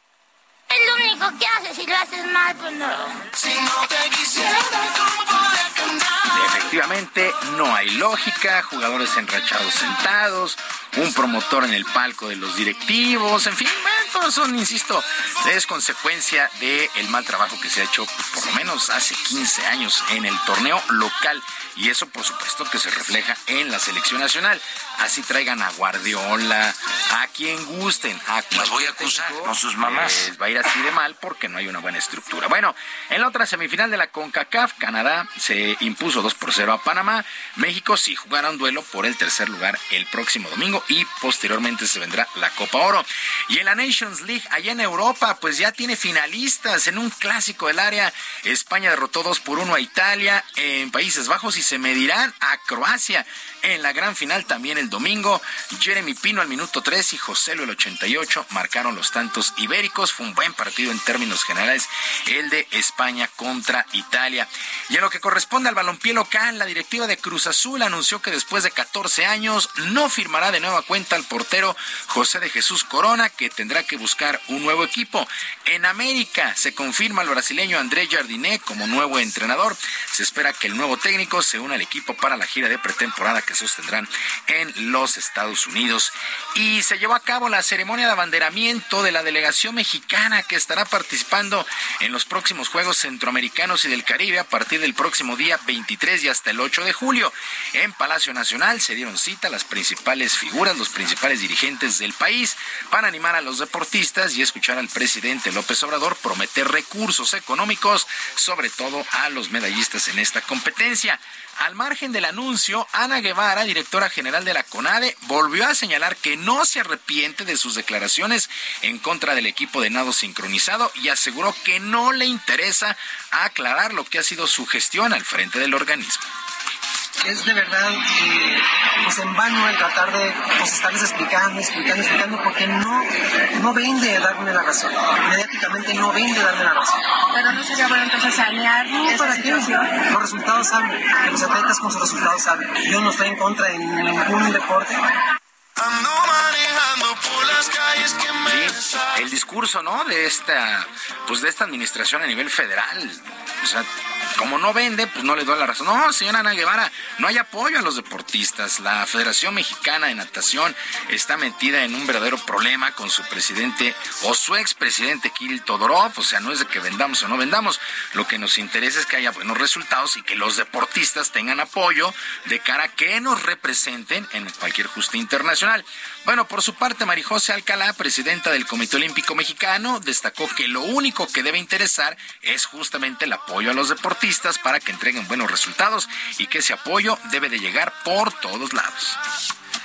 Es lo único que haces, si lo haces mal, pues no. Si no te quisiera, ¿cómo? Efectivamente, no hay lógica, jugadores enrachados sentados, un promotor en el palco de los directivos, en fin, bueno, todos son, insisto, es consecuencia del mal trabajo que se ha hecho por lo menos hace 15 años en el torneo local. Y eso, por supuesto, que se refleja en la selección nacional. Así traigan a Guardiola, a quien gusten, a Los voy a acusar, no sus mamás. les va a ir así de mal porque no hay una buena estructura. Bueno, en la otra semifinal de la CONCACAF, Canadá se impuso 2 por 0 a Panamá. México sí jugará un duelo por el tercer lugar el próximo domingo y posteriormente se vendrá la Copa Oro. Y en la Nations League, allá en Europa, pues ya tiene finalistas en un clásico del área. España derrotó 2 por 1 a Italia en Países Bajos y se medirán a Croacia en la gran final también el domingo. Jeremy Pino al minuto 3 y José Lo el 88 marcaron los tantos ibéricos. Fue un buen partido en términos generales el de España contra Italia. Y en lo que corresponde al balompié local, la directiva de Cruz Azul anunció que después de 14 años no firmará de nueva cuenta al portero José de Jesús Corona, que tendrá que buscar un nuevo equipo. En América se confirma el brasileño André Jardiné como nuevo entrenador. Se espera que el nuevo técnico se una al equipo para la gira de pretemporada que sostendrán en los Estados Unidos. Y se llevó a cabo la ceremonia de abanderamiento de la delegación mexicana que estará participando en los próximos Juegos Centroamericanos y del Caribe a partir del próximo día 23 y hasta el 8 de julio. En Palacio Nacional se dieron cita las principales figuras los principales dirigentes del país, para animar a los deportistas y escuchar al presidente López Obrador prometer recursos económicos, sobre todo a los medallistas en esta competencia. Al margen del anuncio, Ana Guevara, directora general de la CONADE, volvió a señalar que no se arrepiente de sus declaraciones en contra del equipo de nado sincronizado y aseguró que no le interesa aclarar lo que ha sido su gestión al frente del organismo es de verdad eh, pues en vano el tratar de pues, estarles explicando, explicando, explicando, porque no, no vende darme la razón. Mediáticamente no vende darme la razón. Pero no sería bueno entonces sanear no, ¿para Los resultados que los atletas con sus resultados hablan. Yo no estoy en contra de ningún deporte. Ando manejando por las calles que me el discurso, ¿no? De esta, pues de esta administración a nivel federal. O sea, como no vende, pues no le doy la razón. No, señora Ana Guevara, no hay apoyo a los deportistas. La Federación Mexicana de Natación está metida en un verdadero problema con su presidente o su expresidente Kirill Todorov. O sea, no es de que vendamos o no vendamos. Lo que nos interesa es que haya buenos resultados y que los deportistas tengan apoyo de cara a que nos representen en cualquier justicia internacional. Bueno, por su parte, Marijose Alcalá, presidenta del Comité Olímpico Mexicano, destacó que lo único que debe interesar es justamente el apoyo a los deportistas para que entreguen buenos resultados y que ese apoyo debe de llegar por todos lados.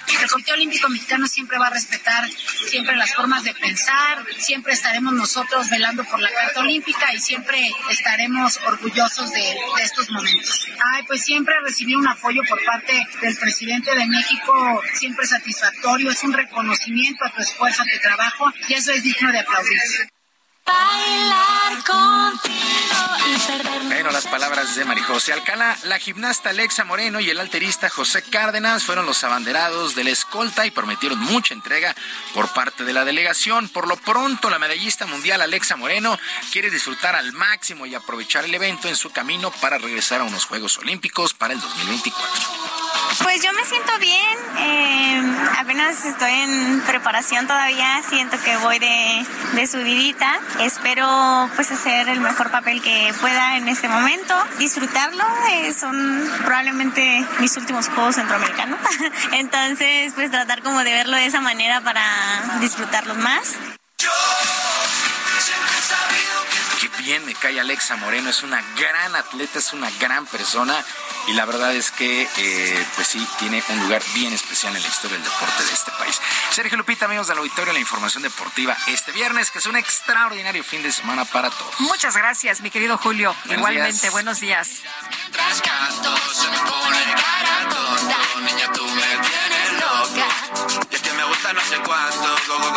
El Comité Olímpico Mexicano siempre va a respetar siempre las formas de pensar, siempre estaremos nosotros velando por la Carta Olímpica y siempre estaremos orgullosos de, estos momentos. Ay, pues siempre recibí un apoyo por parte del presidente de México, siempre satisfactorio, es un reconocimiento a tu esfuerzo, a tu trabajo y eso es digno de aplaudir. Bailar contigo y. Bueno, las palabras de Marijose Alcalá, la gimnasta Alexa Moreno y el alterista José Cárdenas fueron los abanderados de la escolta y prometieron mucha entrega por parte de la delegación. Por lo pronto, la medallista mundial Alexa Moreno quiere disfrutar al máximo y aprovechar el evento en su camino para regresar a unos Juegos Olímpicos para el 2024. Pues yo me siento bien, eh, apenas estoy en preparación todavía, siento que voy de, de subidita, espero pues hacer el mejor papel que pueda en este momento, disfrutarlo, eh, son probablemente mis últimos Juegos Centroamericanos, entonces pues tratar como de verlo de esa manera para disfrutarlos más. Bien me cae Alexa Moreno, es una gran atleta, es una gran persona y la verdad es que eh, pues sí tiene un lugar bien especial en la historia del deporte de este país. Sergio Lupita, amigos del auditorio, la información deportiva este viernes, que es un extraordinario fin de semana para todos. Muchas gracias, mi querido Julio. Igualmente, buenos días. me gusta no sé cuánto, como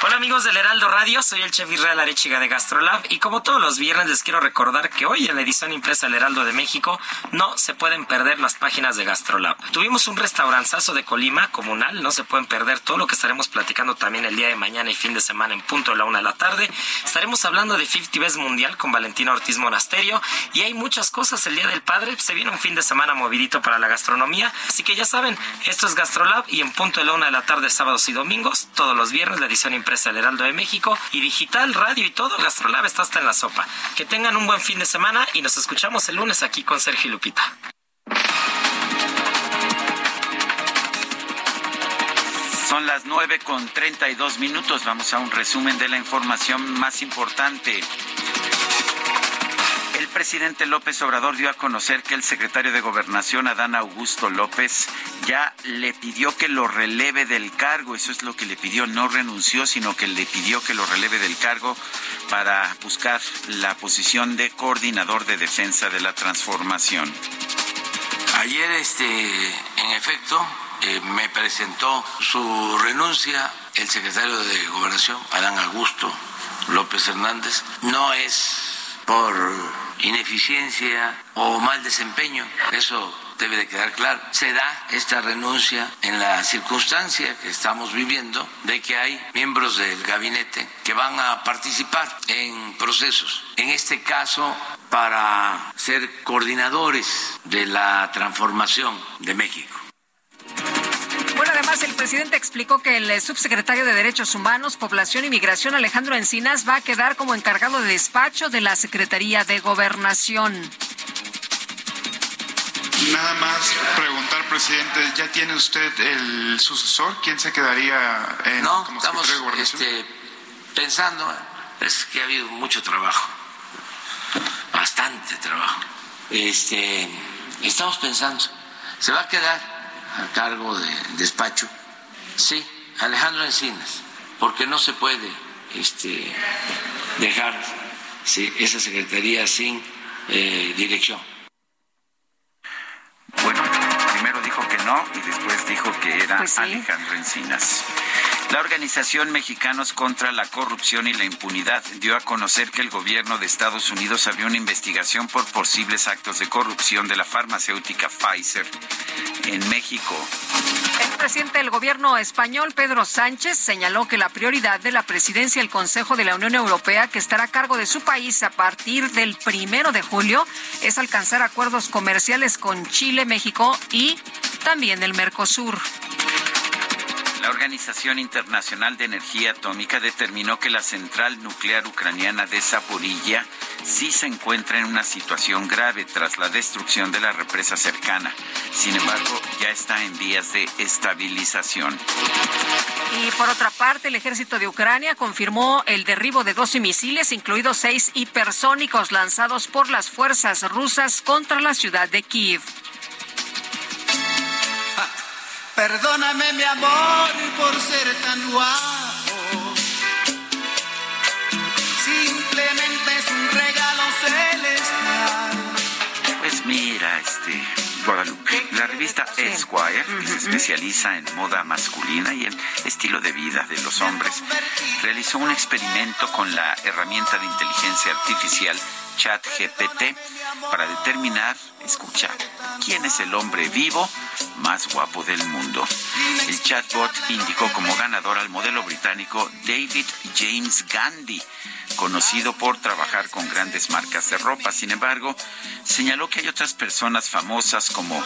Hola amigos del Heraldo Radio, soy el chef Israel Arechiga de Gastrolab y como todos los viernes les quiero recordar que hoy en la edición impresa del Heraldo de México no se pueden perder las páginas de Gastrolab. Tuvimos un restauranzazo de Colima comunal, no se pueden perder todo lo que estaremos platicando también el día de mañana y fin de semana en punto de la una de la tarde. Estaremos hablando de 50 Best Mundial con Valentina Ortiz Monasterio y hay muchas cosas el Día del Padre, se viene un fin de semana movidito para la gastronomía, así que ya saben, esto es Gastrolab y en punto de la una de la tarde sábados y domingos, todos los viernes la edición impresa el Heraldo de México y digital, radio y todo, Gastrolab está hasta en la sopa. Que tengan un buen fin de semana y nos escuchamos el lunes aquí con Sergio Lupita. Son las 9 con 32 minutos. Vamos a un resumen de la información más importante El presidente López Obrador dio a conocer que el secretario de Gobernación, Adán Augusto López, ya le pidió que lo releve del cargo. Eso es lo que le pidió. No renunció, sino que le pidió que lo releve del cargo para buscar la posición de coordinador de defensa de la transformación. Ayer, este, en efecto, eh, me presentó su renuncia el secretario de Gobernación, Adán Augusto López Hernández. No es por ineficiencia o mal desempeño, eso debe de quedar claro. Se da esta renuncia en la circunstancia que estamos viviendo de que hay miembros del gabinete que van a participar en procesos. En este caso, para ser coordinadores de la transformación de México. Bueno, además el presidente explicó que el subsecretario de Derechos Humanos, Población y Migración, Alejandro Encinas, va a quedar como encargado de despacho de la Secretaría de Gobernación. Nada más preguntar, presidente, ¿ya tiene usted el sucesor? ¿Quién se quedaría en, no, como estamos de Gobernación? este, pensando, es que ha habido mucho trabajo, bastante trabajo. Este, estamos pensando, ¿se va a quedar a cargo de despacho? Sí, Alejandro Encinas, porque no se puede este, dejar sí, esa secretaría sin eh, dirección. Bueno, primero dijo que no y después dijo que era Pues sí. Alejandro Encinas. La Organización Mexicanos contra la Corrupción y la Impunidad dio a conocer que el gobierno de Estados Unidos abrió una investigación por posibles actos de corrupción de la farmacéutica Pfizer en México. El presidente del gobierno español, Pedro Sánchez, señaló que la prioridad de la presidencia del Consejo de la Unión Europea, que estará a cargo de su país a partir del primero de julio, es alcanzar acuerdos comerciales con Chile, México y también el Mercosur. La Organización Internacional de Energía Atómica determinó que la central nuclear ucraniana de Zaporilla sí se encuentra en una situación grave tras la destrucción de la represa cercana. Sin embargo, ya está en vías de estabilización. Y por otra parte, el ejército de Ucrania confirmó el derribo de 12 misiles, incluidos seis hipersónicos lanzados por las fuerzas rusas contra la ciudad de Kiev. Perdóname mi amor por ser tan guapo. Simplemente es un regalo celestial. Pues mira, este Guadalupe, la revista Esquire, que se especializa en moda masculina y el estilo de vida de los hombres, realizó un experimento con la herramienta de inteligencia artificial ChatGPT para determinar, escucha, quién es el hombre vivo más guapo del mundo. El chatbot indicó como ganador al modelo británico David James Gandhi, conocido por trabajar con grandes marcas de ropa. Sin embargo, señaló que hay otras personas famosas como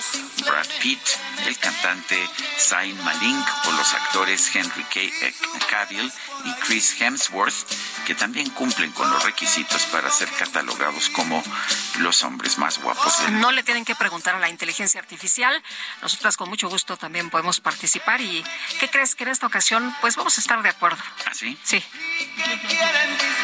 Brad Pitt, el cantante Zayn Malik o los actores Henry K- eh, Cavill y Chris Hemsworth, que también cumplen con los requisitos para ser catalogados como los hombres más guapos del mundo. No le tienen que preguntar a la inteligencia artificial. Nosotras con mucho gusto también podemos participar. ¿Y qué crees que en esta ocasión? Pues vamos a estar de acuerdo. ¿Así? Sí. Quieren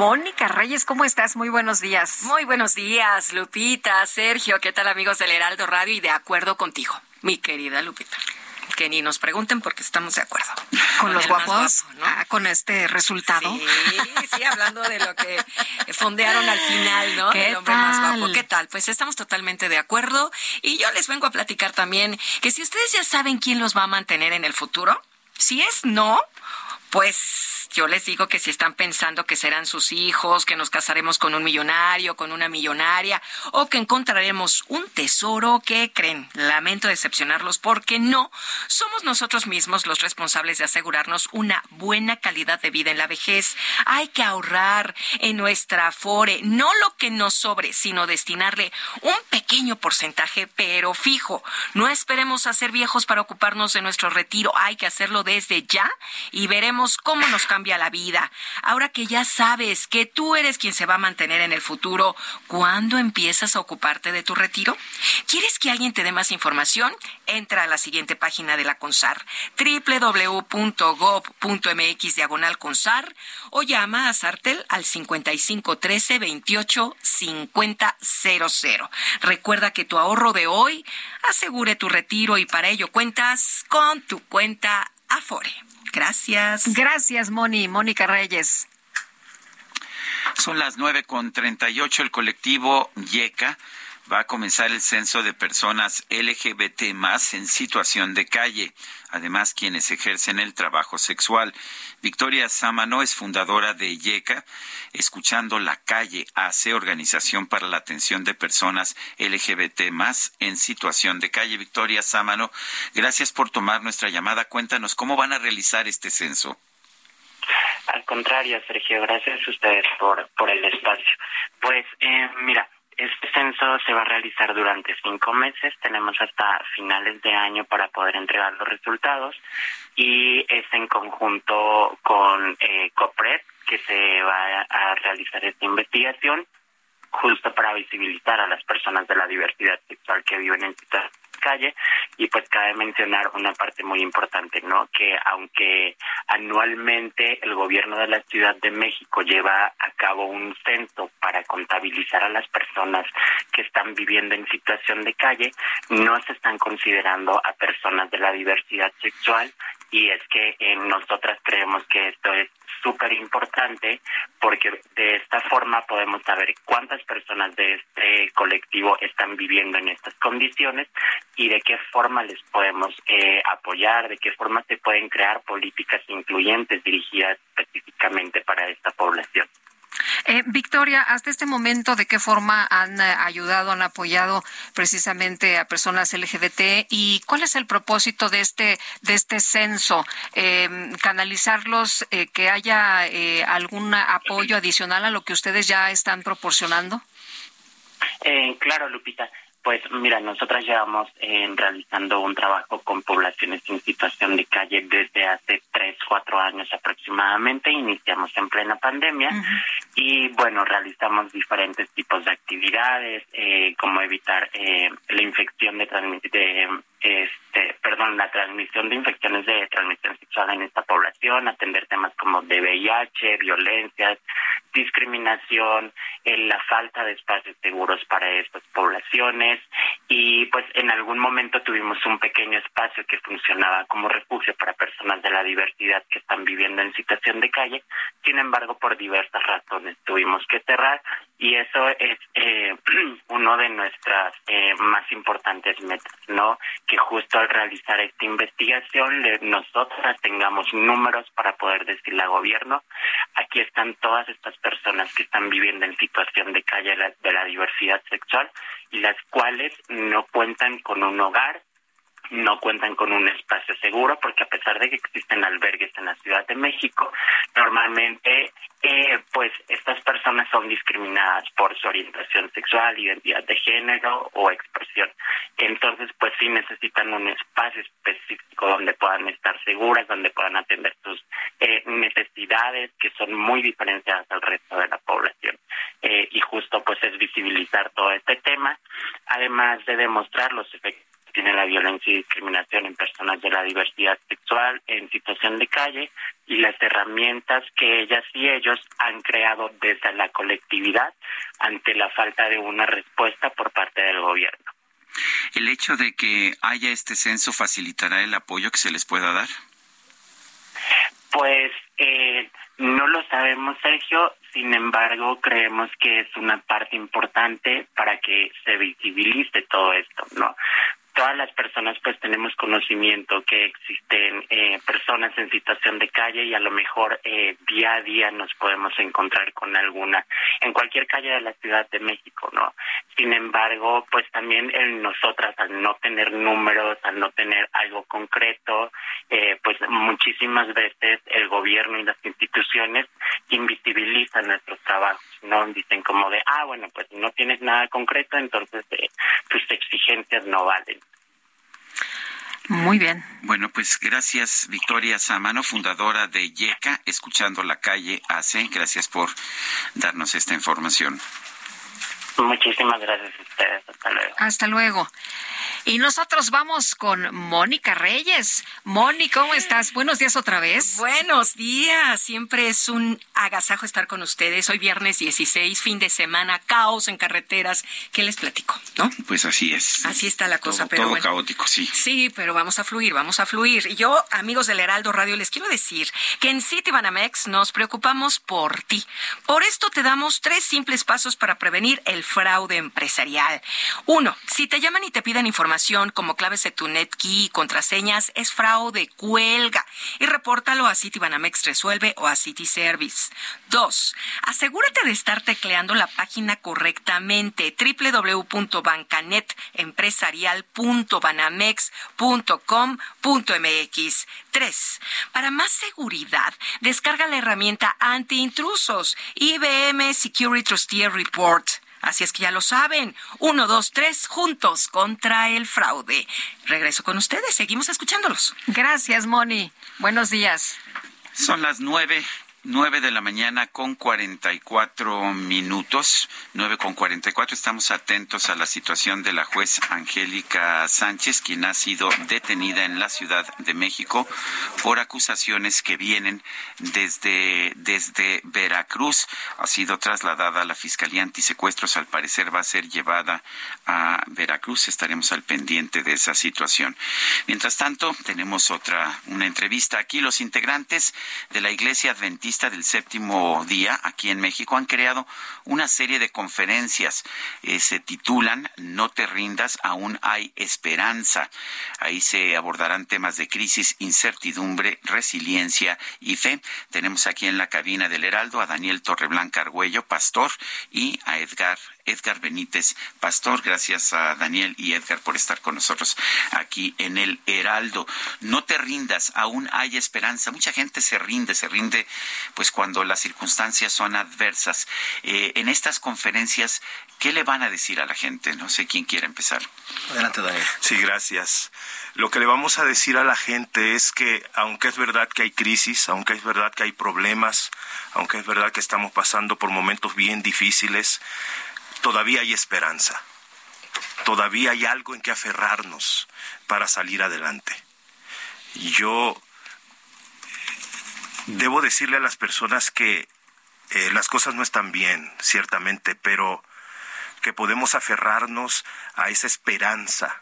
Mónica Reyes, ¿cómo estás? Muy buenos días. Muy buenos días, Lupita, Sergio, ¿qué tal amigos del Heraldo Radio? Y de acuerdo contigo, mi querida Lupita. Que ni nos pregunten porque estamos de acuerdo. Con los más guapos, guapo, ¿no? ah, con este resultado. Sí, sí, hablando de lo que fondearon al final, ¿no? ¿Qué El hombre más tal? guapo. ¿Qué tal? Pues estamos totalmente de acuerdo. Y yo les vengo a platicar también que si ustedes ya saben quién los va a mantener en el futuro, si es no, pues yo les digo que si están pensando que serán sus hijos, que nos casaremos con un millonario, con una millonaria, o que encontraremos un tesoro, ¿qué creen? Lamento decepcionarlos porque no, somos nosotros mismos los responsables de asegurarnos una buena calidad de vida en la vejez. Hay que ahorrar en nuestra afore, no lo que nos sobre, sino destinarle un pequeño porcentaje, pero fijo. No esperemos a ser viejos para ocuparnos de nuestro retiro, hay que hacerlo desde ya y veremos cómo nos cambia la vida. Ahora que ya sabes que tú eres quien se va a mantener en el futuro, ¿cuándo empiezas a ocuparte de tu retiro? ¿Quieres que alguien te dé más información? Entra a la siguiente página de la CONSAR, www.gov.mx diagonal CONSAR o llama a Sartel al 5513 28 50 Recuerda que tu ahorro de hoy asegure tu retiro y para ello cuentas con tu cuenta Afore. Gracias. Gracias, Moni. Mónica Reyes. Son las nueve con treinta y ocho. El colectivo YECA va a comenzar el censo de personas LGBT más en situación de calle, además quienes ejercen el trabajo sexual. Victoria Samano es fundadora de YECA, Escuchando la Calle hace Organización para la Atención de Personas LGBT más en situación de calle. Victoria Samano, gracias por tomar nuestra llamada. Cuéntanos cómo van a realizar este censo. Al contrario, Sergio, gracias a ustedes por, por el espacio. Pues eh, mira, este censo se va a realizar durante cinco meses. Tenemos hasta finales de año para poder entregar los resultados y es en conjunto con eh, COPRED que se va a realizar esta investigación justo para visibilizar a las personas de la diversidad sexual que viven en situación calle y pues cabe mencionar una parte muy importante, ¿no? Que aunque anualmente el gobierno de la Ciudad de México lleva a cabo un censo para contabilizar a las personas que están viviendo en situación de calle, no se están considerando a personas de la diversidad sexual y es que eh, nosotras creemos que esto es súper importante porque de esta forma podemos saber cuántas personas de este colectivo están viviendo en estas condiciones y de qué forma les podemos eh, apoyar, de qué forma se pueden crear políticas incluyentes dirigidas específicamente para esta población. Eh, Victoria, hasta este momento, ¿de qué forma han eh, ayudado, han apoyado precisamente a personas LGBT y cuál es el propósito de este de este censo? Eh, canalizarlos, eh, que haya algún apoyo adicional a lo que ustedes ya están proporcionando. claro, Lupita. Pues mira, nosotras llevamos eh, realizando un trabajo con poblaciones en situación de calle desde hace tres, cuatro años aproximadamente. Iniciamos en plena pandemia y bueno, realizamos diferentes tipos de actividades, eh, como evitar eh, la infección de, de este, perdón, la transmisión de infecciones de transmisión sexual en esta población, atender temas como de VIH, violencias, discriminación, la falta de espacios seguros para estas poblaciones y pues en algún momento tuvimos un pequeño espacio que funcionaba como refugio para personas de la diversidad que están viviendo en situación de calle, sin embargo por diversas razones tuvimos que cerrar y eso es eh, uno de nuestras eh, más importantes metas, ¿no? Que justo al realizar esta investigación nosotras tengamos números para poder decirle al gobierno, aquí están todas estas personas que están viviendo en situación de calle de la diversidad sexual y las cuales no cuentan con un hogar, no cuentan con un espacio seguro porque a pesar de que existen albergues en la Ciudad de México, normalmente eh, pues estas personas son discriminadas por su orientación sexual, identidad de género o expresión. Entonces pues sí necesitan un espacio específico donde puedan estar seguras, donde puedan atender sus eh, necesidades que son muy diferenciadas al resto de la población. Eh, y justo pues es visibilizar todo este tema, además de demostrar los efectos tiene la violencia y discriminación en personas de la diversidad sexual en situación de calle y las herramientas que ellas y ellos han creado desde la colectividad ante la falta de una respuesta por parte del gobierno. ¿El hecho de que haya este censo facilitará el apoyo que se les pueda dar? Pues eh, no lo sabemos, Sergio. Sin embargo, creemos que es una parte importante para que se visibilice todo esto, ¿no? Todas las personas pues tenemos conocimiento que existen eh, personas en situación de calle y a lo mejor eh, día a día nos podemos encontrar con alguna en cualquier calle de la Ciudad de México, ¿no? Sin embargo, pues también en nosotras al no tener números, al no tener algo concreto, eh, pues muchísimas veces el gobierno y las instituciones invisibilizan nuestros trabajos, ¿no? Dicen como de, ah, bueno, pues no tienes nada concreto, entonces tus exigencias no valen. Muy bien. Bueno, pues gracias Victoria Samano, fundadora de YECA, escuchando la calle AC. Gracias por darnos esta información. Muchísimas gracias a ustedes. Hasta luego. Hasta luego. Y nosotros vamos con Mónica Reyes. Moni, ¿cómo estás? Buenos días otra vez. Buenos días. Siempre es un agasajo estar con ustedes. Hoy viernes 16, fin de semana, caos en carreteras. ¿Qué les platico? ¿No? Pues así es. Así está la cosa, todo, pero todo bueno. caótico, sí. Sí, pero vamos a fluir, vamos a fluir. Y yo, amigos del Heraldo Radio, les quiero decir que en City Banamex nos preocupamos por ti. Por esto te damos tres simples pasos para prevenir el fraude empresarial. Uno, si te llaman y te piden información como claves de tu NetKey y contraseñas, es fraude, cuelga y repórtalo a City Banamex Resuelve o a City Service. Dos, asegúrate de estar tecleando la página correctamente www.bancanet.banamex.com.mx. Tres, para más seguridad, descarga la herramienta anti-intrusos IBM Security Trusteer Report. Así es que ya lo saben. Uno, dos, tres, juntos contra el fraude. Regreso con ustedes. Seguimos escuchándolos. Gracias, Moni. Buenos días. Son las nueve. 9 de la mañana con 44 minutos, 9 con 44. Estamos atentos a la situación de la juez Angélica Sánchez, quien ha sido detenida en la Ciudad de México por acusaciones que vienen desde, desde Veracruz. Ha sido trasladada a la Fiscalía Antisecuestros. Al parecer va a ser llevada a Veracruz. Estaremos al pendiente de esa situación. Mientras tanto, tenemos otra, una entrevista aquí. Los integrantes de la Iglesia Adventista del séptimo día aquí en México han creado una serie de conferencias. Eh, se titulan No te rindas, aún hay esperanza. Ahí se abordarán temas de crisis, incertidumbre, resiliencia y fe. Tenemos aquí en la cabina del Heraldo a Daniel Torreblanca Argüello, pastor, y a Edgar Edgar Benítez Pastor. Gracias a Daniel y Edgar por estar con nosotros aquí en el Heraldo. No te rindas, aún hay esperanza. Mucha gente se rinde, se rinde pues cuando las circunstancias son adversas. Eh, en estas conferencias, ¿qué le van a decir a la gente? No sé quién quiere empezar. Adelante, Daniel. Sí, gracias. Lo que le vamos a decir a la gente es que aunque es verdad que hay crisis, aunque es verdad que hay problemas, aunque es verdad que estamos pasando por momentos bien difíciles, todavía hay esperanza. Todavía hay algo en que aferrarnos para salir adelante. Yo debo decirle a las personas que eh, las cosas no están bien, ciertamente, pero que podemos aferrarnos a esa esperanza.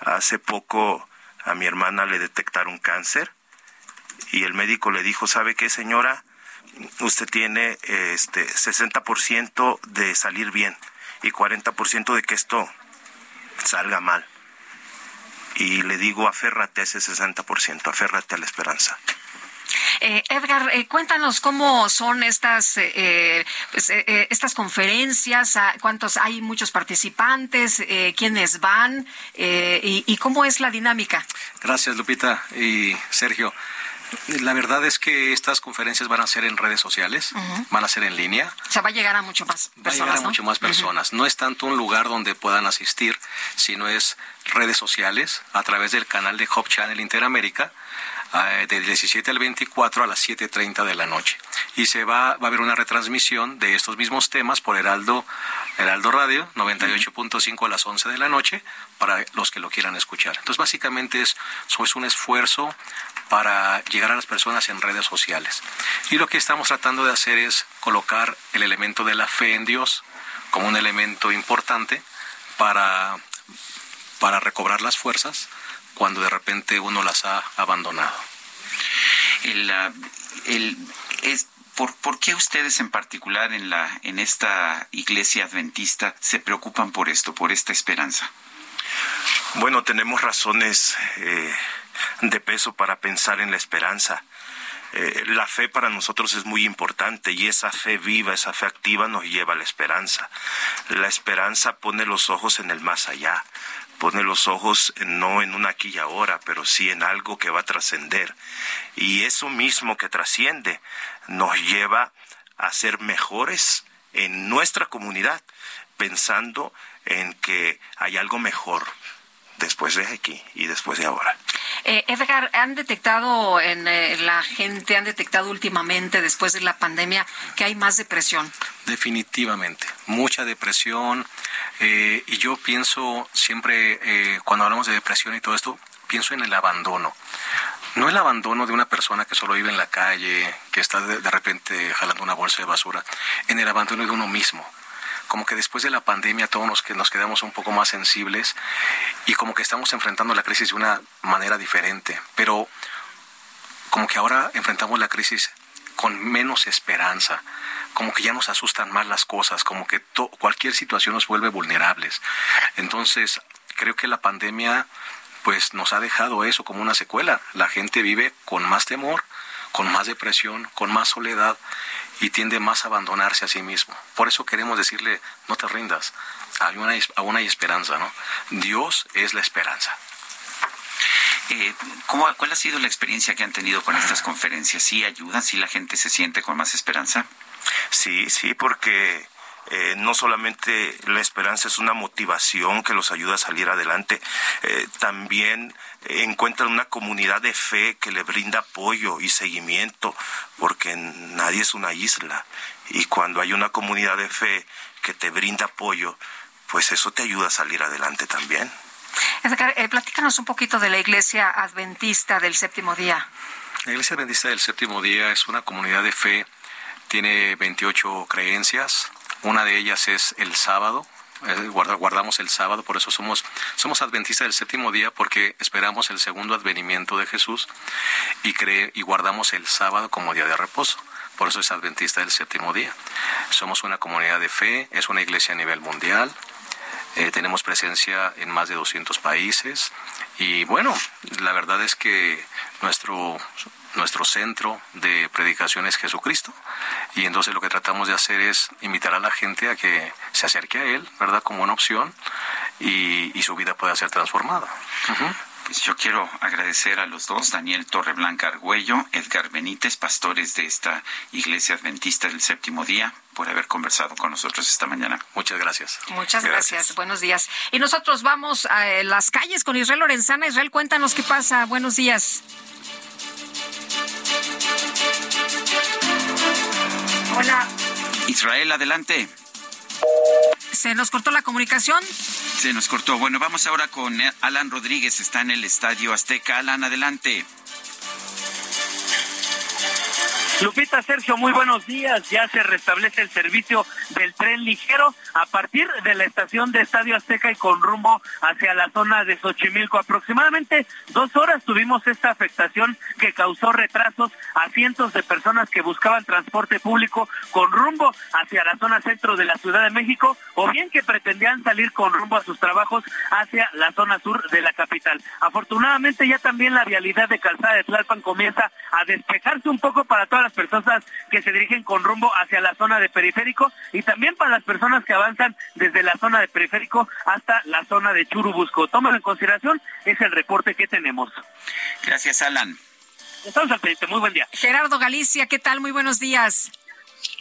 Hace poco a mi hermana le detectaron cáncer y el médico le dijo, ¿sabe qué, señora? Usted tiene este 60% de salir bien y 40% de que esto salga mal. Y le digo, aférrate a ese 60%, aférrate a la esperanza. Eh, Edgar, eh, cuéntanos cómo son estas eh, pues, eh, estas conferencias, ah, cuántos hay muchos participantes, quiénes van y, y cómo es la dinámica. Gracias, Lupita y Sergio. La verdad es que estas conferencias van a ser en redes sociales, van a ser en línea. O sea, va a llegar a mucho más Va a personas, llegar a ¿no? mucho más personas. No es tanto un lugar donde puedan asistir, sino es redes sociales a través del canal de Hop Channel Interamérica eh, del 17 al 24 a las 7.30 de la noche. Y se va, va a haber una retransmisión de estos mismos temas por Heraldo, Heraldo Radio, 98.5 a las 11 de la noche, para los que lo quieran escuchar. Entonces, básicamente es, es un esfuerzo para llegar a las personas en redes sociales. Y lo que estamos tratando de hacer es colocar el elemento de la fe en Dios como un elemento importante para, para recobrar las fuerzas cuando de repente uno las ha abandonado. El, ah, el- es, ¿por, por qué ustedes en particular en, la, en esta iglesia adventista se preocupan por esto, por esta esperanza? Bueno, tenemos razones eh, de peso para pensar en la esperanza. Eh, la fe para nosotros es muy importante y esa fe viva, esa fe activa nos lleva a la esperanza. La esperanza pone los ojos en el más allá, pone los ojos no en un aquí y ahora, pero sí en algo que va a trascender. Y eso mismo que trasciende nos lleva a ser mejores en nuestra comunidad, pensando en que hay algo mejor después de aquí y después de ahora. Eh, Edgar, ¿han detectado en eh, la gente, han detectado últimamente, después de la pandemia, que hay más depresión? Definitivamente, mucha depresión. Eh, y yo pienso siempre, eh, cuando hablamos de depresión y todo esto, pienso en el abandono. No el abandono de una persona que solo vive en la calle, que está de, repente jalando una bolsa de basura, en el abandono de uno mismo como que después de la pandemia todos nos, nos quedamos un poco más sensibles y como que estamos enfrentando la crisis de una manera diferente, pero como que ahora enfrentamos la crisis con menos esperanza, como que ya nos asustan más las cosas, como que cualquier situación nos vuelve vulnerables. Entonces, creo que la pandemia pues nos ha dejado eso como una secuela. La gente vive con más temor, con más depresión, con más soledad y tiende más a abandonarse a sí mismo. Por eso queremos decirle, no te rindas, hay una, aún hay esperanza, ¿no? Dios es la esperanza. Eh, ¿cómo, ¿Cuál ha sido la experiencia que han tenido con estas conferencias? ¿Sí ayudan? ¿Sí la gente se siente con más esperanza? Sí, sí, porque eh, no solamente la esperanza es una motivación que los ayuda a salir adelante, eh, también encuentran una comunidad de fe que le brinda apoyo y seguimiento, porque nadie es una isla. Y cuando hay una comunidad de fe que te brinda apoyo, pues eso te ayuda a salir adelante también. Edgar, eh, platícanos un poquito de la Iglesia Adventista del Séptimo Día. La Iglesia Adventista del Séptimo Día es una comunidad de fe, tiene 28 creencias, una de ellas es el sábado, eh, guardamos el sábado, por eso somos, somos adventistas del séptimo día, porque esperamos el segundo advenimiento de Jesús y, cree, y guardamos el sábado como día de reposo. Por eso es adventista del séptimo día. Somos una comunidad de fe, es una iglesia a nivel mundial, eh, tenemos presencia en más de 200 países y bueno, la verdad es que nuestro nuestro centro de predicación es Jesucristo. Y entonces lo que tratamos de hacer es invitar a la gente a que se acerque a Él, ¿verdad? Como una opción y, su vida pueda ser transformada. Pues yo quiero agradecer a los dos, Daniel Torreblanca Argüello, Edgar Benítez, pastores de esta Iglesia Adventista del Séptimo Día, por haber conversado con nosotros esta mañana. Muchas gracias. Muchas gracias. Buenos días. Y nosotros vamos a eh, las calles con Israel Lorenzana. Israel, cuéntanos qué pasa. Buenos días. Hola. Israel, adelante. ¿Se nos cortó la comunicación? Se nos cortó. Bueno, vamos ahora con Alan Rodríguez. Está en el Estadio Azteca. Alan, adelante. Lupita Sergio, muy buenos días. Ya se restablece el servicio del tren ligero a partir de la estación de Estadio Azteca y con rumbo hacia la zona de Xochimilco. Aproximadamente dos horas tuvimos esta afectación que causó retrasos a cientos de personas que buscaban transporte público con rumbo hacia la zona centro de la Ciudad de México o bien que pretendían salir con rumbo a sus trabajos hacia la zona sur de la capital. Afortunadamente ya también la vialidad de Calzada de Tlalpan comienza a despejarse un poco para todas las personas que se dirigen con rumbo hacia la zona de periférico y también para las personas que avanzan desde la zona de periférico hasta la zona de Churubusco. Tómalo en consideración, es el reporte que tenemos. Gracias, Alan. Estamos al pendiente, muy buen día. Gerardo Galicia, ¿qué tal? Muy buenos días.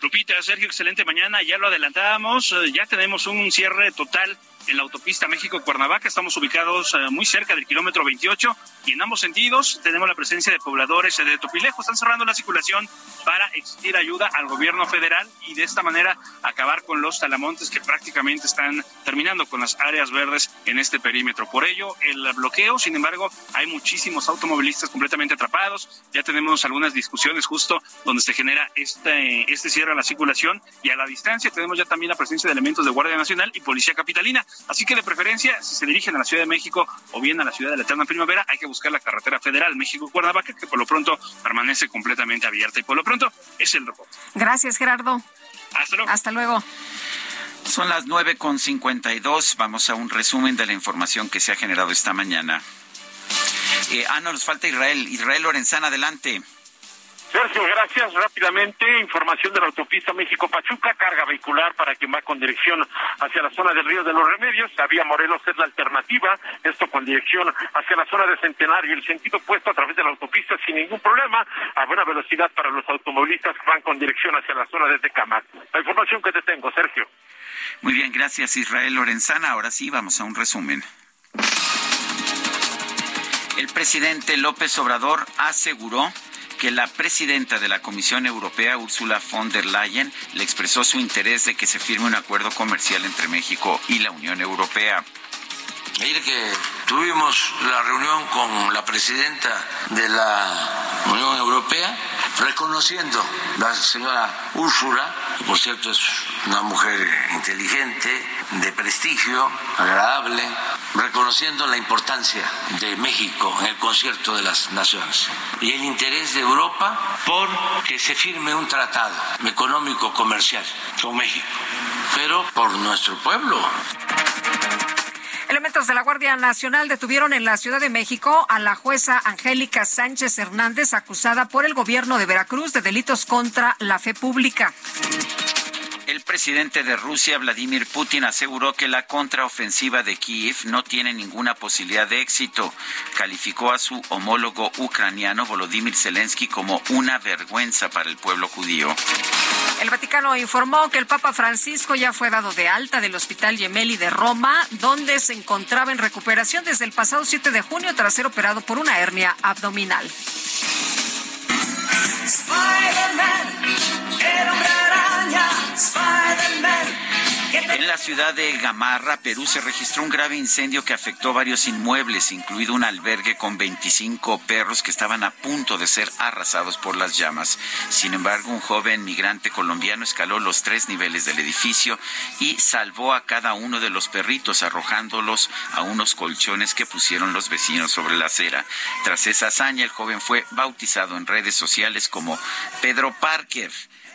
Lupita, Sergio, excelente mañana. Ya lo adelantábamos, eh, ya tenemos un cierre total en la autopista México-Cuernavaca. Estamos ubicados eh, muy cerca del kilómetro 28 y en ambos sentidos tenemos la presencia de pobladores de Topilejo. Están cerrando la circulación para exigir ayuda al gobierno federal y de esta manera acabar con los talamontes que prácticamente están terminando con las áreas verdes en este perímetro. Por ello, el bloqueo, sin embargo, hay muchísimos automovilistas completamente atrapados. Ya tenemos algunas discusiones justo donde se genera este, este cierre a la circulación y a la distancia tenemos ya también la presencia de elementos de Guardia Nacional y Policía Capitalina. Así que de preferencia, si se dirigen a la Ciudad de México o bien a la Ciudad de la Eterna Primavera, hay que buscar la carretera federal México-Cuernavaca, que por lo pronto permanece completamente abierta. Y por lo pronto es el reporte. Gracias, Gerardo. Hasta luego. Hasta luego. Son las nueve con cincuenta y dos. Vamos a un resumen de la información que se ha generado esta mañana. Eh, ah, no, nos falta Israel. Israel Lorenzana, adelante. Sergio, gracias. Rápidamente, información de la autopista México-Pachuca, carga vehicular para quien va con dirección hacia la zona del Río de los Remedios. La vía Morelos es la alternativa, esto con dirección hacia la zona de Centenario, el sentido opuesto a través de la autopista sin ningún problema, a buena velocidad para los automovilistas que van con dirección hacia la zona de Tecamac. La información que te tengo, Sergio. Muy bien, gracias Israel Lorenzana. Ahora sí, vamos a un resumen. El presidente López Obrador aseguró que la presidenta de la Comisión Europea, Ursula von der Leyen, le expresó su interés de que se firme un acuerdo comercial entre México y la Unión Europea. Ayer que tuvimos la reunión con la presidenta de la Unión Europea, reconociendo la señora Úrsula, que por cierto es una mujer inteligente, de prestigio, agradable, reconociendo la importancia de México en el concierto de las naciones y el interés de Europa por que se firme un tratado económico comercial con México, pero por nuestro pueblo. Elementos de la Guardia Nacional detuvieron en la Ciudad de México a la jueza Angélica Sánchez Hernández, acusada por el gobierno de Veracruz de delitos contra la fe pública. El presidente de Rusia, Vladimir Putin, aseguró que la contraofensiva de Kiev no tiene ninguna posibilidad de éxito. Calificó a su homólogo ucraniano, Volodymyr Zelensky, como una vergüenza para el pueblo judío. El Vaticano informó que el Papa Francisco ya fue dado de alta del Hospital Gemelli de Roma, donde se encontraba en recuperación desde el pasado 7 de junio tras ser operado por una hernia abdominal. Spider-Man, el hombre araña, Spider-Man. En la ciudad de Gamarra, Perú, se registró un grave incendio que afectó varios inmuebles, incluido un albergue con 25 perros que estaban a punto de ser arrasados por las llamas. Sin embargo, un joven migrante colombiano escaló los tres niveles del edificio y salvó a cada uno de los perritos, arrojándolos a unos colchones que pusieron los vecinos sobre la acera. Tras esa hazaña, el joven fue bautizado en redes sociales como Pedro Parker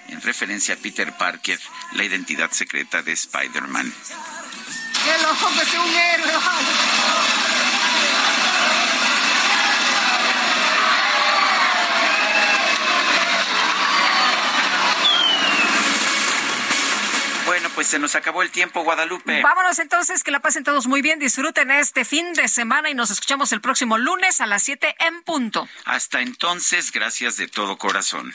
en referencia a Peter Parker, la identidad secreta de Spider-Man. ¡El hombre es un héroe! Bueno, pues se nos acabó el tiempo, Guadalupe. Vámonos entonces, que la pasen todos muy bien, disfruten este fin de semana y nos escuchamos el próximo lunes a las 7 en punto. Hasta entonces, gracias de todo corazón.